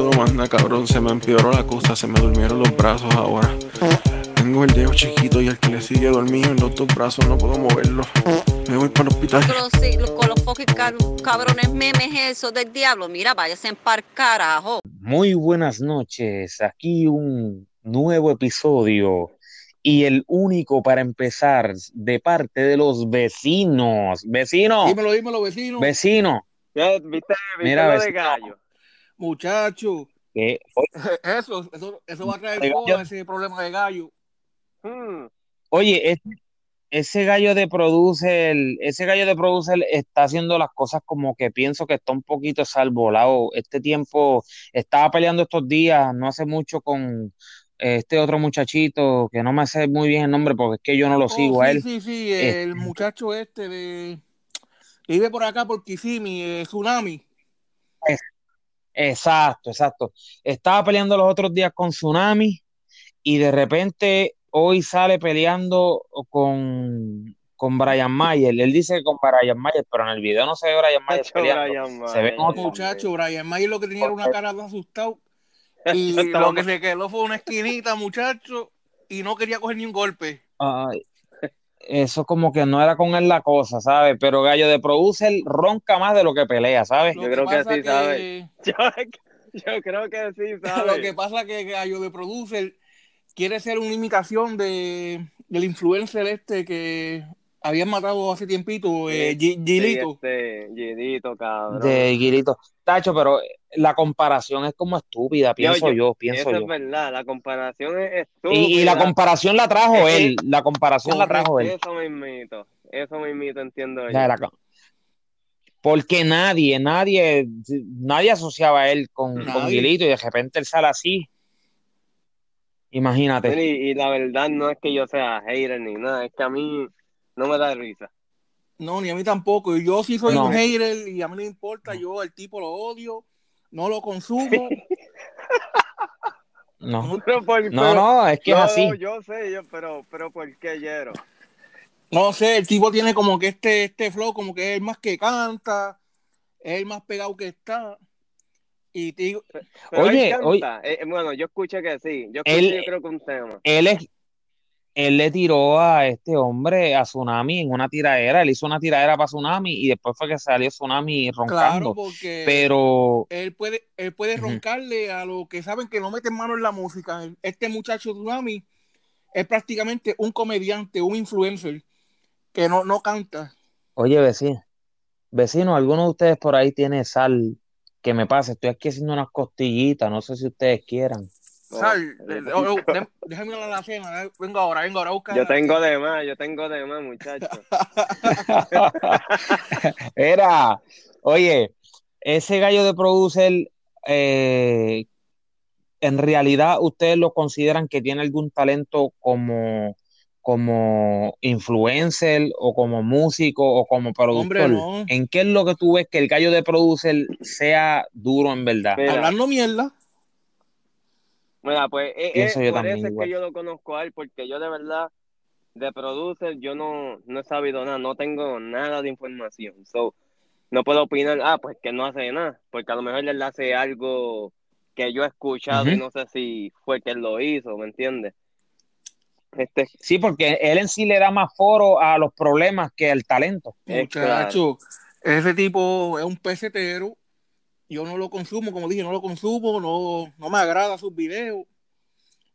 puedo más nada, cabrón. Se me empeoró la cosa, se me durmieron los brazos ahora. Tengo el dedo chiquito y el que le sigue dormido en los dos brazos no puedo moverlo. Me voy para el hospital. Con los, sí, con los fucking car- cabrones memes esos del diablo, mira, váyase en par carajo. Muy buenas noches, aquí un nuevo episodio y el único para empezar de parte de los vecinos. Vecino, Dímelo, dímelo, vecino. vecino. ¿Viste, viste Mira, lo de vecino. gallo? Muchacho, que eso, eso, eso va a traer gallo. ese problema de gallo. Hmm. Oye, ese, ese gallo de producer, ese gallo de producer está haciendo las cosas como que pienso que está un poquito salvolado. Este tiempo estaba peleando estos días, no hace mucho con este otro muchachito que no me sé muy bien el nombre porque es que yo no lo Oh, sigo a sí, él. sí, sí, Este. el muchacho este de... Vive por acá, por Kissimmee, eh, Tsunami. Exacto, exacto. Estaba peleando los otros días con Tsunami y de repente hoy sale peleando con, con Brian Mayer. Él dice que con Brian Mayer, pero en el video no se ve Brian Mayer peleando. Brian Se ve Mayer. como- Muchacho, Brian Mayer lo que tenía era una cara de asustado. Y lo que se quedó fue una esquinita, muchacho, y no quería coger ni un golpe. Ay, eso como que no era con él la cosa, ¿sabes? Pero Gallo de Producer ronca más de lo que pelea, ¿sabes? Lo Yo creo que pasa sí, ¿sabes? Yo, yo creo que sí, Lo ¿sabes? que pasa que Gallo de Producer quiere ser una imitación de, del influencer este que habían matado hace tiempito, eh, Gi- Gilito. Sí, este, Gilito, cabrón. De Guirito. Tacho, pero la comparación es como estúpida, pienso yo, yo- pienso Eso yo. es verdad, la comparación es estúpida. Y, y la comparación la trajo él, la comparación la trajo él. Eso mismito, eso mismito entiendo yo. La porque nadie, nadie, nadie asociaba a él con. Guilito y de repente él sale así. Imagínate. Y, y la verdad no es que yo sea hater ni nada, es que a mí no me da risa. No, ni a mí tampoco. Y Yo sí soy No. un hater y a mí no importa. Yo el tipo lo odio, no lo consumo. No, Pero por- no, pero- no, es que es así. no, yo sé, yo, pero, pero ¿por qué Yero? No sé, el tipo tiene como que este, este flow, como que es el más que canta, es el más pegado que está. Y digo, Oye, él canta. Eh, bueno, yo escuché que sí. Yo escuché, Él- yo creo que un tema. Él es, él le tiró a este hombre, a Tsunami, en una tiradera. Él hizo una tiradera para Tsunami y después fue que salió Tsunami claro, roncando. porque Pero él puede, él puede roncarle a los que saben que no meten mano en la música. Este muchacho Tsunami es prácticamente un comediante, un influencer que no, no canta. Oye, vecino, vecino, ¿alguno de ustedes por ahí tiene sal que me pase? Estoy aquí haciendo unas costillitas, no sé si ustedes quieran. Sal, yo de- tengo- oh, oh, déjame ir a la cena. eh. Venga ahora, venga ahora, busca. Yo tengo de más, yo tengo de más, muchachos. Era, oye, ese gallo de producer, eh, en realidad ustedes lo consideran que tiene algún talento como, como influencer o como músico o como productor. Hombre, no. ¿En qué es lo que tú ves que el gallo de producer sea duro en verdad? Mira, Hablando mierda. Mira, pues eh, eh, yo por también eso es igual. que yo lo conozco a él, porque yo de verdad, de producer, yo no, no he sabido nada, no tengo nada de información. So, no puedo opinar, ah, pues que no hace nada, porque a lo mejor él hace algo que yo he escuchado y no sé si fue que él lo hizo, ¿me entiendes? Este, Sí, porque él en sí le da más foro a los problemas que al talento. Muchacho, ese tipo es un pesetero. Yo no lo consumo, como dije, no lo consumo, no, no me agrada sus videos.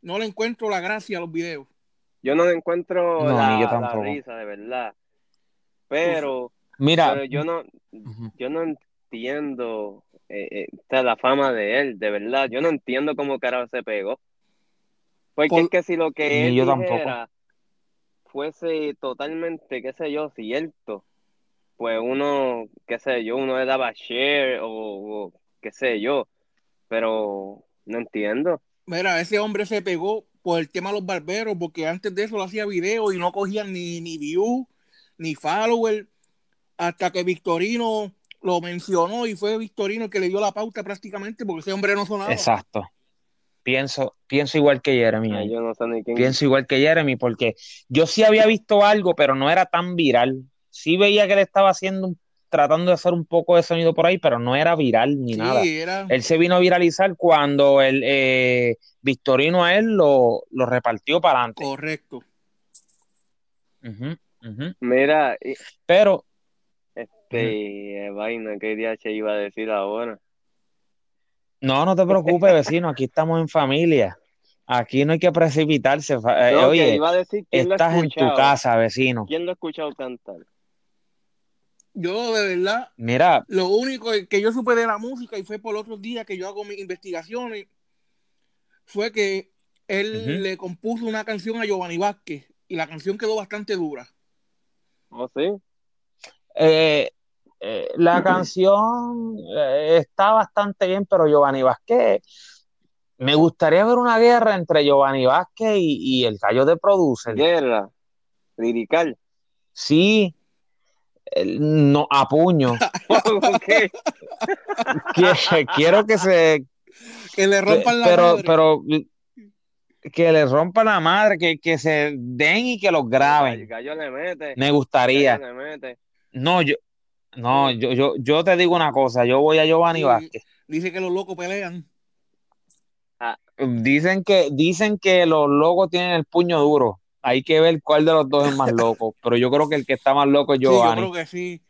No le encuentro la gracia a los videos. yo no encuentro No, la, yo la risa, de verdad. Pero, Mira, pero yo no, yo no entiendo eh, eh, o sea, la fama de él, de verdad. Yo no entiendo cómo carajo se pegó. Porque Por- es que si lo que él yo tampoco. dijera fuese totalmente, qué sé yo, cierto, pues uno, qué sé yo, uno le daba share o, o qué sé yo, pero no entiendo. Mira, ese hombre se pegó por el tema de los barberos, porque antes de eso lo hacía videos y no cogían ni, ni view, ni follower, hasta que Victorino lo mencionó y fue Victorino el que le dio la pauta prácticamente, porque ese hombre no sonaba. Exacto. Pienso, pienso igual que Jeremy. Ay, ahí. yo no sé ni quién. Pienso igual que Jeremy, porque yo sí había visto algo, pero no era tan viral. Sí veía que le estaba haciendo tratando de hacer un poco de sonido por ahí, pero no era viral ni Sí, nada. era. Él se vino a viralizar cuando el eh, Victorino a él lo, lo repartió para adelante. Correcto. Ujú, ujú. Mira, y- Pero este, eh, vaina, ¿qué DH iba a decir ahora? no, no te preocupes, vecino, aquí estamos en familia. Aquí no hay que precipitarse. eh, No, que oye, iba a decir quién lo ha estás en tu casa, vecino. ¿Quién lo ha escuchado cantar? Yo, de verdad, Mira, lo único que yo supe de la música y fue por otros días que yo hago mis investigaciones fue que él le compuso una canción a Giovanni Vázquez y la canción quedó bastante dura. ¿Oh, sí? eh, eh, la canción eh, está bastante bien, pero Giovanni Vázquez, me gustaría ver una guerra entre Giovanni Vázquez y, y el gallo de producer. Guerra, lirical. Sí, no, a puño. Quiero que se, Que le rompan la pero, madre. pero que le rompan la madre, que, que se den y que los El graben. gallo le mete. Me el gustaría. gallo le mete. No, yo, no, yo, yo, yo te digo una cosa, yo voy a Giovanni Sí. Vázquez. Dice que los locos pelean. Dicen que, dicen que los locos tienen el puño duro. Hay que ver cuál de los dos es más loco. Pero yo creo que el que está más loco es Sí, yo Giovanni. creo que sí.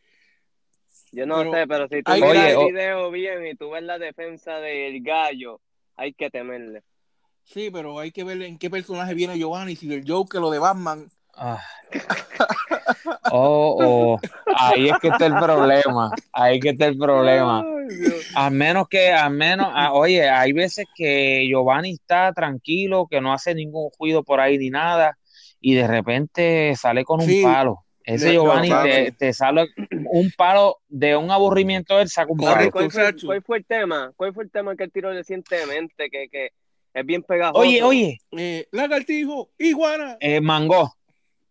Yo no Pero sé, pero si tú Oye, el video bien y tú ves la defensa del gallo, hay que temerle. Sí, pero hay que ver en qué personaje viene Giovanni, si del Joker o de Batman. Ah. Oh, oh. Ahí es que está el problema. Ahí es que está el problema. A menos que, a menos, ah, oye, hay veces que Giovanni está tranquilo, que no hace ningún ruido por ahí ni nada, y de repente sale con un Sí. palo. Ese Giovanni no, te, te sale un palo de un aburrimiento, él saca un ¿Sabes palo. ¿Cuál fue, Sacho. cuál fue el tema? ¿Cuál fue el tema que él tiró recientemente? Que, que es bien pegajoso. Oye, oye, Eh, lagartijo, iguana. eh, Mango,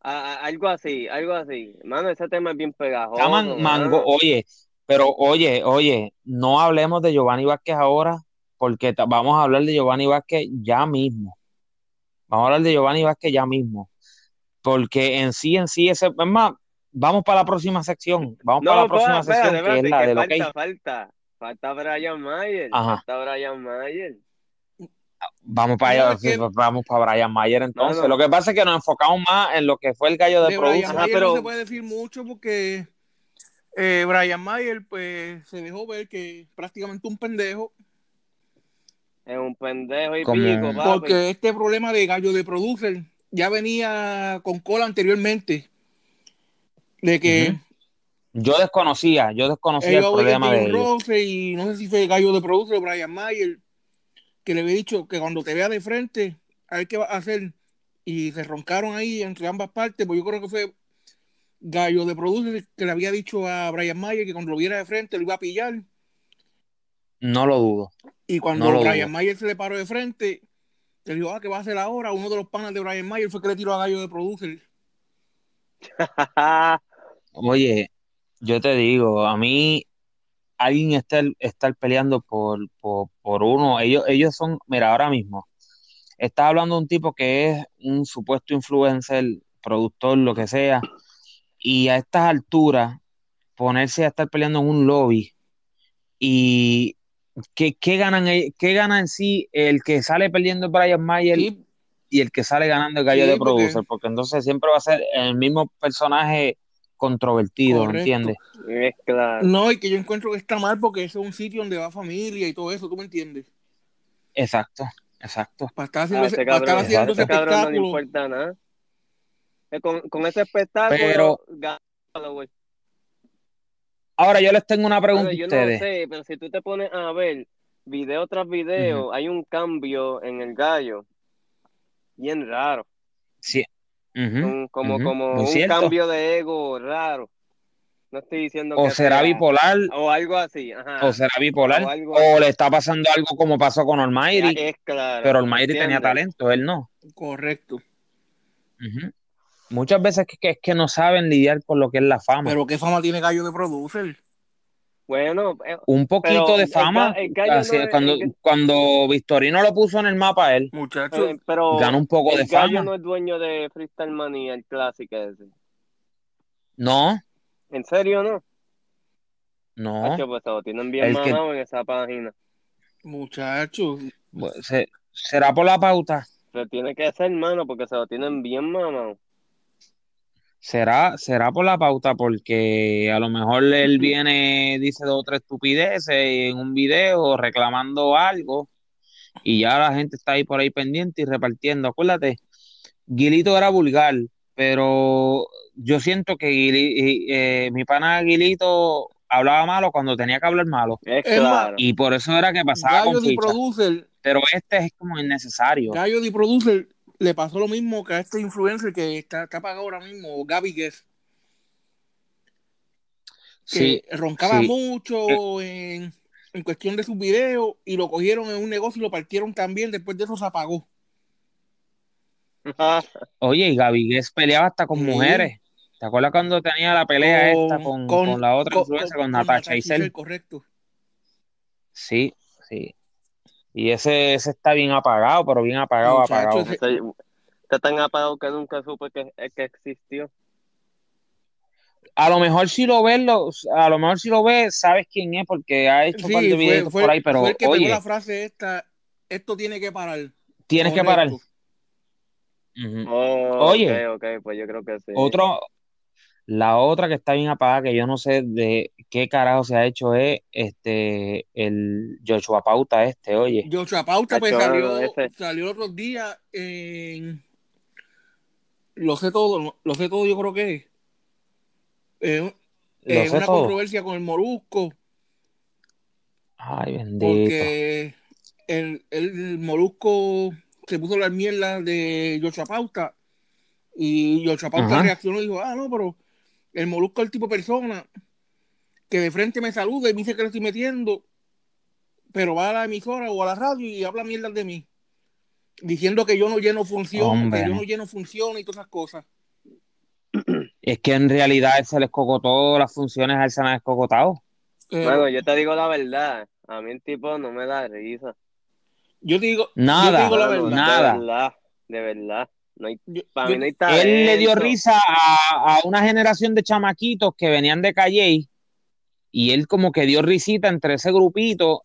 A- a- algo así, algo así. Mano, ese tema es bien pegajoso. llaman mano. Mango, oye, pero oye, oye, no hablemos de Giovanni Vázquez ahora, porque vamos a hablar de Giovanni Vázquez ya mismo. Vamos a hablar de Giovanni Vázquez ya mismo. Porque en sí, en sí, ese, es más, vamos para la próxima sección. Vamos para la No, próxima espérate, sección, espérate, que es la que de lo que falta, falta. Falta Brian Mayer. Ajá. Falta Brian Mayer. Vamos para No, allá, que- vamos para Brian Mayer entonces. no. Lo que pasa es que nos enfocamos más en lo que fue el gallo de, De Mayer pero- no se puede decir mucho porque eh, Brian Mayer pues se dejó ver que prácticamente un pendejo Es un pendejo y Como- pico, papi. porque este problema de gallo de producer ya venía con cola anteriormente de que. Yo desconocía, yo desconocía el problema de roce y no sé si fue gallo de producer o Brian Mayer que le había dicho que cuando te vea de frente a ver qué va a hacer y se roncaron ahí entre ambas partes pues yo creo que fue gallo de producer que le había dicho a Brian Mayer que cuando lo viera de frente lo iba a pillar No lo dudo. y cuando No Brian dudo. Mayer se le paró de frente le dijo ah ¿qué va a hacer ahora? uno de los panas de Brian Mayer fue que le tiró a gallo de producer Oye, yo te digo, a mí alguien está estar peleando por, por, por uno. Ellos, ellos son, mira, ahora mismo, estás hablando de un tipo que es un supuesto influencer, productor, lo que sea, y a estas alturas ponerse a estar peleando en un lobby y ¿qué, qué ganan, qué gana en sí el que sale perdiendo Brian Mayer Sí, y el que sale ganando el gallo Sí, de porque- producer? Porque entonces siempre va a ser el mismo personaje controvertido, ¿me entiendes? es claro. no y que yo encuentro que está mal porque ese es un sitio donde va familia y todo eso ¿tú me entiendes? Exacto, exacto. para estar haciendo, ese ese, para estar cabrón, haciendo ese cabrón no le espectáculo importa nada. Eh, Con, con ese espectáculo, Pero- gana. Ahora yo les tengo una pregunta Bueno, a yo no ustedes. sé, pero si tú te pones a ver video tras video, hay un cambio en el gallo. Bien raro. Sí. Un- como como un cierto. cambio de ego raro. No estoy diciendo O que será sea- bipolar, O algo así. Ajá. o será bipolar, o algo o así. le está pasando algo como pasó con Almighty, Es claro. pero Almighty tenía talento, él no. correcto Ujú. Muchas veces que, que es que no saben lidiar con lo que es la fama. pero qué fama tiene gallo de producer Bueno, eh, Un poquito de el fama, ga- el gallo así, no es- cuando, el- cuando Victorino lo puso en el mapa él, muchacho eh, pero ganó un poco el de gallo fama. no es dueño de Freestyle Manía, el clásico ese. No, ¿En serio no? No, Hacho, pues se lo tienen bien El que- mamado en esa página. Muchachos. será por la pauta. Se tiene que hacer, hermano, porque se lo tienen bien mamado. Será, será por la pauta, porque a lo mejor él viene, dice dos o tres estupideces en un video reclamando algo y ya la gente está ahí por ahí pendiente y repartiendo. Acuérdate, Guilito era vulgar, pero yo siento que Guili- eh, mi pana Guilito hablaba malo cuando tenía que hablar malo Es claro. y por eso era que pasaba Gallo con de ficha. Producer, Pero este es como innecesario. Gallo de Producer le pasó lo mismo que a este influencer que está, está pagado ahora mismo, Gaby Guess, que Sí, roncaba sí. mucho en, en cuestión de sus videos y lo cogieron en un negocio y lo partieron también, después de eso se apagó. Oye, y Gaby Guess peleaba hasta con Sí. mujeres. ¿Te acuerdas cuando tenía la pelea esta con, con la otra influencer, con, Natasha Isel? correcto. Sí, sí. Y ese, ese está bien apagado, pero bien apagado, Muchacho, apagado. ese- Está, está tan apagado que nunca supe que, que existió. A lo mejor si lo ves, lo- a lo mejor si lo ves, sabes quién es, porque ha hecho un par de Sí, videos fue, por ahí, pero fue el que oye, pegó la frase esta, esto tiene que parar. tienes que parar. Oh, Oye. ok, ok, pues yo creo que sí. Otro, la otra que está bien apagada, que yo no sé de qué carajo se ha hecho, es este, el Joshua Pauta este, oye. Joshua Pauta pues, salió, salió el otro día en lo sé todo, lo sé todo yo creo que es. Eh, eh, una todo. controversia con el Molusco, Ay, bendito. porque el, el Molusco se puso las mierdas de Joshua Pauta y Joshua Pauta Ajá. reaccionó y dijo, ah, no, pero el Molusco es el tipo de persona que de frente me saluda y me dice que le estoy metiendo, pero va a la emisora o a la radio y habla mierdas de mí, diciendo que yo no lleno función, Hombre. que yo no lleno función y todas esas cosas. Es que en realidad él se les cocotó las funciones, a él se descocotado. Eh, Bueno, yo te digo la verdad. A mí el tipo no me da risa. yo te digo, Nada, yo te digo la verdad. nada. De verdad, de verdad. No hay, Yo- para yo- mí no hay talento. Él le dio risa a, a una generación de chamaquitos que venían de Calle y él como que dio risita entre ese grupito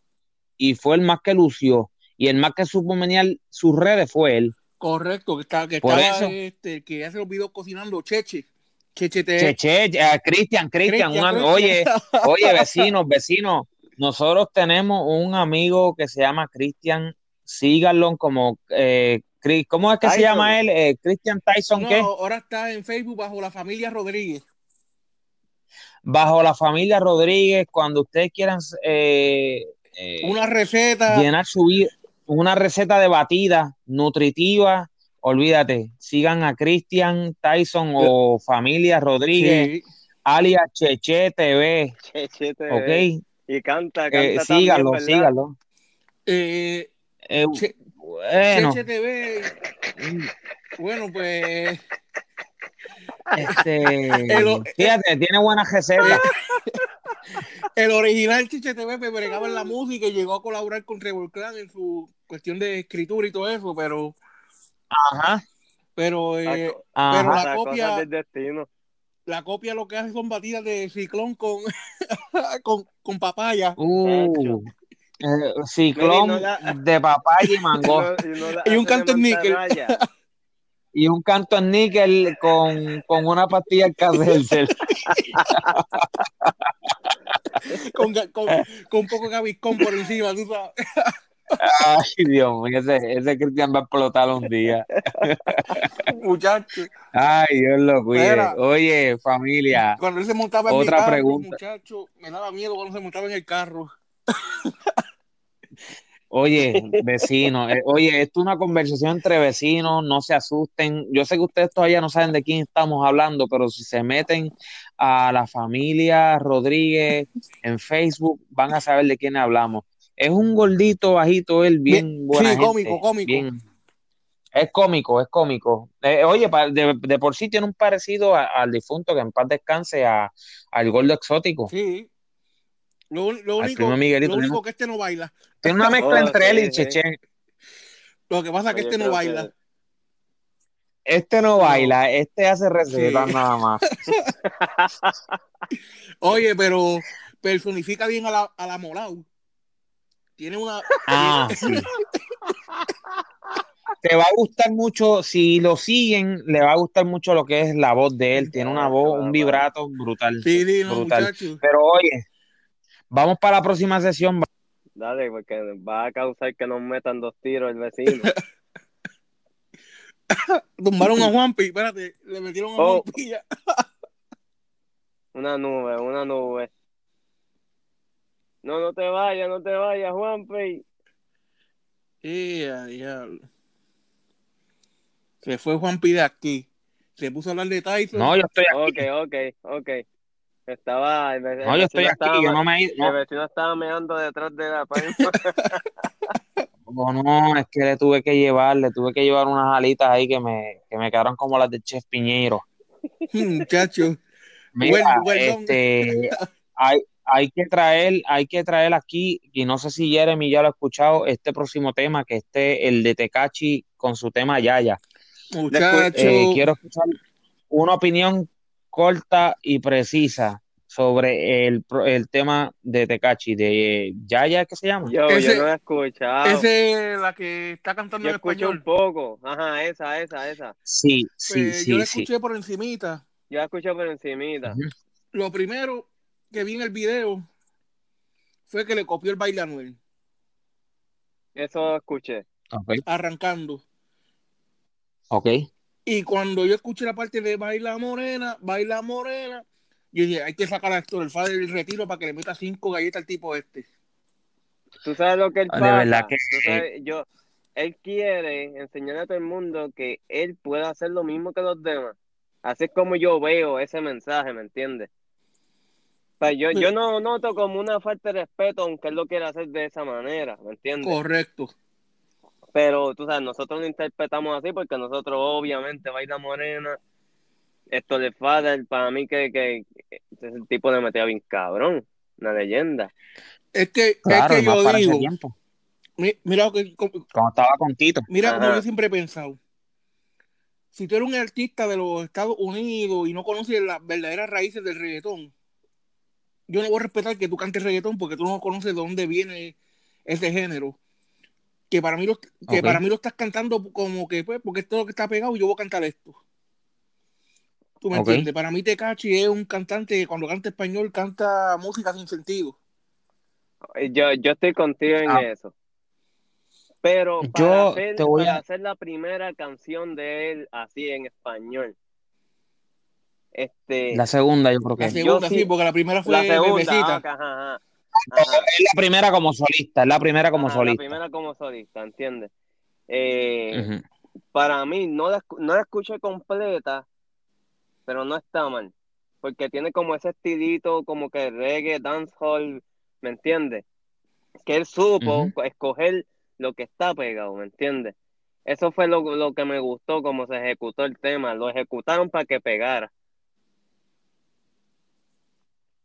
y fue el más que lució. Y el más que supo menear sus redes fue él. Correcto, que, está, que Por estaba eso. este, que hace los videos cocinando Cheche. Cheche te Che, che, eh, Cristian, Cristian, oye, oye, vecinos, vecinos, nosotros tenemos un amigo que se llama Cristian, síganlo como, eh, Cri- ¿cómo es que se llama él? Eh, Cristian Tyson, No, ¿qué? ahora está en Facebook bajo la familia Rodríguez. Bajo la familia Rodríguez, cuando ustedes quieran eh, eh, Una receta. llenar su vida, una receta de batida nutritiva, olvídate, sigan a Cristian Tyson o familia Rodríguez, Sí. alias Cheche TV, Che, che, te- ¿ok? Y canta, canta Eh, también, síganlo, síganlo. Eh, Eh, Che- bueno, Cheche TV. Bueno, pues. este, El- fíjate, tiene buenas recetas. El original Cheche TV me bregaba en la música y llegó a colaborar con Trevor Clan en su cuestión de escritura y todo eso, pero. Ajá, Pero, eh, ajá. Pero la copia- cosas del destino. la copia lo que hace son batidas de ciclón con, con, con papaya. Uh, eh, ciclón no la- de papaya y mango. Y, no- y no la Y un canto en níquel. y un canto en níquel con, con una pastilla Caselcel. con, con, con un poco de gaviscón por encima, tú sabes. Ay, Dios mío, ese, ese Cristian va a explotar un día. Muchacho. Ay, Dios lo cuide. Mira. Oye, familia, Cuando él se montaba en Otra mi carro, pregunta. muchacho, me daba miedo cuando se montaba en el carro. Oye, vecinos, eh, oye, esto es una conversación entre vecinos, no se asusten. Yo sé que ustedes todavía no saben de quién estamos hablando, pero si se meten a la familia Rodríguez en Facebook, van a saber de quién hablamos. Es un gordito bajito, él bien buena sí, gente, cómico, cómico. bien- Es cómico, es cómico. Eh, oye, de, de por sí tiene un parecido al difunto que en paz descanse a, al gordo exótico. Sí. Lo, único, primo Miguelito, lo único ¿no? que este no baila. Tiene una mezcla Oh, entre él y sí, sí. Cheche. Lo que pasa es que Yo este no baila. que- Este no baila, este hace recetas Sí. nada más. Oye, pero, personifica bien a la, a la Molau. Tiene una. Ah, sí. Te va a gustar mucho, si lo siguen, le va a gustar mucho lo que es la voz de él. Tiene una voz, un vibrato brutal. Sí, sí, no, brutal. muchacho. Pero oye, vamos para la próxima sesión. Dale, porque va a causar que nos metan dos tiros el vecino. Tumbaron a Juanpi, espérate, le metieron a Oh. Juanpi. ya. Una nube, una nube. No, no te vayas, no te vayas, Juanpi. Ya, diablo. Se fue Juanpi de aquí. Se puso a hablar de Tyson. No, yo estoy aquí. Ok, ok, ok. Estaba. El, el No, yo estoy aquí. estaba- Yo no me he ido. El No, vecino estaba meando detrás de la palma. no, no, es que le tuve que llevar, le tuve que llevar unas alitas ahí que me, que me quedaron como las de Chef Piñeiro. Muchacho. Mira, Well- well este, hay, hay que traer, hay que traer aquí, y no sé si Jeremy ya lo ha escuchado, este próximo tema, que esté el de Tecachi con su tema Yaya. Muchacho. Eh, quiero escuchar una opinión corta y precisa sobre el, pro- el tema de Tecachi, de Yaya, ¿qué se llama? Yo, Ese- yo no la he escuchado. Esa es la que está cantando Yo en escuché un español. poco. Ajá, esa, esa, esa. Sí, sí, Pues, sí, yo la sí. escuché por encimita. Yo la escuché por encimita. Lo primero que vi en el video fue que le copió el baile a Anuel, Eso escuché. Ok, arrancando. ok. Y cuando yo escuché la parte de Baila Morena, Baila Morena, yo dije, hay que sacar a Héctor el Fader del retiro para que le meta cinco galletas al tipo este. Tú sabes lo que él Ah, de pasa. verdad que- Tú sabes, yo, él quiere enseñarle a todo el mundo que él puede hacer lo mismo que los demás. Así es como yo veo ese mensaje, ¿me entiendes? O sea, yo, yo no noto como una falta de respeto, aunque él lo quiera hacer de esa manera, ¿me entiendes? Correcto. Pero tú sabes, nosotros lo interpretamos así porque nosotros obviamente Baila Morena, esto de Fader, para mí que, que ese tipo le metía bien cabrón, una leyenda. Es que, Claro, es que más yo digo, mira, lo que- como- cuando estaba con Tito. mira como Ajá. yo siempre he pensado. Si tú eres un artista de los Estados Unidos y no conoces las verdaderas raíces del reggaetón, yo no voy a respetar que tú cantes reggaetón porque tú no conoces de dónde viene ese género. Que para mí lo, que para mí lo estás cantando como que, pues, porque esto es lo que está pegado y yo voy a cantar esto. ¿Tú me entiendes? Para mí Tecachi es un cantante que cuando canta español canta música sin sentido. Yo, yo estoy contigo en Ah. eso. Pero para, Yo hacer, te voy para a- hacer la primera canción de él así en español, este, La segunda, yo creo que La segunda, sí- sí, porque la primera fue la segunda, Bebecita. ah, ajá, ajá, ajá. la primera como solista, es la primera como solista. La primera como solista, ¿entiendes? Eh. Para mí, no la, no la escuché completa, pero no está mal. Porque tiene como ese estilito, como que reggae, dancehall, ¿me entiendes? Que él supo escoger lo que está pegado, ¿me entiendes? Eso fue lo, lo que me gustó, como se ejecutó el tema. Lo ejecutaron para que pegara.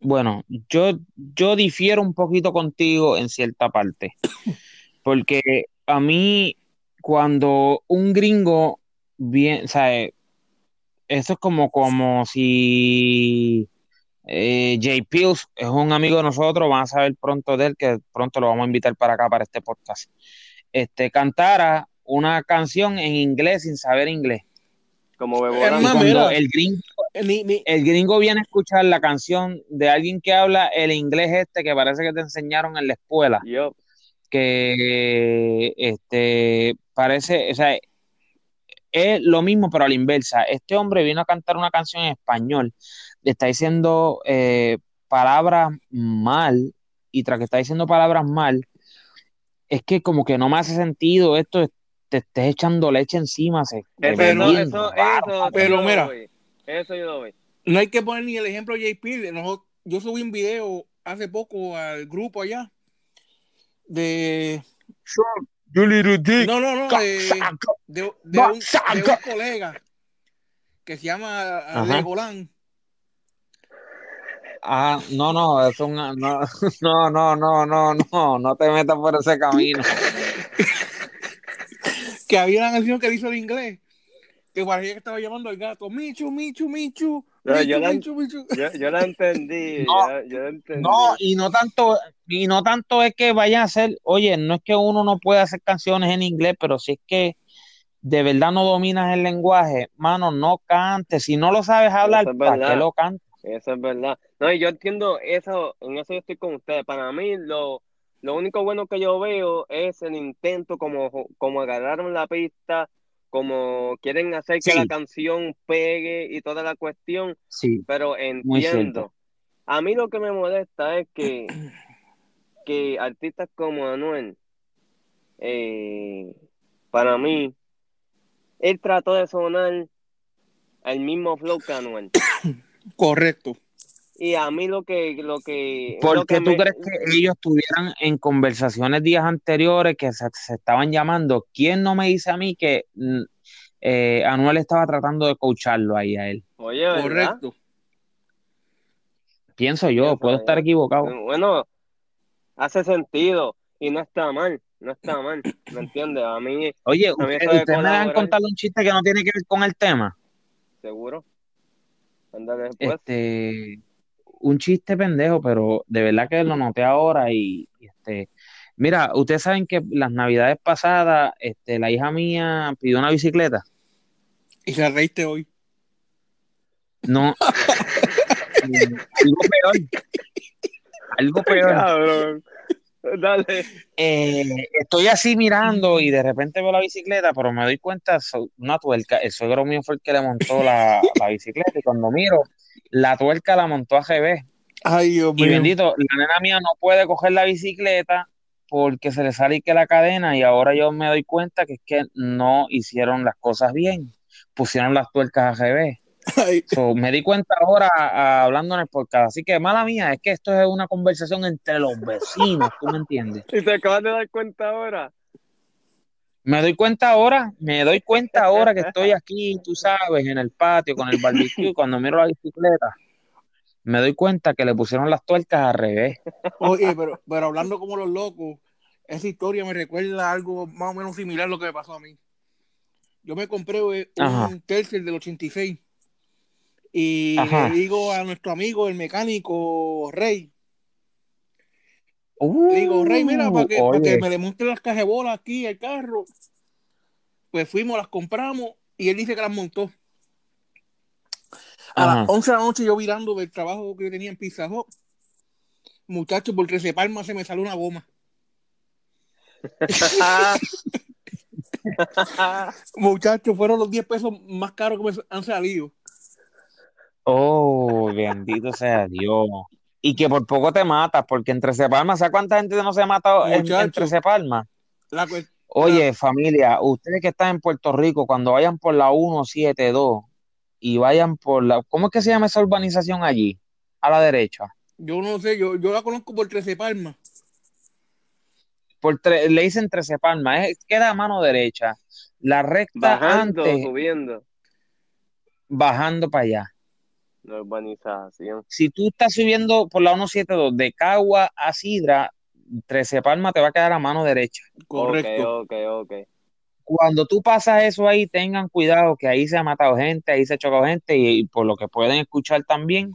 Bueno, yo, yo difiero un poquito contigo en cierta parte, porque a mí cuando un gringo bien, o sea, eso es como, como si eh, Jay Pills es un amigo de nosotros, van a saber pronto de él, que pronto lo vamos a invitar para acá, para este podcast, este, cantara una canción en inglés sin saber inglés. Como Beborán. cuando el gringo Eh, el gringo viene a escuchar la canción de alguien que habla el inglés este que parece que te enseñaron en la escuela, Yo, que este parece, o sea, es lo mismo pero a la inversa. Este hombre vino a cantar una canción en español, le está diciendo eh, palabras mal y tras que está diciendo palabras mal, es que como que no me hace sentido esto, te estés echando leche encima, se se eso, eso, bien eso, eso, Pero yo lo mira. Eso yo lo doy. no hay que poner ni el ejemplo de JP. Nosotros- yo subí un video hace poco al grupo allá de dick. no no no de, de, de un, de un colega que se llama Ajá. Legoland Ah, no, no, es un, no, no, no, no, no, no, no te metas por ese camino. que había una canción que hizo en inglés que parecía que estaba llamando al gato Michu Michu Michu No, yo, la, yo, yo entendí. No, yo, yo la entendí. No, y no tanto, y no tanto es que vayan a hacer, oye, no es que uno no pueda hacer canciones en inglés, pero si es que de verdad no dominas el lenguaje, mano, no cantes. Si no lo sabes hablar, es ¿para qué lo cantas? Eso es verdad. No, y yo entiendo eso, en eso yo estoy con ustedes. Para mí, lo, lo único bueno que yo veo es el intento como, como agarraron la pista, como quieren hacer que Sí. la canción pegue y toda la cuestión, Sí, pero entiendo. A mí lo que me molesta es que, que artistas como Anuel, eh, para mí, él trató de sonar el mismo flow que Anuel. Correcto. Y a mí lo que, lo que, ¿Por lo qué que tú me- crees que ellos estuvieran en conversaciones días anteriores que se, se estaban llamando? ¿Quién no me dice a mí que mm, eh, Anuel estaba tratando de coacharlo ahí a él? Oye, ¿verdad? Correcto. Pienso yo, Pienso puedo yo. estar equivocado. Bueno, hace sentido y no está mal, no está mal, ¿me entiendes? A mí, Oye, mí usted- eso de ustedes me van a contar un chiste que no tiene que ver con el tema. seguro. Ándale después. Este, un chiste pendejo, pero de verdad que lo noté ahora y y, este, mira, ustedes saben que las navidades pasadas, este, la hija mía pidió una bicicleta. Y se reíste hoy. No, algo peor, algo peor. Dale. Eh, estoy así mirando y de repente veo la bicicleta, pero me doy cuenta, una tuerca, el suegro mío fue el que le montó la, la bicicleta y cuando miro, la tuerca la montó a revés. Ay, Dios Y mío. bendito, la nena mía no puede coger la bicicleta porque se le sale que la cadena y ahora yo me doy cuenta que es que no hicieron las cosas bien, pusieron las tuercas al revés. So, me di cuenta ahora ah, hablando en el podcast, así que mala mía, es que esto es una conversación entre los vecinos, ¿tú me entiendes? Y te acabas de dar cuenta ahora. Me doy cuenta ahora, me doy cuenta ahora que estoy aquí, tú sabes, en el patio con el barbecue, y cuando miro la bicicleta, me doy cuenta que le pusieron las tuercas al revés. Oye, pero, pero hablando como los locos, esa historia me recuerda algo más o menos similar a lo que me pasó a mí. Yo me compré eh, un Ajá. Tercer del 86 y Ajá. le digo a nuestro amigo, el mecánico Rey, Uh, le digo, Rey, mira, para que, para que me monte las cajebolas aquí el carro. Pues fuimos, las compramos y él dice que las montó. A Ajá. las 11 de la noche yo virando del trabajo que yo tenía en Pizza Hut, muchacho, por 13 palmas se me salió una goma. Muchachos, fueron los 10 pesos más caros que me han salido. Oh, bendito sea Dios. Y que por poco te matas, porque entre Palmas, ¿sabes cuánta gente no se ha matado en, Muchacho. en Trece Palmas? La Oye, familia, ustedes que están en Puerto Rico, cuando vayan por la 172 y vayan por la, ¿cómo es que se llama esa urbanización allí? A la derecha. yo no sé, yo, yo la conozco por 13 palmas. Por tre- le dicen Trece Palmas, es, queda a mano derecha. La recta Bajando, antes, subiendo. bajando para allá. La urbanización. Si tú estás subiendo por la 172 de Cagua a Sidra, Trece Palmas te va a quedar a mano derecha. Correcto. Ok, ok, ok. Cuando tú pasas eso ahí, tengan cuidado que ahí se ha matado gente, ahí se ha chocado gente y, y por lo que pueden escuchar también,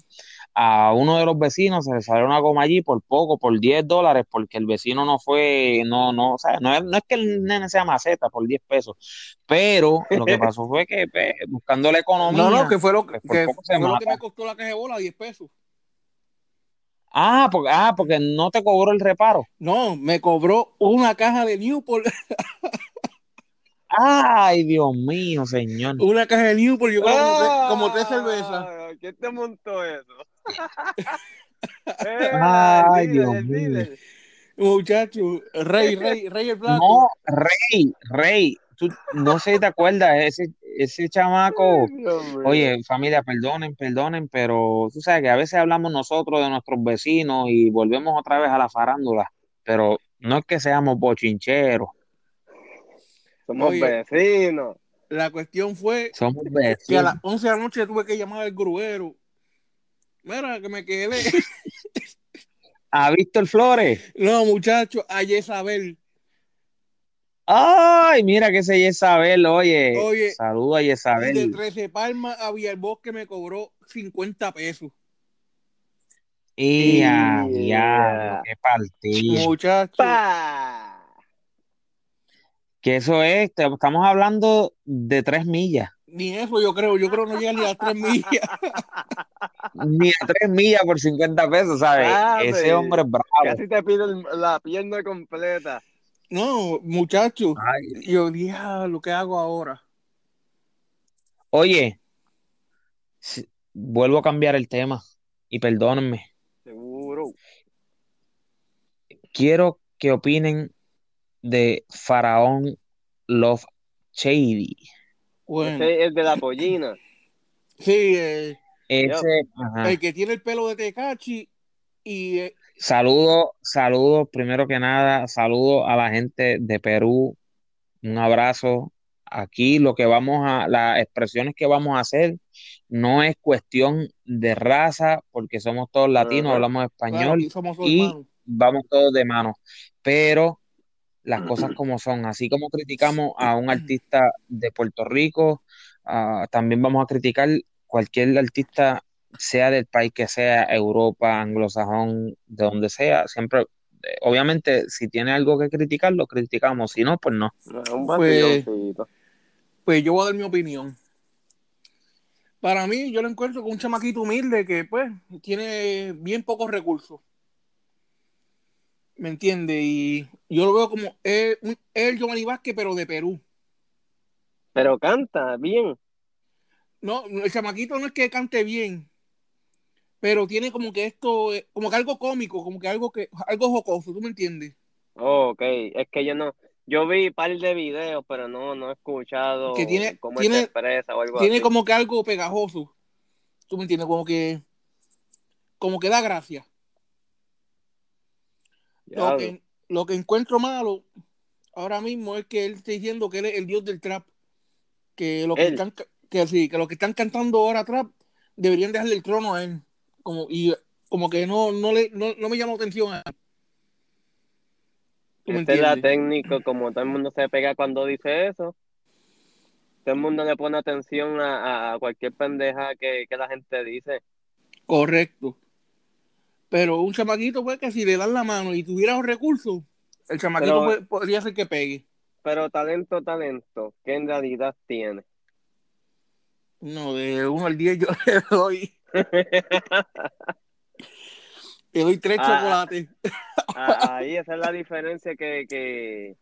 a uno de los vecinos se le salió una goma allí por poco, por 10 dólares, porque el vecino no fue, no, no, o sea, no es, no es que el nene sea maceta por 10 pesos, pero lo que pasó fue que pues, buscando la economía, No, no, que fue lo que, pues, que fue lo que me costó la cajebola, 10 pesos. ah, porque, ah, porque no te cobró el reparo. No, me cobró una caja de Newport, Ay, Dios mío, señor. una caja de Newport, yo como, tres- como tres cervezas. Ah, ¿Quién te montó eso? Eh, Ay, el Dios mío. líder. Muchacho, Rey, Rey, Rey el Blanco. No, Rey, Rey, tú no sé si te acuerdas, ese, ese chamaco. Oye, familia, perdonen, perdonen, pero tú sabes que a veces hablamos nosotros de nuestros vecinos y volvemos otra vez a la farándula, pero no es que seamos bochincheros, Somos Oye. vecinos. La cuestión fue somos que a vecinos. las 11 de la noche tuve que llamar al gruero. Mira, que me quedé. ¿Ha visto el Flores? No, muchacho, a Isabel. Ay, mira que ese Isabel, oye. Oye, Saludo a Y de Isabel. 13 Palmas a Villalbosque me cobró 50 pesos. Y a Yeah. diablo, qué partido. Muchachos. ¡Pa! Que eso es, estamos hablando de tres millas. Ni eso yo creo, yo creo no llega ni a 3 millas. Ni a tres millas por 50 pesos, ¿sabes? Sabe. Ese hombre es bravo. Casi te pido el- la pierna completa. No, muchachos. Ay, Yo diablo, ¿qué hago ahora? Oye, si- vuelvo a cambiar el tema y perdónenme. Seguro. Quiero que opinen de Faraón Love Shady. Bueno, Ese es de la pollina. sí, eh, Ese, el que tiene el pelo de Tecachi y eh, Saludo, saludo, primero que nada, saludo a la gente de Perú. Un abrazo. Aquí lo que vamos a, las expresiones que vamos a hacer no es cuestión de raza, porque somos todos latinos, Ajá. hablamos claro, español aquí somos y hermanos. vamos todos de mano. Pero las cosas como son, así como criticamos a un artista de Puerto Rico, ah, también vamos a criticar cualquier artista, sea del país que sea, Europa, anglosajón, de donde sea, siempre, eh, obviamente, si tiene algo que criticar, lo criticamos, si no, pues no. Pues-. Pues yo voy a dar mi opinión. Para mí, yo lo encuentro con un chamaquito humilde que, pues, tiene bien pocos recursos. ¿Me entiende? Y yo lo veo como él, él Giovanni Vázquez, pero de Perú. Pero canta bien. No, el chamaquito no es que cante bien, pero tiene como que esto, eh, como que algo cómico, como que algo que, algo jocoso, ¿tú me entiendes? Oh, ok, es que yo no, yo vi un par de videos, pero no, no he escuchado Que tiene- cómo tiene- expresa o algo Tiene así. como que algo pegajoso, ¿tú me entiendes? Como que, como que da gracia. Lo que, lo que encuentro malo ahora mismo es que él está diciendo que él es el dios del trap. Que lo que Él. están, que sí, que los que están cantando ahora trap deberían dejarle el trono a él. Como, y como que no, no le, no, no me llama la atención a él. ¿Tú me Esta es la técnica, como todo el mundo se pega cuando dice eso. Todo el mundo le pone atención a, a cualquier pendeja que, que la gente dice. Correcto. Pero un chamaquito, pues, que si le dan la mano y tuviera los recursos, el chamaquito Pero- podría ser que pegue. Pero talento, talento, ¿qué en realidad tiene? No, de 1 al 10 yo le doy, le doy tres Ah. chocolates. Ah, Ahí esa es la diferencia que, que,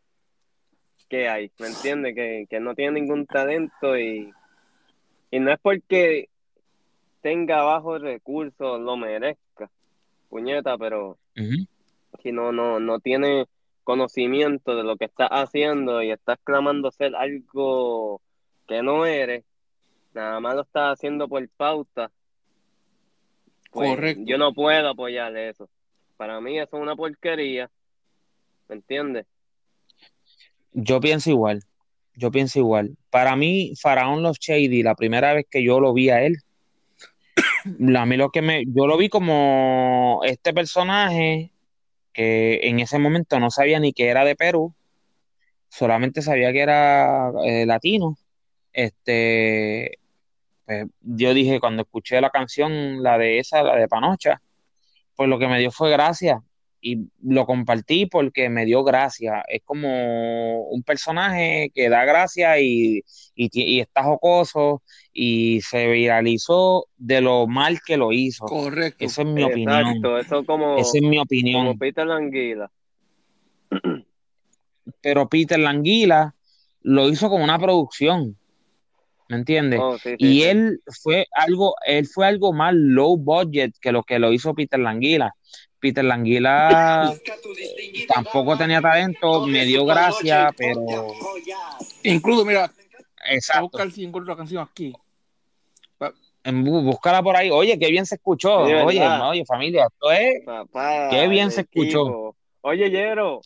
que hay, ¿me entiendes? Que, que no tiene ningún talento y, y no es porque tenga bajos recursos, lo merezca, puñeta, pero si no, no, no tiene conocimiento de lo que estás haciendo y estás clamando ser algo que no eres, nada más lo estás haciendo por pauta, pues Correcto. yo no puedo apoyar eso. Para mí eso es una porquería, ¿me entiendes? Yo pienso igual, yo pienso igual. Para mí, Faraón Love Shady, la primera vez que yo lo vi a él, mí lo que me, yo lo vi como este personaje que en ese momento no sabía ni que era de Perú, solamente sabía que era eh, latino. Este, pues, yo dije cuando escuché la canción, la de esa, la de Panocha, pues lo que me dio fue gracia y lo compartí porque me dio gracia. Es como un personaje que da gracia y, y, está jocoso y se viralizó de lo mal que lo hizo. Correcto. Esa es mi opinión. Exacto, eso como, Esa es mi como opinión. Peter Languila. Pero Peter Languila lo hizo con una producción, ¿me entiendes? Oh, sí, sí, Y sí. él fue algo, él fue algo más low budget que lo que lo hizo Peter Languila. Peter Languila tampoco tenía talento, me dio gracia, pero Incluso, mira, voy a exacto. buscar si encuentro la canción aquí. Búscala por ahí. Oye, qué bien se escuchó. Sí, Oye, oye, familia, esto es. Papá, Qué bien se escuchó. Oye, Yero,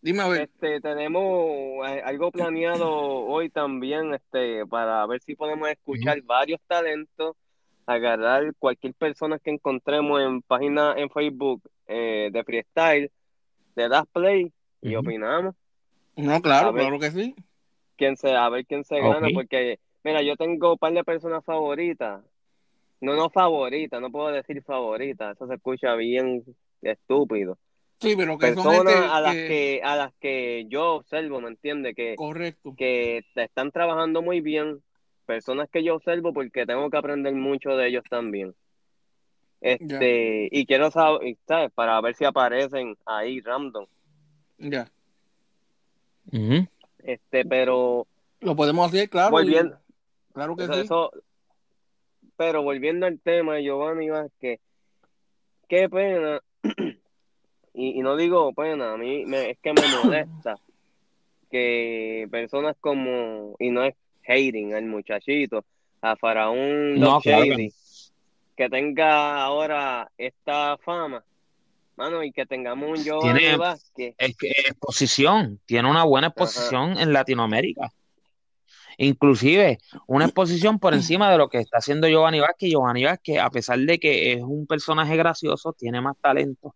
Dime a ver. este, tenemos eh, algo planeado hoy también, este, para ver si podemos escuchar varios talentos, agarrar cualquier persona que encontremos en página en Facebook eh, de freestyle, le das play y opinamos. No, claro, ver. claro que sí. quién se, a ver quién se gana, porque, mira, yo tengo un par de personas favoritas. No, no favoritas, no puedo decir favoritas, eso se escucha bien estúpido. Sí, pero que son Personas gente a las que- que, a las que yo observo, ¿me entiendes? Que, Correcto. que te están trabajando muy bien, personas que yo observo porque tengo que aprender mucho de ellos también. Este, y quiero saber, ¿sabes? Para ver si aparecen ahí random. Ya. Este, pero Lo podemos hacer, claro. y- volviendo, Claro que Eso- sí. eso- pero volviendo al tema de Giovanni Vázquez, qué pena, y, y no digo pena, a mí me, es que me molesta que personas como, y no es hating al muchachito, a Faraón No, claro Shady, que tenga ahora esta fama, mano, y que tengamos un Giovanni Tiene- Vázquez, Es que exposición, tiene una buena exposición en Latinoamérica. Inclusive una exposición por encima de lo que está haciendo Giovanni Vázquez. Giovanni Vázquez, a pesar de que es un personaje gracioso, tiene más talento.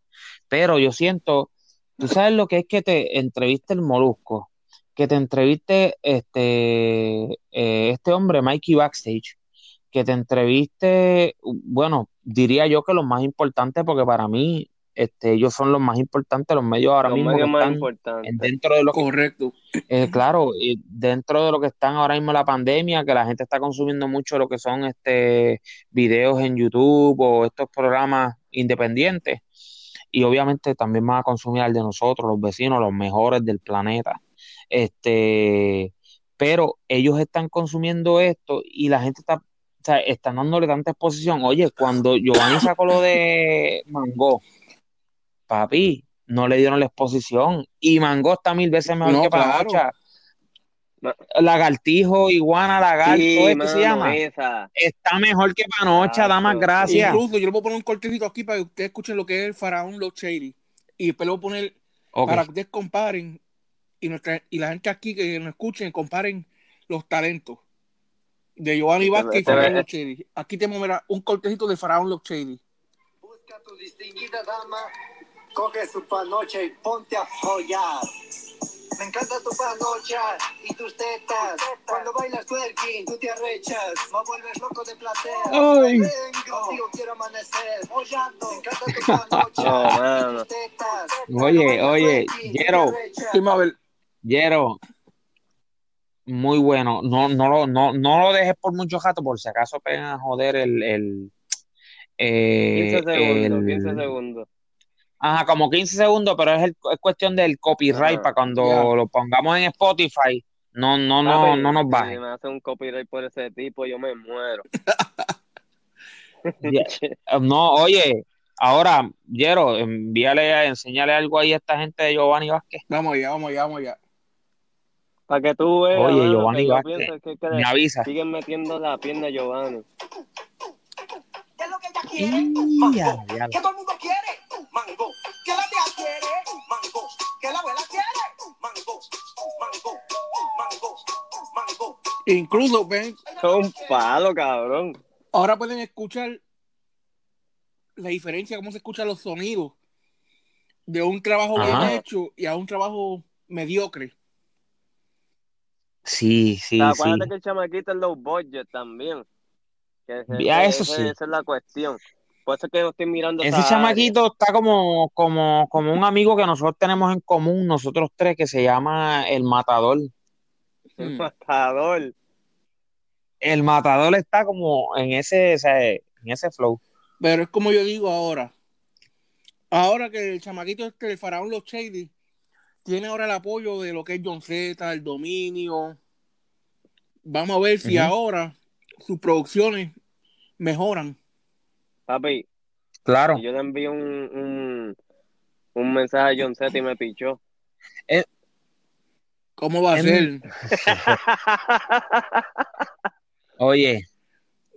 Pero yo siento, tú sabes lo que es que te entreviste el Molusco, que te entreviste este, eh, este hombre, Mikey Backstage, que te entreviste, bueno, diría yo que los más importantes, porque para mí este, ellos son los más importantes, los medios ahora los mismo medios que más están importantes. en- dentro de lo que Correcto. eh, claro, y dentro de lo que están ahora mismo la pandemia, que la gente está consumiendo mucho lo que son este videos en YouTube o estos programas independientes, y obviamente también van a consumir al de nosotros, los vecinos, los mejores del planeta. Este, pero ellos están consumiendo esto y la gente está, o sea, están dándole tanta exposición. Oye, cuando Giovanni sacó lo de Mango, papi, no le dieron la exposición. Y Mango está mil veces mejor No, que claro. Panocha. Ma- Lagartijo, iguana, lagarto, Sí, ¿es que mano, se llama? esa. Está mejor que Panocha, da más gracias. Incluso yo le voy a poner un cortecito aquí para que ustedes escuchen lo que es el faraón Love Shady. Y después le voy a poner Ok. para que ustedes comparen y, nuestra, y la gente aquí que nos escuchen comparen los talentos de Giovanni Vázquez y Faraón Shady. Aquí tenemos mira, un cortecito de Faraón Shady. Busca tu distinguida dama, coge su panocha y ponte a follar. Me encanta tu panocha y tus tetas. Cuando bailas twerking, tú te arrechas. Me vuelves loco de placer. Ay. Vengo, contigo quiero amanecer. Follando. Me encanta tu panocha No, y tus tetas. Oye, oye, twerking, tú te Jero. Sí, Mabel. Yero, muy bueno. No, no, lo, no, no lo dejes por mucho rato, por si acaso pegan a joder el, el, 15 eh, segundos, el- 15 segundos. Ajá, como 15 segundos, pero es, el- es cuestión del copyright Ajá. para cuando Ya. lo pongamos en Spotify, no, no, no, no nos Si bajen. me hace un copyright por ese tipo, yo me muero. Ya. No, oye, ahora, Yero, envíale, enséñale algo ahí a esta gente de Giovanni Vázquez. Vamos allá, vamos allá, vamos allá. Para que tú veas, Oye, mano, Giovanni que yo Vázquez, pienso que, que Me le avisa. siguen metiendo la pierna a Giovanni. ¿Qué es lo que ella quiere? Mango. ¿Qué todo el mundo quiere? Mango. ¿Qué la tía quiere? Mango. ¿Qué la abuela quiere? Mango. Mango. Mango. Mango. Incluso, ven, Son un palo, cabrón. ahora pueden escuchar la diferencia, cómo se escuchan los sonidos de un trabajo Ajá. bien hecho y a un trabajo mediocre. Sí, sí, O sea, sí. acuérdate que el chamaquito es low budget también. Que ese- Ya, ese- eso ese- sí. Esa es la cuestión. Por eso es que no estoy mirando Ese área. chamaquito está como, como, como un amigo que nosotros tenemos en común, nosotros tres, que se llama El Matador. El Hmm. matador. El Matador está como en ese, ese- en ese flow. Pero es como yo digo ahora. Ahora que el chamaquito este, el faraón Los Shady, tiene ahora el apoyo de lo que es John Z, el dominio. Vamos a ver si ahora sus producciones mejoran. Papi, Claro. yo le envío un, un, un mensaje a John Z y me pichó. ¿Cómo va a Em- ser? Oye,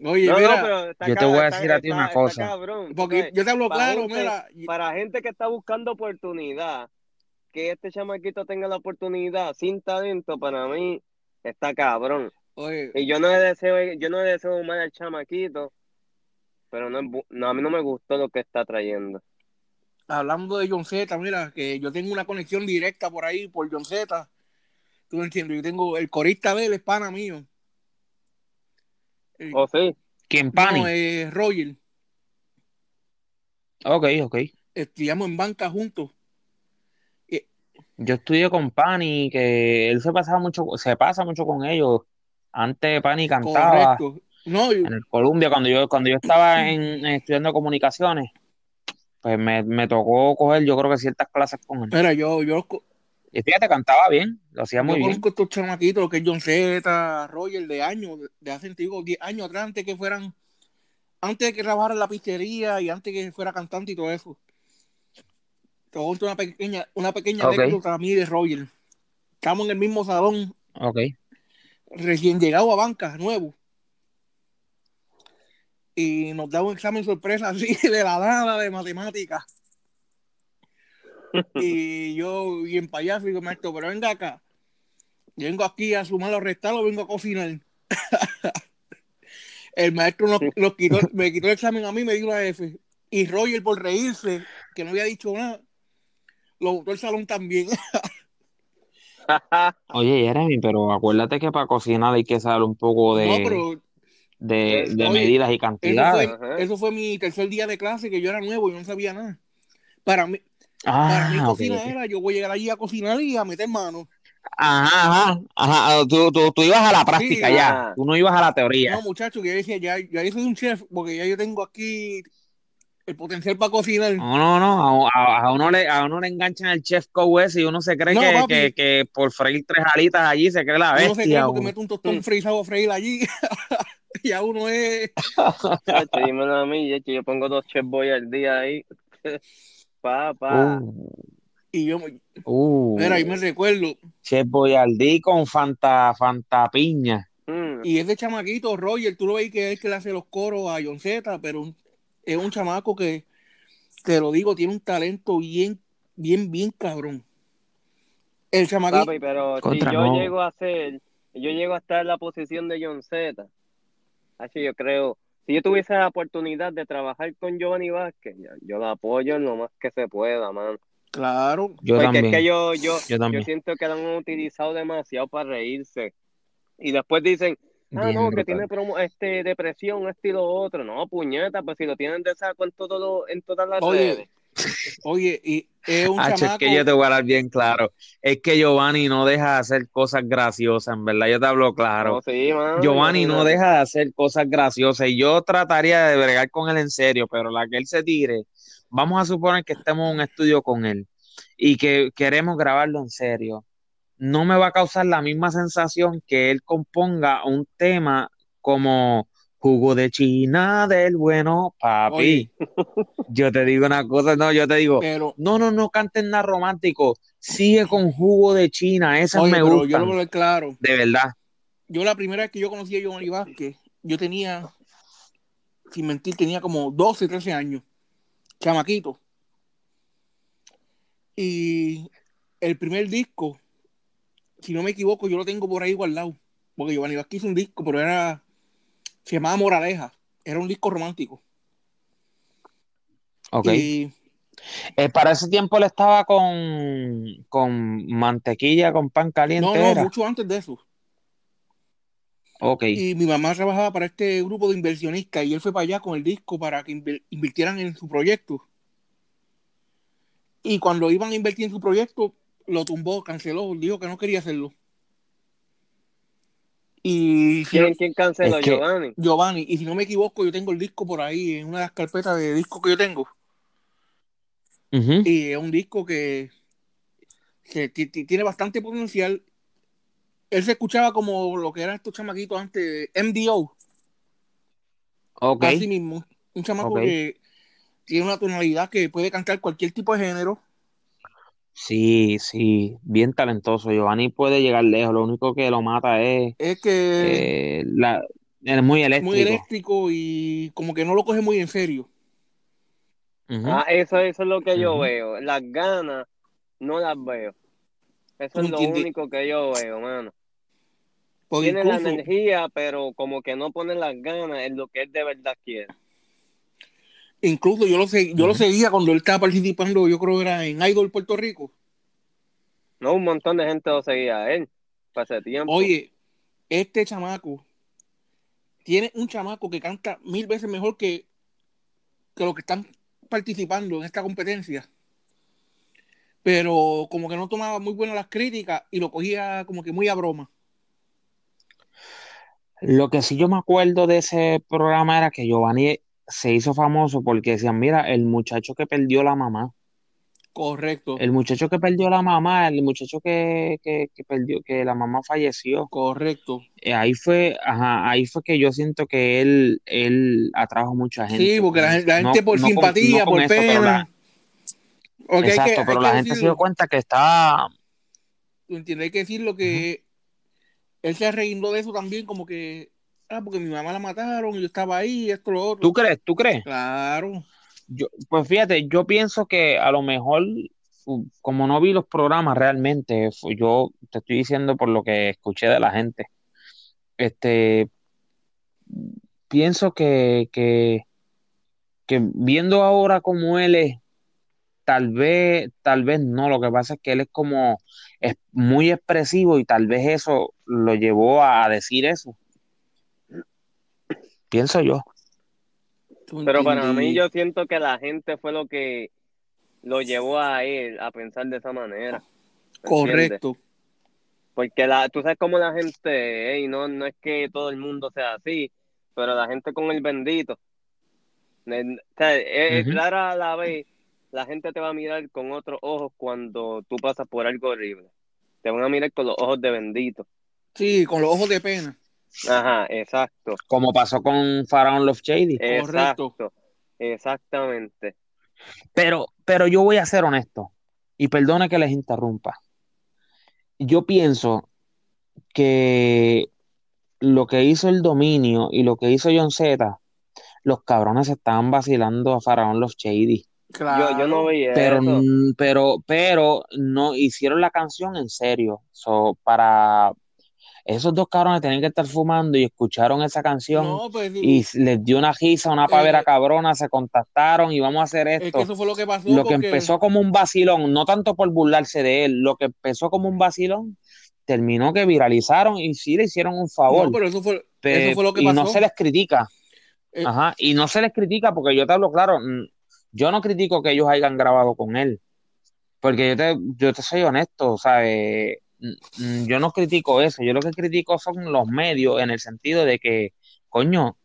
Oye, No, no, mira, yo te voy a está- decir a ti está- una está cosa. cabrón, porque yo te hablo para claro, gente- mira. Para gente que está buscando oportunidad, que este chamaquito tenga la oportunidad sin talento, para mí está cabrón. Oye, Y yo no le deseo, yo no le deseo mal al chamaquito, pero no, es no, a mí no me gustó lo que está trayendo. hablando de John Z, mira, que yo tengo una conexión directa por ahí, por John Z. Tú no entiendes, yo tengo el corista de él, es pana mío. Eh, ¿O sí? ¿Quién, Pani? no, eh, Roger. Ok, ok. Estudiamos en banca juntos. Yo estudié con Pani, que él se pasaba mucho, se pasa mucho con ellos. Antes Pani cantaba Correcto. No, yo- en el Columbia, cuando yo, cuando yo estaba en, estudiando comunicaciones, pues me, me tocó coger, yo creo que ciertas clases con él. mira, yo, yo, Y fíjate, cantaba bien, lo hacía yo muy bien. conozco estos chamaquitos, lo que es John Z, Roger, de años, de, hace antiguo, 10 años atrás, antes que fueran, antes de que trabajara en la pizzería y antes que fuera cantante y todo eso. Contar una pequeña, una pequeña Ok. anécdota a mí de Roger. Estamos en el mismo salón, Ok. recién llegado a banca, nuevo. Y nos da un examen sorpresa así de la nada de matemáticas. Y yo, bien payaso, digo, maestro, pero venga acá. Vengo aquí a sumar los restar o vengo a cocinar. el maestro nos, nos quitó, me quitó el examen a mí, me dio una F. Y Roger, por reírse, que no había dicho nada, lo botó el salón también. Oye, Jeremy, pero acuérdate que para cocinar hay que saber un poco de, no, pero de, de Oye, medidas y Eso cantidades. fue, eso fue mi tercer día de clase, que yo era nuevo y no sabía nada. Para mí, para mí Ah, ok, cocina era, yo voy a llegar allí a cocinar y a meter mano. Ajá, ajá, ajá. Tú, tú, tú ibas a la práctica Sí. ya, Ah. tú no ibas a la teoría. No, muchachos, que yo decía, ya, ya yo soy un chef, porque ya yo tengo aquí el potencial para cocinar. No, no, no, a, a- a uno le, a uno le enganchan el chef Cowes y uno se cree No, que, papi. que, que por freír tres alitas allí se cree la uno se cree bestia. porque mete un tostón frisado a freír allí. y a uno es. Dímelo a mí, yo pongo dos chef boy al día ahí. pa, pa. Uh, Y yo, uh, mira, ahí me recuerdo. Chef Boyardee con Fanta, Fanta Piña. Mm. Y ese chamaquito, Roger, tú lo ves que es el que le hace los coros a John Z, pero es un chamaco que, te lo digo, tiene un talento bien, bien, bien cabrón. El chamaquito, Papi, pero Contra, si yo no. llego a ser, yo llego a estar en la posición de John Z, así yo creo, si yo tuviese la oportunidad de trabajar con Giovanni Vázquez, yo, yo lo apoyo en lo más que se pueda, man. claro, Yo Porque también. es que yo, yo, Yo yo, siento que lo han utilizado demasiado para reírse. Y después dicen, ah, Bien no, que tiene promo, este, depresión, esto y lo otro. No, puñeta, pues si lo tienen de saco en, todo lo- en todas las Oye, redes. oye, y es un Hacho, es que yo te voy a hablar bien claro. Es que Giovanni no deja de hacer cosas graciosas, en verdad, yo te hablo claro. No, sí, mano, Giovanni no deja de hacer cosas graciosas y yo trataría de bregar con él en serio, pero la que él se tire, vamos a suponer que estemos en un estudio con él y que queremos grabarlo en serio. No me va a causar la misma sensación que él componga un tema como Jugo de China del bueno, papi. Oye, Yo te digo una cosa, no, yo te digo, pero, no, no, no canten nada romántico, sigue con Jugo de China, oye, me pero yo lo ver claro. de verdad. Yo la primera vez que yo conocí a Giovanni Vázquez, yo tenía, sin mentir, tenía como 12, 13 años. Chamaquito. Y el primer disco, si no me equivoco, yo lo tengo por ahí guardado. Porque Giovanni Vázquez hizo un disco, pero era. Se llamaba Moraleja. Era un disco romántico. Ok. Y Eh, para ese tiempo él estaba con, con mantequilla, con pan caliente, no, no, era. mucho antes de eso. Ok. Y mi mamá trabajaba para este grupo de inversionistas y él fue para allá con el disco para que invirtieran en su proyecto. Y cuando iban a invertir en su proyecto, lo tumbó, canceló, dijo que no quería hacerlo. Y si no- ¿Quién, quién canceló, Es que- Giovanni? Giovanni, y si no me equivoco, yo tengo el disco por ahí en una de las carpetas de discos que yo tengo. Y es un disco que, que ti- ti- tiene bastante potencial. Él se escuchaba como lo que eran estos chamaquitos antes, MDO. Ok. Así mismo. Un chamaco que tiene una tonalidad que puede cantar cualquier tipo de género. Sí, sí, bien talentoso. Giovanni puede llegar lejos, lo único que lo mata es Es que eh, la, es muy eléctrico. muy eléctrico y como que no lo coge muy en serio. Ah, eso, eso es lo que yo veo. Las ganas no las veo. Eso ¿Tú es lo entiendes? único que yo veo, mano. Porque Tiene la energía, pero como que no pone las ganas en lo que él de verdad quiere. Incluso yo lo sé, yo lo seguía cuando él estaba participando, yo creo que era en Idol Puerto Rico. No, un montón de gente lo seguía a él. ese tiempo. Oye, este chamaco tiene un chamaco que canta mil veces mejor que, que los que están participando en esta competencia. Pero como que no tomaba muy buenas las críticas y lo cogía como que muy a broma. Lo que sí yo me acuerdo de ese programa era que Giovanni se hizo famoso porque decían, mira, el muchacho que perdió la mamá, Correcto, el muchacho que perdió la mamá, el muchacho que, que, que perdió, que la mamá falleció. correcto. Eh, ahí fue, ajá, ahí fue que yo siento que él, él atrajo mucha gente. Sí, porque la. No- gente por no con- simpatía, no por eso, pero pena. hay exacto, que- hay pero la gente se dio cuenta que estaba, ¿Tú entiendes? Hay que decirlo que él se arregló de eso también, como que, ah, porque mi mamá la mataron y yo estaba ahí, esto, lo otro. ¿tú crees? ¿Tú crees? Claro. Yo, pues fíjate, yo pienso que a lo mejor, u- como no vi los programas realmente, yo te estoy diciendo por lo que escuché de la gente, este, pienso que, que, que viendo ahora como él es, tal vez, tal vez no, lo que pasa es que él es como, es muy expresivo y tal vez eso lo llevó a, a decir eso, pienso yo. ¿Tú Pero para mí yo siento que la gente fue lo que lo llevó a él a pensar de esa manera. Correcto. Porque la, tú sabes cómo la gente, ey, no, no es que todo el mundo sea así, pero la gente con el bendito. O sea, es, Ujú. clara a la vez, la gente te va a mirar con otros ojos cuando tú pasas por algo horrible. Te van a mirar con los ojos de bendito. Sí, con los ojos de pena. Ajá, exacto. Como pasó con Pharaoh Love Shady. Correcto. Exacto. Exactamente. Pero, pero yo voy a ser honesto y perdone que les interrumpa. Yo pienso que lo que hizo el dominio y lo que hizo John Z, los cabrones se estaban vacilando a Faraón Los Shady. Claro. Yo, yo no veía Pero, eso. pero, pero no hicieron la canción en serio. So, para esos dos cabrones tenían que estar fumando y escucharon esa canción No, pues y les dio una risa, una pavera Eh, cabrona, se contactaron y vamos a hacer Es que esto. eso fue lo que pasó. Lo que empezó como un vacilón, no tanto por burlarse de él, lo que empezó como un vacilón, terminó que viralizaron y sí le hicieron un favor. No, pero eso fue, Pe- eso fue lo que y pasó. no se les critica. Eh, Ajá, y no se les critica porque yo te hablo claro, yo no critico que ellos hayan grabado con él, porque yo te, yo te soy honesto, ¿sabes? Mm, mm, Yo no critico eso, yo lo que critico son los medios en el sentido de que, coño,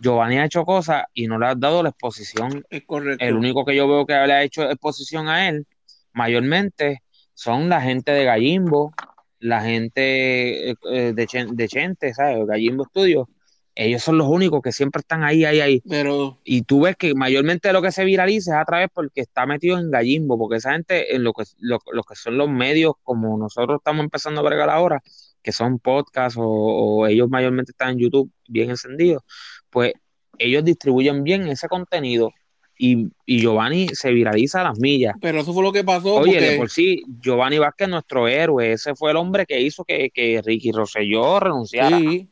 Giovanni ha hecho cosas y no le has dado la exposición es correcto. el único que yo veo que le ha hecho exposición a él, mayormente, son la gente de Gallimbo, la gente eh, eh, de, Chen- de Chente, ¿sabes? Gallimbo Studios. Ellos son los únicos que siempre están ahí, ahí, ahí. Pero Y tú ves que mayormente lo que se viraliza es a través porque está metido en Gallimbo, porque esa gente, en lo que, lo, lo que son los medios, como nosotros estamos empezando a bregar ahora, que son podcasts o, o ellos mayormente están en YouTube bien encendidos, pues ellos distribuyen bien ese contenido y, y Giovanni se viraliza a las millas. Pero eso fue lo que pasó. Oye, porque, de por sí, Giovanni Vázquez es nuestro héroe, ese fue el hombre que hizo que, que Ricky Rosselló renunciara. Sí.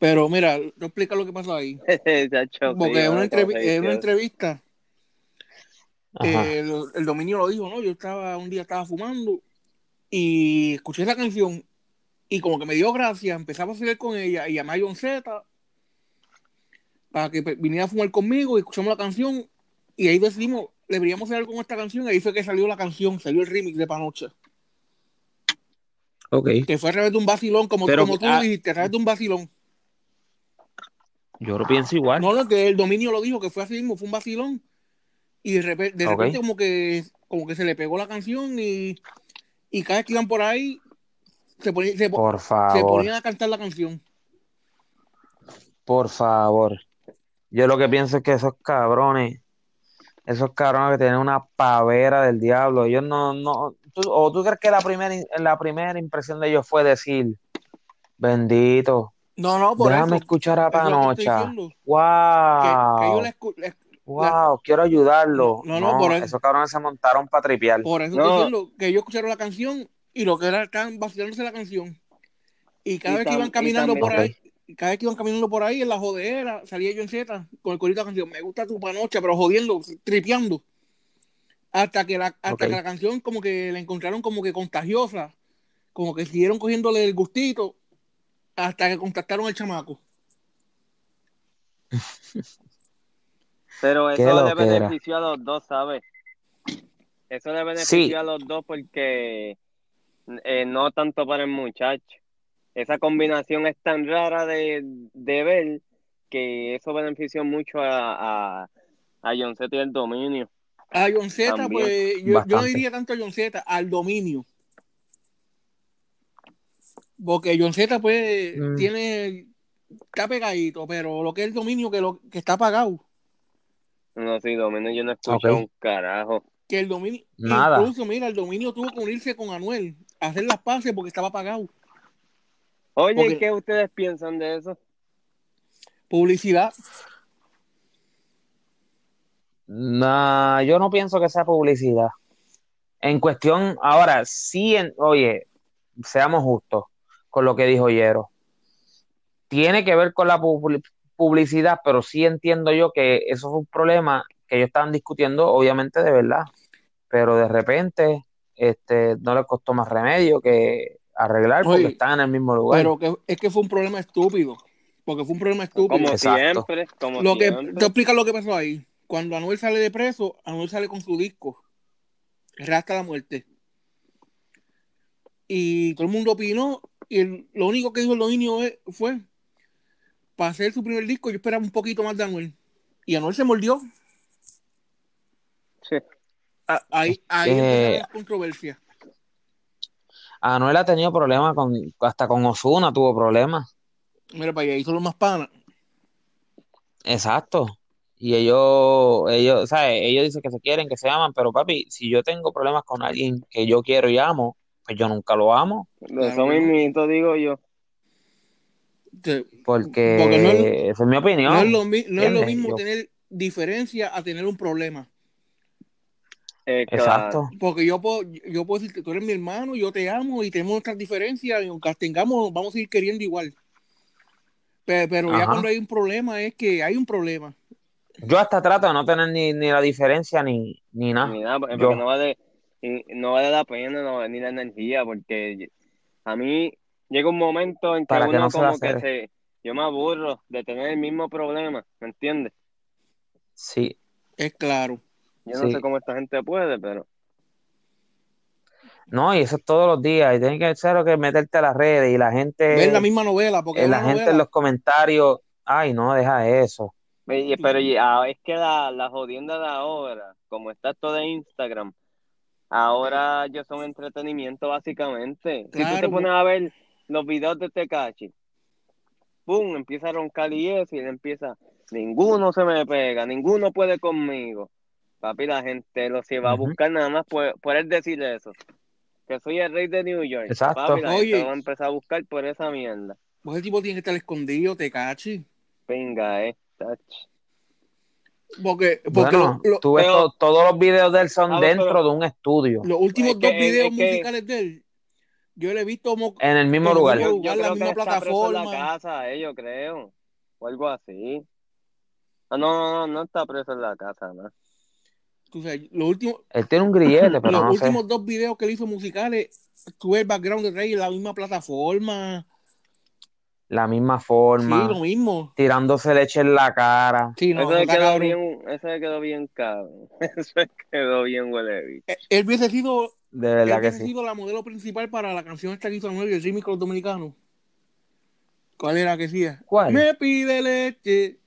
Pero mira, te explica lo que pasó ahí. Porque en una, no, entrevi- no, en una sí. entrevista, eh, el, el dominio lo dijo, ¿no? Yo estaba, un día estaba fumando y escuché esa canción y como que me dio gracia, empezaba a seguir con ella y llamé a John Z para que viniera a fumar conmigo y escuchamos la canción y ahí decidimos, deberíamos hacer algo con esta canción y ahí fue que salió la canción, salió el remix de Panoche, Ok, que fue a través de un vacilón, como, Pero, como tú ah, dijiste, a través de un vacilón. Yo lo pienso igual. No, no, que el dominio lo dijo, que fue así mismo, fue un vacilón. Y de repente, de como que como que se le pegó la canción y, y cada vez que iban por ahí se, ponían, se, se ponían a cantar la canción. Por favor. Yo lo que pienso es que esos cabrones, esos cabrones que tienen una pavera del diablo, ellos no, no, tú- o tú crees que la primera, la primera impresión de ellos fue decir, bendito, No, no, por déjame eso. escuchar a es que Panocha. diciendo. Que, que Wow, wow, quiero ayudarlo. No, no, por eso. esos cabrones se montaron para tripear. por eso No. estoy diciendo que ellos escucharon la canción y lo que era, estaban vacilándose la canción. Y cada Y vez que iban caminando por ahí, cada vez que iban caminando por ahí en la jodera, salía John Z con el corito de la canción, me gusta tu panocha, pero jodiendo, tripeando. Hasta que la, hasta que la canción como que la encontraron como que contagiosa. como que siguieron cogiéndole el gustito hasta que contactaron al chamaco. Pero eso le benefició a los dos, ¿sabes? Eso le benefició a los dos porque eh, no tanto para el muchacho. Esa combinación es tan rara de, de ver que eso benefició mucho a, a, a John y el dominio. A John Z, pues yo, yo no diría tanto a John Z, al dominio. Porque John Z, pues, Mm. tiene. Está pegadito, pero lo que es el dominio, que, lo, que está apagado. No, sí, dominio yo no escucho un carajo. Que el dominio. Nada. Incluso, mira, el dominio tuvo que unirse con Anuel a hacer las paces porque estaba apagado. Oye, Porque- ¿qué ustedes piensan de eso? Publicidad. No, yo no pienso que sea publicidad. En cuestión, ahora sí, en- oye, seamos justos con lo que dijo Yero. Tiene que ver con la publi- publicidad, pero sí entiendo yo que eso fue un problema que ellos estaban discutiendo, obviamente de verdad, pero de repente este, no les costó más remedio que arreglar porque Oye, están en el mismo lugar. Pero que, es que fue un problema estúpido. Porque fue un problema estúpido. Como Exacto. siempre, como Lo que, siempre. te explica lo que pasó ahí. Cuando Anuel sale de preso, Anuel sale con su disco. Rasta la muerte. Y todo el mundo opinó. Y el- lo único que dijo el dominio es- fue: para hacer su primer disco, yo esperaba un poquito más de Anuel. Y Anuel se mordió. Sí. Ahí, ahí las controversias. Anuel ha tenido problemas con, hasta con Ozuna tuvo problemas. Mira, para allá hizo los más panas. Exacto. Y ellos, ellos, ¿sabes? Ellos dicen que se quieren, que se aman, pero papi, si yo tengo problemas con alguien que yo quiero y amo, pues yo nunca lo amo, De eso mismito digo yo. Porque Porque no es- esa es mi opinión. No es lo, mi- no es lo ¿entiendes? mismo Yo- tener diferencia a tener un problema. Eh, claro. Exacto. Porque yo puedo, yo puedo decirte, tú eres mi hermano, yo te amo y tenemos nuestras diferencias y aunque las tengamos, vamos a seguir queriendo igual. Pero, pero ya cuando hay un problema es que hay un problema. Yo hasta trato de no tener ni, ni la diferencia ni, ni nada. Ni nada, porque Yo. no vale, y no vale la pena no, ni la energía, porque a mí llega un momento en que Para que uno se como que se, yo me aburro de tener el mismo problema, ¿me entiendes? Sí, Es claro. Yo no sé cómo esta gente puede, pero no, y eso es todos los días, y tienes que ser que meterte a las redes y la gente, Ver la misma novela, porque eh, la gente en los comentarios, ay, no, deja eso. pero y- ah, es que la, la jodienda de ahora, como está todo de Instagram, ahora ellos son entretenimiento básicamente. Si tú te pones a ver los videos de Tekashi, pum, empieza a roncar y eso, y él empieza, ninguno se me pega, ninguno puede conmigo. Papi, la gente lo se va a buscar nada más por, por él decir eso. Que soy el rey de New York. Exacto. Papi, la Oye. gente va a empezar a buscar por esa mierda. Pues el tipo tiene que estar escondido, te cachi. Venga, eh. tach. Porque, porque Bueno, lo- lo- tú ves pero- todos los videos de él son Ah, pero- dentro de un estudio, los últimos Es que- dos videos es que- musicales de él, yo le he visto como en el mismo en el lugar. mismo Yo, lugar, yo la creo que misma preso en la plataforma. casa, eh, yo creo. O algo así. Ah, no, no, no, no está preso en la casa, ¿no? tú sabes, los últimos, Él tiene un grillete, pero los no sé. últimos dos videos que él hizo musicales, tuve el background de Rey en la misma plataforma. La misma Sí, forma, lo mismo. tirándose leche en la cara. Sí, no, eso no le quedó cabrón. bien, eso le quedó bien cabrón. Eso le quedó bien huele bicho. Eh, Él hubiese sido, De él verdad que hubiese sí. sido la modelo principal para la canción esta que hizo Anuel y el remix con los dominicanos. ¿Cuál era que decía? ¿Cuál? Me pide leche.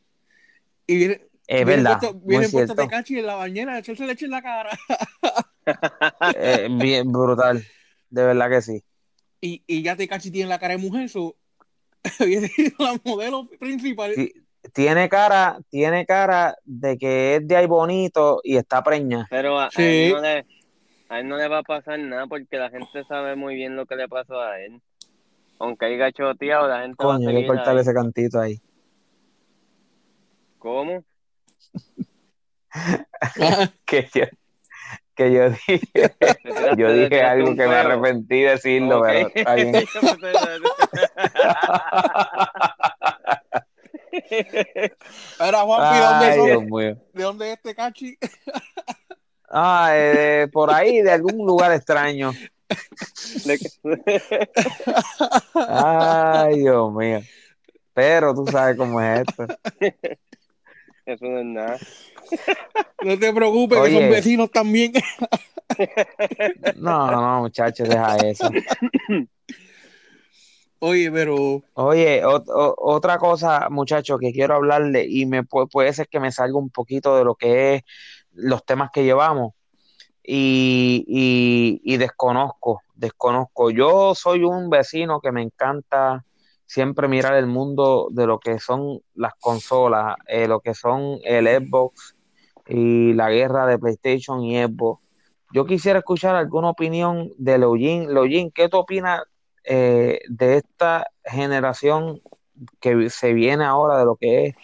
Y viene, Es viene verdad, puesto, viene puesto. Tecachi en la bañera, echarse leche en la cara. Eh, bien brutal. De verdad que sí. Y, y ya Tecachi tiene la cara de mujer, so, hubiese sido la modelo principal. Tiene cara, tiene cara de que es de ahí bonito y está preña. Pero a, a Sí. él no le, a él no le va a pasar nada porque la gente sabe muy bien lo que le pasó a él. Aunque haya choteado, la gente va a Coño, hay que cortarle ese cantito ahí. ¿Cómo? Que yo, que yo dije, yo dije algo que me arrepentí de decirlo, Ok. pero está bien. Era Juanpi, ¿de dónde Ay, son? Dios mío. ¿De dónde es Tecachi? Ah, eh, por ahí, de algún lugar extraño. Ay, Dios mío. Pero tú sabes cómo es esto. Eso no es nada. No te preocupes, que Oye. son vecinos también. No, no, muchachos, deja eso. Oye, pero Oye, o- otra cosa, muchachos, que quiero hablarle y me pu- puede ser que me salga un poquito de lo que es los temas que llevamos y, y- y desconozco, desconozco. Yo soy un vecino que me encanta siempre mirar el mundo de lo que son las consolas, eh, lo que son el Xbox y la guerra de PlayStation y Xbox. Yo quisiera escuchar alguna opinión de Login. Login, ¿qué tú opinas eh, de esta generación que se viene ahora de lo que es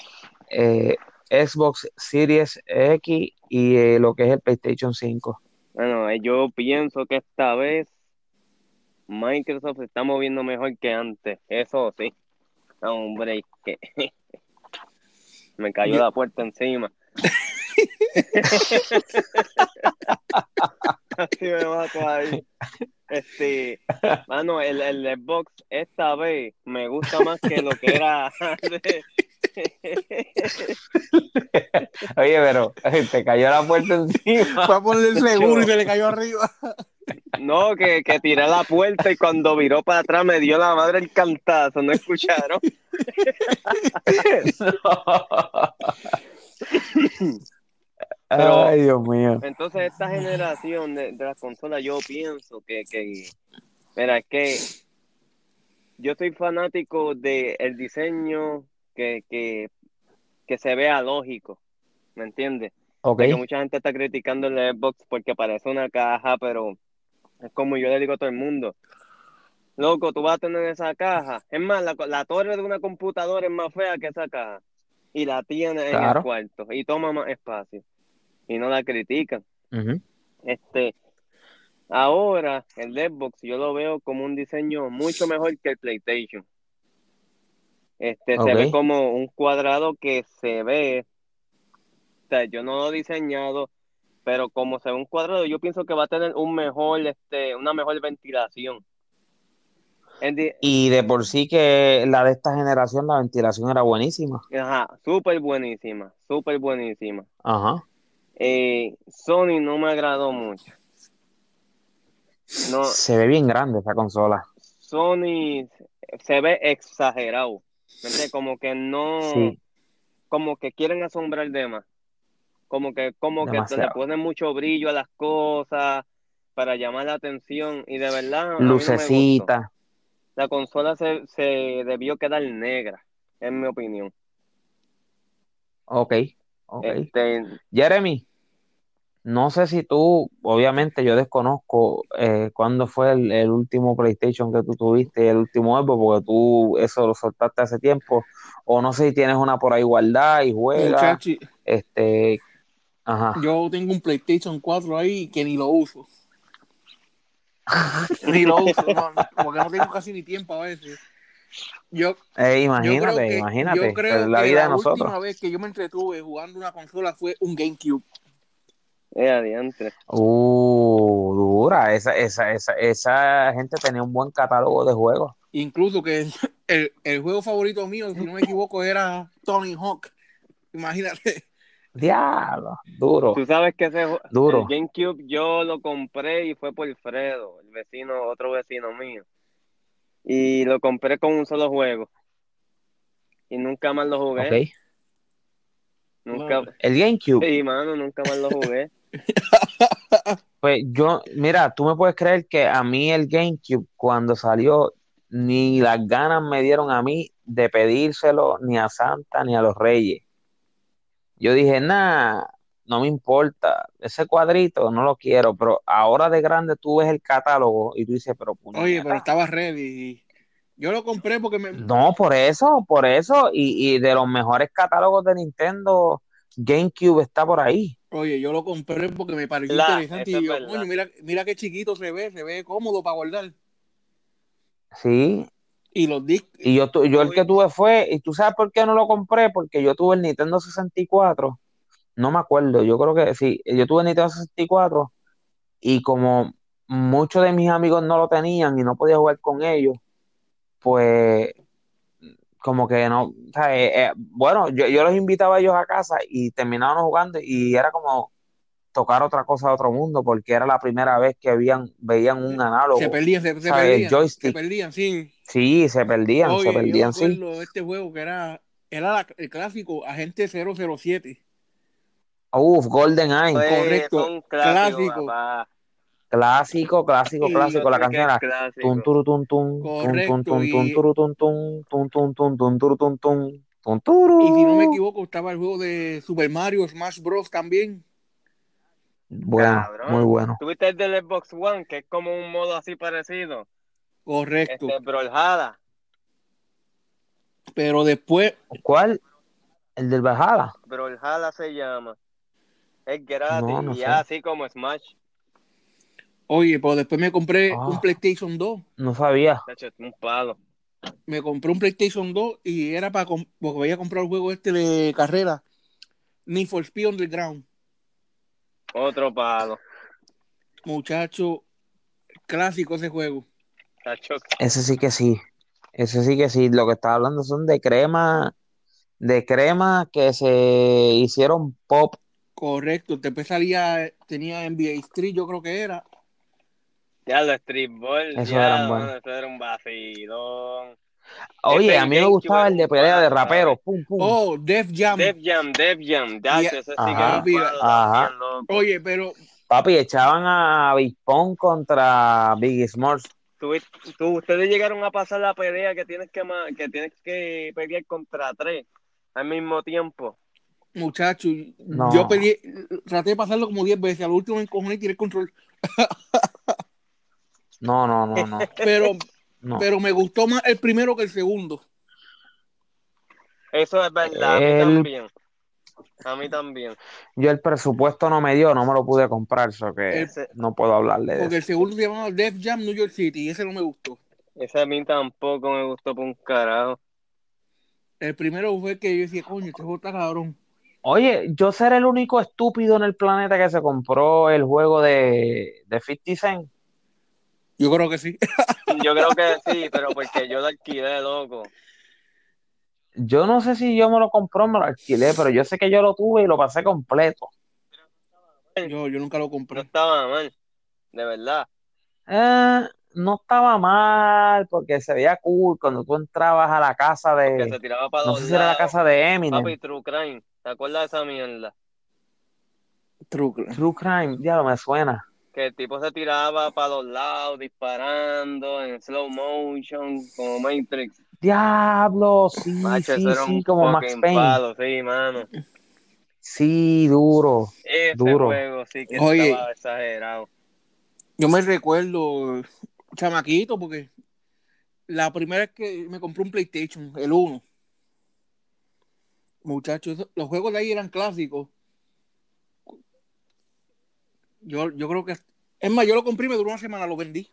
eh, Xbox Series X y eh, lo que es el PlayStation 5? Bueno, yo pienso que esta vez Microsoft se está moviendo mejor que antes. Eso sí. No, hombre, que me cayó Yo- la puerta encima. Así me mato ahí. Este, mano, el, el Xbox esta vez me gusta más que lo que era antes. Oye, pero te cayó la puerta encima. fue a ponerle el seguro y se le cayó arriba. No, que, que tiré la puerta y cuando viró para atrás me dio la madre el cantazo, ¿no escucharon? Pero- Ay, Dios mío. Entonces esta generación de, de las consolas yo pienso que, que mira, es que yo soy fanático del el diseño que, que, que se vea lógico, ¿me entiendes? Ok, Porque mucha gente está criticando el Xbox porque parece una caja, pero es como yo le digo a todo el mundo. Loco, tú vas a tener esa caja. Es más, la, la torre de una computadora es más fea que esa caja. Y la tiene en el cuarto. Y toma más espacio. Y no la critican. Este, ahora el Xbox yo lo veo como un diseño mucho mejor que el PlayStation. Este, se ve como un cuadrado que se ve, o sea, yo no lo he diseñado, pero como se ve un cuadrado, yo pienso que va a tener un mejor, este, una mejor ventilación. Y de por sí que la de esta generación, la ventilación era buenísima. Ajá, súper buenísima, súper buenísima. Ajá. Eh, Sony no me agradó mucho. No, Se ve bien grande esa consola. Sony se ve exagerado. Como que no, Sí. como que quieren asombrar de más. Como que, como que le Demasiado. ponen mucho brillo a las cosas para llamar la atención. Y de verdad, no. Lucecita. La consola se, se debió quedar negra, en mi opinión. Ok, ok. Este, Jeremy, no sé si tú, obviamente yo desconozco eh, cuándo fue el, el último PlayStation que tú tuviste, el último Xbox, porque tú eso lo soltaste hace tiempo, o no sé si tienes una por ahí guardada y juegas, Muchachi, este, ajá. yo tengo un PlayStation 4 ahí que ni lo uso. ni lo uso, no, porque no tengo casi ni tiempo a veces. Yo, Eh, yo creo imagínate, que, imagínate, yo creo la que vida la de nosotros. última vez que yo me entretuve jugando una consola fue un GameCube. eh, adiante. Uh, dura, esa, esa, esa, esa gente tenía un buen catálogo de juegos. Incluso que el, el juego favorito mío, si no me equivoco, era Tony Hawk. Imagínate. Diablo, duro. Tú sabes que ese Duro. el GameCube yo lo compré y fue por Fredo, el vecino, otro vecino mío. Y lo compré con un solo juego. Y nunca más lo jugué. Nunca. El GameCube. Sí, mano, nunca más lo jugué. Pues yo, mira, tú me puedes creer que a mí el GameCube cuando salió, ni las ganas me dieron a mí de pedírselo ni a Santa ni a los Reyes. Yo dije, nah, no me importa, ese cuadrito no lo quiero, pero ahora de grande tú ves el catálogo y tú dices, pero Oye, puñeta. pero estaba ready. Yo lo compré porque me. No, por eso, por eso, y, y de los mejores catálogos de Nintendo, GameCube está por ahí. Oye, yo lo compré porque me pareció La- interesante. Y yo, coño, mira, mira qué chiquito se ve, se ve cómodo para guardar. Sí, Y los discos. Y yo, tu- yo el que tuve fue, y tú sabes por qué no lo compré, porque yo tuve el Nintendo 64, no me acuerdo, yo creo que sí, yo tuve el Nintendo 64 y como muchos de mis amigos no lo tenían y no podía jugar con ellos, pues como que no, o sea, eh, eh, bueno, yo, yo los invitaba a ellos a casa y terminaban jugando y era como tocar otra cosa de otro mundo porque era la primera vez que habían, veían un análogo. Se perdían, se, se perdían. Se joystick. perdían, sí. Sí, se perdían, Oye, se perdían, yo sí. este juego que era, era la- el clásico Agente 007. Uf, Golden Eye, Pues, correcto, clásico. papá. clásico, clásico, Y- clásico. La canción era clásico. tun turu tun tun, tun tun turu tun tun, tun tun tun tun turu tun tun, tun turu. Y si no me equivoco, estaba el juego de Super Mario Smash Bros. también. Bueno, Cabrón. muy bueno. ¿Tuviste el del Xbox One, que es como un modo así parecido? Correcto. Este, Brawlhalla. Pero después, ¿Cuál? El del Valhalla. Brawlhalla se llama. Es gratis No, no y sé. así como Smash. oye, pues después me compré Ah. un PlayStation 2. No sabía. Un palo. Me compré un PlayStation 2 y era para porque voy a comprar el juego este de carrera. Need for Speed Underground. Otro palo. Muchacho, clásico ese juego. Ese sí que sí. Ese sí que sí. Lo que estaba hablando son de crema, de crema que se hicieron pop. Correcto. Después salía, tenía NBA Street, yo creo que era. ya lo Street Ball. Eso ya, eran eso era un vacilón. Oye, Ese a mí me gustaba el de pelea de pum. Oh, Def Jam. Def Jam, Def Jam. Ese sí Ajá. que era. Oye, pero Papi, echaban a Bispón contra Biggie Smalls. Tú, tú- ustedes llegaron a pasar la pelea que tienes que ma- que tienes que pelear contra tres al mismo tiempo. muchacho, No. yo pedí, traté de pasarlo como 10 veces. Al último me encojoné y tiré el control. No, no, no, no. Pero, no. pero me gustó más el primero que el segundo. Eso es verdad, a mí El- también. A mí también. Yo el presupuesto no me dio, no me lo pude comprar, eso que Ese, no puedo hablarle de Porque el segundo se llamaba Def Jam New York City y ese no me gustó. ese a mí tampoco me gustó por un carajo. El primero fue que yo decía, coño, este juego está cabrón. Oye, yo seré el único estúpido en el planeta que se compró el juego de, de 50 Cent. Yo creo que sí. Yo creo que sí, pero porque yo lo alquilé, loco. Yo no sé si yo me lo compré o me lo alquilé, pero yo sé que yo lo tuve y lo pasé completo. Yo, yo nunca lo No compré. estaba mal, de verdad. Eh, no estaba mal porque se veía cool cuando tú entrabas a la casa Que de, se tiraba para no sé si era la casa de Eminem, Papi, True Crime. ¿Te acuerdas de esa mierda? Truco. True Crime, ya lo me suena. Que el tipo se tiraba para los lados, disparando en slow motion, como Matrix. Diablo, sí, Macho, sí, sí, un como Max Payne. palo, sí, mano. Sí, duro. Ese Duro. juego sí que Oye. estaba exagerado. Yo me recuerdo, chamaquito, porque la primera vez que me compré un PlayStation, el 1. Muchachos, los juegos de ahí eran clásicos. Yo, yo creo que. Es más, yo lo compré y me duró una semana, lo vendí.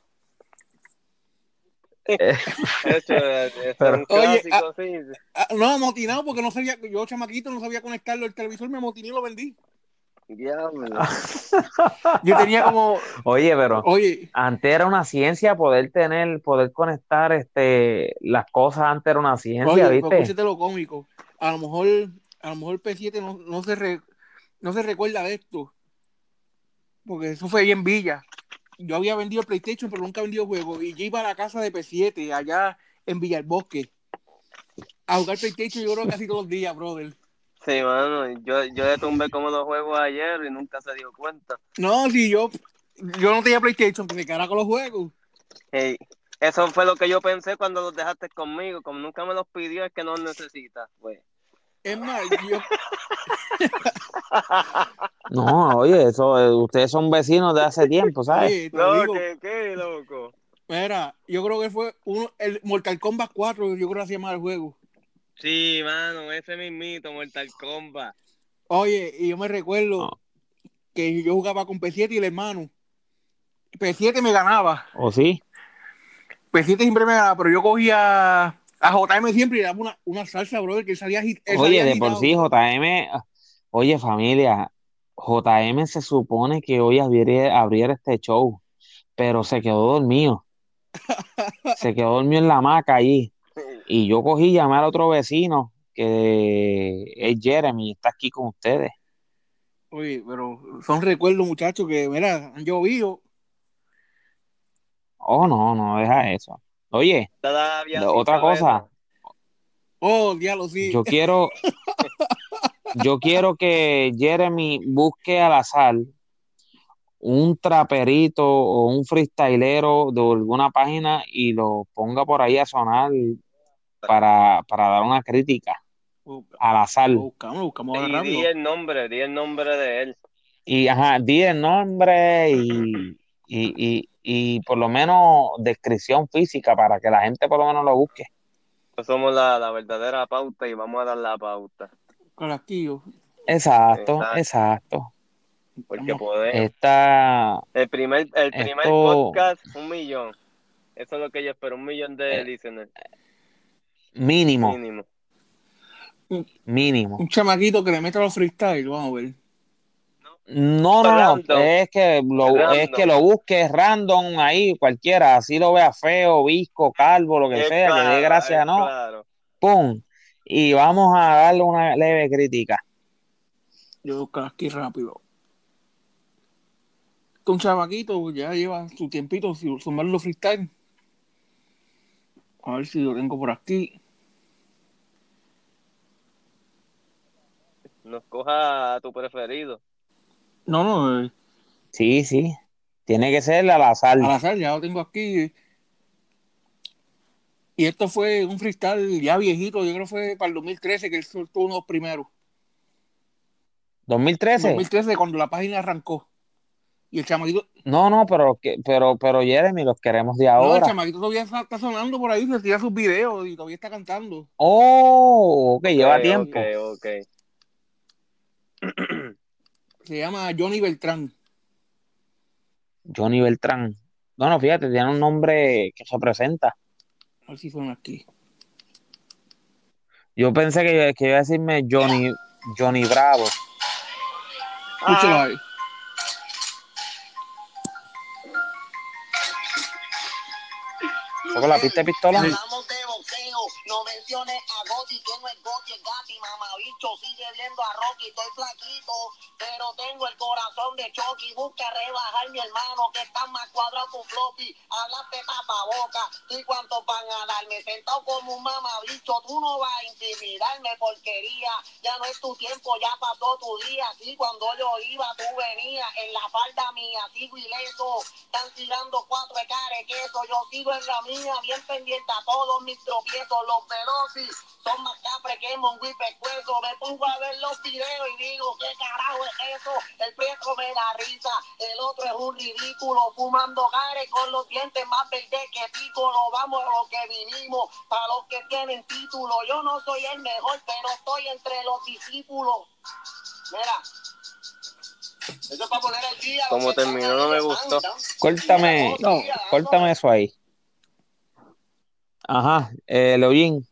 Eso, eso es Pero- un Oye, clásico, sí. Ah, no, amotinado, porque no sabía, yo chamaquito no sabía conectarlo al televisor, me amotiné y lo vendí. Diablo. Yo tenía como, Oye, pero oye, antes era una ciencia poder tener, poder conectar este las cosas antes era una ciencia, oye, ¿viste? escúchate lo cómico. A lo mejor, a lo mejor P7 no, no se re- no se recuerda de esto. Porque eso fue ahí en Villa. Yo había vendido PlayStation, pero nunca he vendido juegos. Y yo iba a la casa de P7, allá en Villa el Bosque, a jugar PlayStation, yo creo casi todos los días, brother. Sí, mano. Yo, yo le tumbé como dos juegos ayer y nunca se dio cuenta. No, si yo, yo no tenía PlayStation, que se cara con los juegos. Hey, eso fue lo que yo pensé cuando los dejaste conmigo. Como nunca me los pidió, es que no los necesitas, pues. Es más, yo, No, oye, eso, eh, ustedes son vecinos de hace tiempo, ¿sabes? lo No, digo, ¿qué, qué, loco? Mira, yo creo que fue uno, el Mortal Kombat 4, yo creo que se llama el juego. Sí, mano, ese mismito, Mortal Kombat. Oye, y yo me recuerdo No. que yo jugaba con P7 y el hermano. P7 me ganaba. ¿O sí? P7 siempre me ganaba, pero yo cogía a JM siempre le daba una, una salsa, brother, que salía, agi- él Oye, de por agitado. sí, JM, oye, familia, JM se supone que hoy abriera, abriera este show, pero se quedó dormido. Se quedó dormido en la hamaca allí. Y yo cogí y llamé al otro vecino, que es Jeremy, está aquí con ustedes. Oye, pero son recuerdos, muchachos, que, mira, han llovido. Oh, no, no, deja eso. Oye, otra cosa, Oh, diablo, sí. yo quiero, yo quiero que Jeremy busque al azar un traperito o un freestylero de alguna página y lo ponga por ahí a sonar para, para dar una crítica al azar. Buscamos, buscamos Y di el nombre, di el nombre de él. Y ajá, di el nombre y, y, y, y por lo menos descripción física para que la gente por lo menos lo busque. Nosotros somos la, la verdadera pauta y vamos a dar la pauta. Carasquillo. Exacto, Exacto. exacto. Porque podemos. Esta, El primer, el primer Esto- podcast, un millón. Eso es lo que yo espero, un millón de Eh, listeners mínimo, mínimo. mínimo. Un chamaquito que le meta los freestyle, vamos a ver. No, no, no, es que lo, es Random. que lo busques random ahí, cualquiera, así lo vea feo, visco, calvo, lo que Es sea, que dé gracia, ¿no? claro. ¡Pum! Y vamos a darle una leve crítica. Yo buscar aquí rápido. Un chamaquito ya lleva su tiempito sin sumar los freestyle. A ver si lo tengo por aquí. Nos coja a tu preferido. No, no, eh, Sí, sí, tiene que ser al azar. al azar, ya lo tengo aquí. Y esto fue un freestyle ya viejito, yo creo que fue para el 2013 que él soltó uno de los primeros. 2013. 2013 cuando la página arrancó. Y el chamaquito, No, no, pero, que- pero, pero Jeremy, los queremos de no, el ahora. chamaquito todavía está, está sonando por ahí, se tira sus videos y todavía está cantando. Oh, ok, lleva Ok, tiempo. Ok, ok. Se llama Johnny Beltrán. Johnny Beltrán. No, no, fíjate, tiene un nombre que se presenta. A ver si suena aquí. Yo pensé que, que iba a decirme Johnny, Johnny Bravo. Escúchalo ahí. ¿Fue con la pista de pistola? Sí. No menciones a Gotti, que no es Gotti, es Gatti, mamabicho, sigue viendo a Rocky, estoy flaquito, pero tengo el corazón de Chucky, busca rebajar mi hermano, que está más cuadrado un floppy, hablaste tapaboca, y cuánto van a darme, sentado como un mamabicho, tú no vas a intimidarme, porquería, ya no es tu tiempo, ya pasó tu día, así cuando yo iba, tú venías, en la falda mía, sigo ileso, están tirando cuatro de queso, yo sigo en la mía, bien pendiente a todos mis tropiezos, los velocis son más capres que un pescuezo, me pongo a ver los videos y digo, ¿qué carajo es eso? El prieto me da risa, el otro es un ridículo, fumando care con los dientes más verdes que pícolo, vamos a lo que vinimos, para los que tienen título, yo no soy el mejor, pero estoy entre los discípulos. Mira. Eso es para poner el día. Como terminó, no me gustó. Córtame, No. córtame eso ahí. Ajá, eh, Leoyin.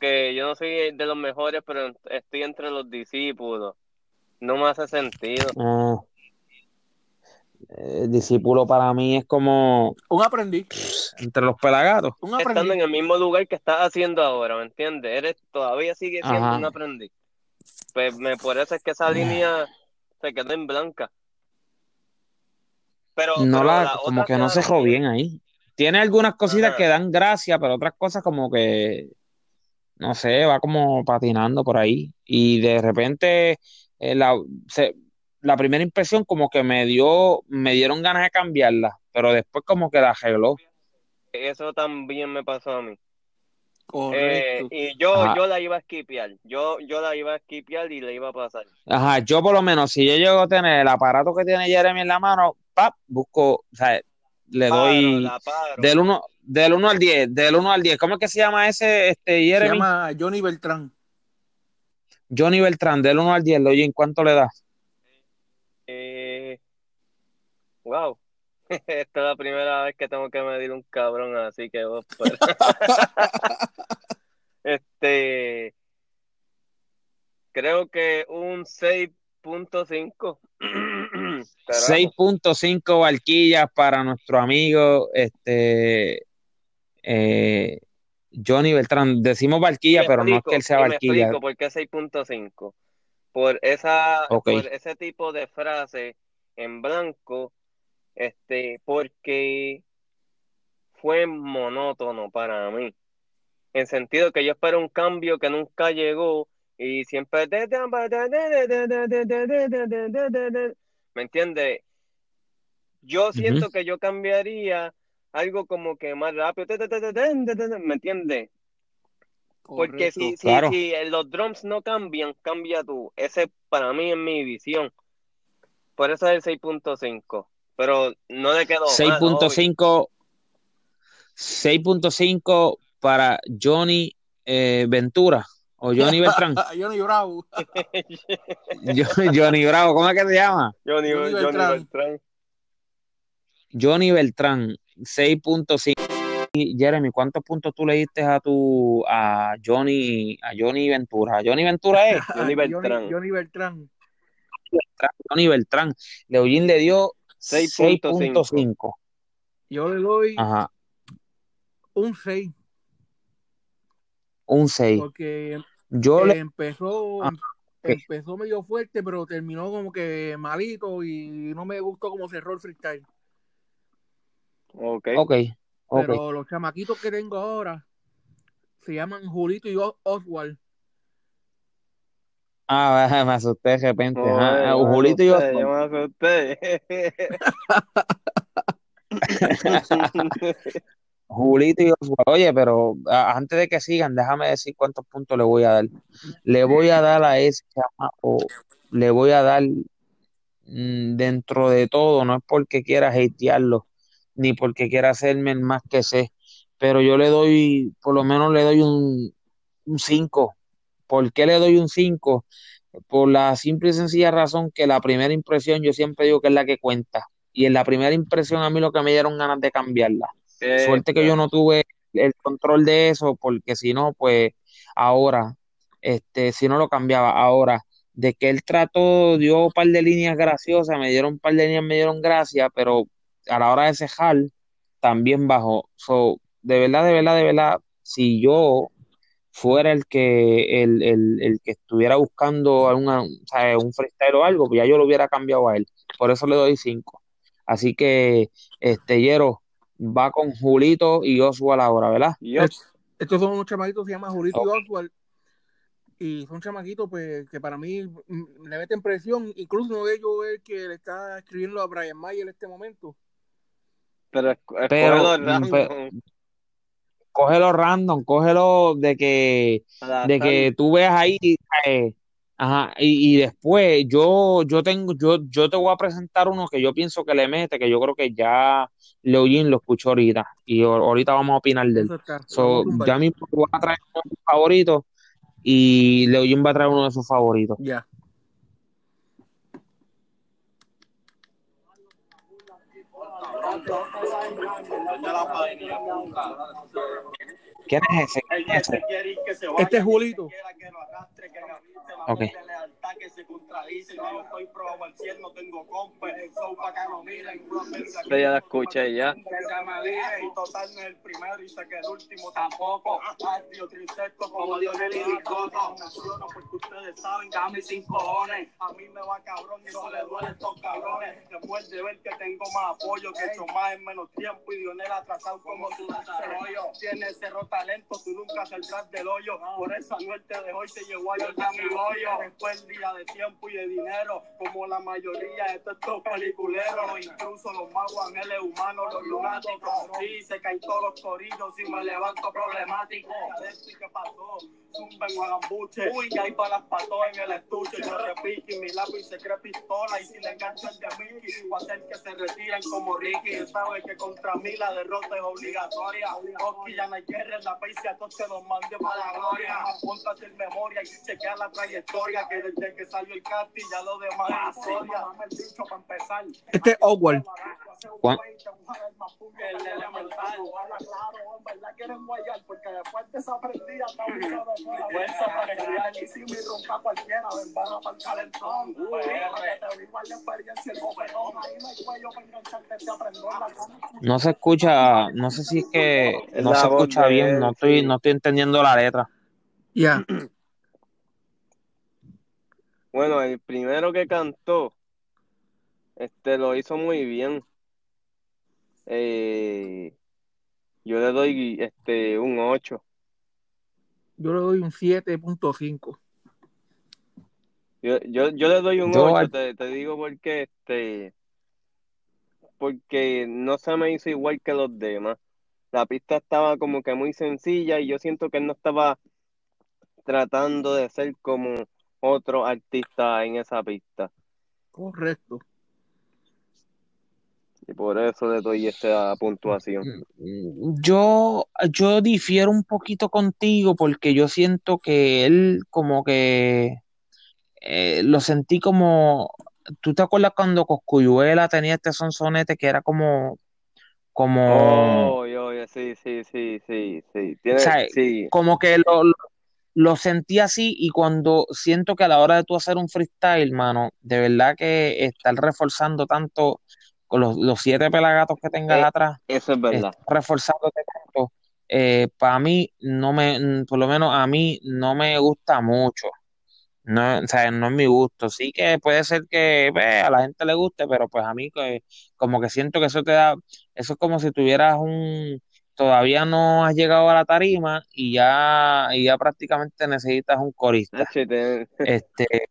Que yo no soy de los mejores, pero estoy entre los discípulos. No me hace sentido. ah, eh, discípulo para mí es como Un aprendiz. entre los pelagatos. Un Estando aprendiz. en el mismo lugar que estás haciendo ahora, ¿me entiendes? Eres todavía sigue siendo Ajá. un aprendiz. Pues me, por eso es que esa línea se quedó en blanca. Pero, No pero la, la como que no se dejó bien ahí. Tiene algunas cositas que dan gracia, pero otras cosas como que, no sé, va como patinando por ahí. Y de repente, eh, la, se- la primera impresión como que me dio, me dieron ganas de cambiarla, pero después como que la arregló. Eso también me pasó a mí. Eh, y yo, Ajá. yo la iba a esquipear. Yo, yo la iba a esquipear y le iba a pasar. Ajá, yo por lo menos, si yo llego a tener el aparato que tiene Jeremy en la mano, pap, busco, o sea, le doy paro. del 1 del uno al 10, del 1 al 10. ¿Cómo es que se llama ese, este, Se Jeremy? llama Johnny Beltrán. Johnny Beltrán, del 1 al 10, oye, ¿en cuánto le das? Eh, wow. Esta es la primera vez que tengo que medir un cabrón, así que vos pues. Este creo que un 6.5. carajo. 6.5 barquillas para nuestro amigo este eh, Johnny Beltrán. Decimos barquilla, pero no es que él sea me barquilla. explico por qué 6.5. Por esa, por ese tipo de frase en blanco, este, porque fue monótono para mí. En sentido que yo espero un cambio que nunca llegó y siempre ¿me entiendes? Yo siento que yo cambiaría algo como que más rápido, ¿me entiendes? Porque si, si, Claro. si los drums no cambian, cambia tú. Ese para mí es mi visión. Por eso es el 6.5. Pero no le quedó mal, obvio. 6.5 6.5 para Johnny eh, Ventura o Johnny Beltrán. Johnny Bravo. Jo- Johnny Bravo, ¿cómo es que se llama? Johnny, Johnny Johnny Beltrán. Beltrán. Johnny Beltrán, 6.5. Y, Jeremy, ¿cuántos puntos tú le diste a tu a Johnny a Johnny Ventura? ¿A Johnny Ventura es? Johnny Beltrán. Johnny Beltrán. Johnny Beltrán. Leoyin le dio 6.5. 6.5. Yo le doy Ajá, un 6 un 6. porque Yo eh, le empezó, Ah, empezó medio fuerte, pero terminó como que malito y no me gustó como cerró el freestyle. Ok. Ok, ok. Pero los chamaquitos que tengo ahora se llaman Julito y Os- Oswald. Ah, me asusté de repente. Ajá, me Julito y asusté, Oswald. yo me asusté. Julito y Oswald. Oye, pero antes de que sigan, déjame decir cuántos puntos le voy a dar. Le voy a dar a ese chamaco, le voy a dar mm, dentro de todo, no es porque quiera hatearlo, ni porque quiera hacerme el más que sé, pero yo le doy, por lo menos le doy un, un 5. ¿Por qué le doy un 5? Por la simple y sencilla razón que la primera impresión yo siempre digo que es la que cuenta. Y en la primera impresión a mí lo que me dieron ganas de cambiarla. Suerte que yo no tuve el control de eso, porque si no, pues ahora, este, si no lo cambiaba, ahora, de que él trató, dio un par de líneas graciosas, me dieron un par de líneas, me dieron gracia, pero a la hora de cejar, también bajó. So, de verdad, de verdad, de verdad, si yo fuera el que, el, el, el que estuviera buscando alguna, un freestyle o algo, pues ya yo lo hubiera cambiado a él. Por eso le doy cinco. Así que, este, Yero, va con Julito y Oswald ahora, ¿verdad? Estos son unos chamaquitos que se llaman Julito y. Oswald. Y son chamaquitos pues, que para mí mm, le meten presión. Incluso uno de ellos es el que le está escribiendo a Brian Mayer en este momento. Pero, Pero, escógelo mm, random, pe- Cógelo random, cógelo de que, de que tú veas ahí, eh, ajá, y, y después yo, yo tengo, yo, yo te voy a presentar uno que yo pienso que le mete, que yo creo que ya Leoyin lo escuchó ahorita, y ahor- ahorita vamos a opinar de él. So, ya mismo voy a traer uno de sus favoritos, y Leoyin va a traer uno de sus favoritos. Ya. ¿Quién es ese? ¿Quién es ese? Este es Julito. Ok. Yo ya la escuché ya. Y total no es el primero y sé que el último tampoco. Ay, otro insecto como Dios le Coto. Naciono porque ustedes saben que a mí sin cojones. A mí me va cabrón y no le duele estos cabrones. Que muerde ver que tengo más apoyo, que he hecho más en menos tiempo y Dionel atrasado como tu desarrollo. Tiene cerro talento, tú nunca saldrás del hoyo. Por eso Anuel te dejó y se llevó a yo mi hoyo. Después el día de tiempo y de dinero, como la mayoría de estos peliculeros. Incluso los magos ángeles humanos, los lunáticos. Sí, se caen todos los corillos y me levanto problemático. ¿Y qué pasó? Zumben o hagan buche. Uy, hay balas para todo en el estuche. Yo repique mi lápiz se cree pistola. Y si le enganchan de Mickey, a hacer que se retiren como Ricky. Él sabe que contra mí la derrota es obligatoria. Oski ya no hay guerra en la país y a todos se los mande para la gloria. Ponte a hacer memoria y chequea la trayectoria. Que que salió el casting ya lo demás es historia. Dame el bicho para empezar. Este es Oswald. ¿Cuán- Que el elemental. Habla claro, en verdad quieren guayar, porque después de esa prendida está un solo fuera. Fuerza para criar, y si me rompa cualquiera, ven, van a para el calentón. Para que te viva la experiencia, el bofetón, ahí no se escucha, no sé si es que no se escucha bien, no estoy, no estoy entendiendo la letra. Ya. Bueno, el primero que cantó, este, lo hizo muy bien. Eh, yo le doy, este, un 8. Yo le doy un 7.5. Yo, yo, yo le doy un Yo 8, al- te, te digo porque, este, porque no se me hizo igual que los demás. La pista estaba como que muy sencilla y yo siento que él no estaba tratando de ser como otro artista en esa pista. Correcto. Y por eso le doy esta puntuación. Yo, yo difiero un poquito contigo porque yo siento que él como que eh, lo sentí como, ¿tú te acuerdas cuando Coscuyuela tenía este sonsonete que era como, como, Oh, yo, yo, sí, sí, sí, sí, sí. o Tiene, sea, sí, como que lo, lo, lo sentí así y cuando siento que a la hora de tú hacer un freestyle, mano, de verdad que estar reforzando tanto con los, los siete pelagatos que tengas eh, atrás, eso es verdad. reforzándote tanto, eh, para mí no me, mm, por lo menos a mí no me gusta mucho. No, o sea, no es mi gusto. Sí que puede ser que pues, a la gente le guste, pero pues a mí que, como que siento que eso te da, eso es como si tuvieras un, todavía no has llegado a la tarima y ya, y ya prácticamente necesitas un corista. Este,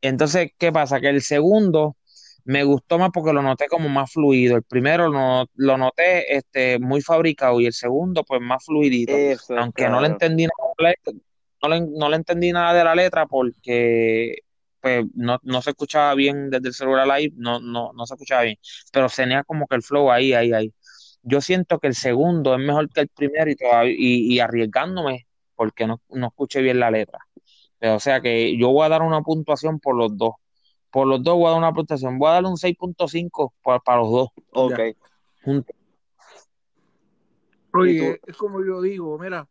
entonces, ¿qué pasa? Que el segundo me gustó más porque lo noté como más fluido. El primero lo, lo noté este, muy fabricado y el segundo pues más fluidito. Eso Aunque no le entendí nada no le, no le entendí nada de la letra porque pues no, no se escuchaba bien desde el celular live, no, no, no se escuchaba bien, pero tenía como que el flow ahí, ahí, ahí. Yo siento que el segundo es mejor que el primero y, todavía, y, y arriesgándome porque no, no escuché bien la letra. Pero, o sea que yo voy a dar una puntuación por los dos. Por los dos voy a dar una puntuación. Voy a darle un 6.5 para, para los dos Ok. juntos. ¿Y Oye, es, como yo digo, mira,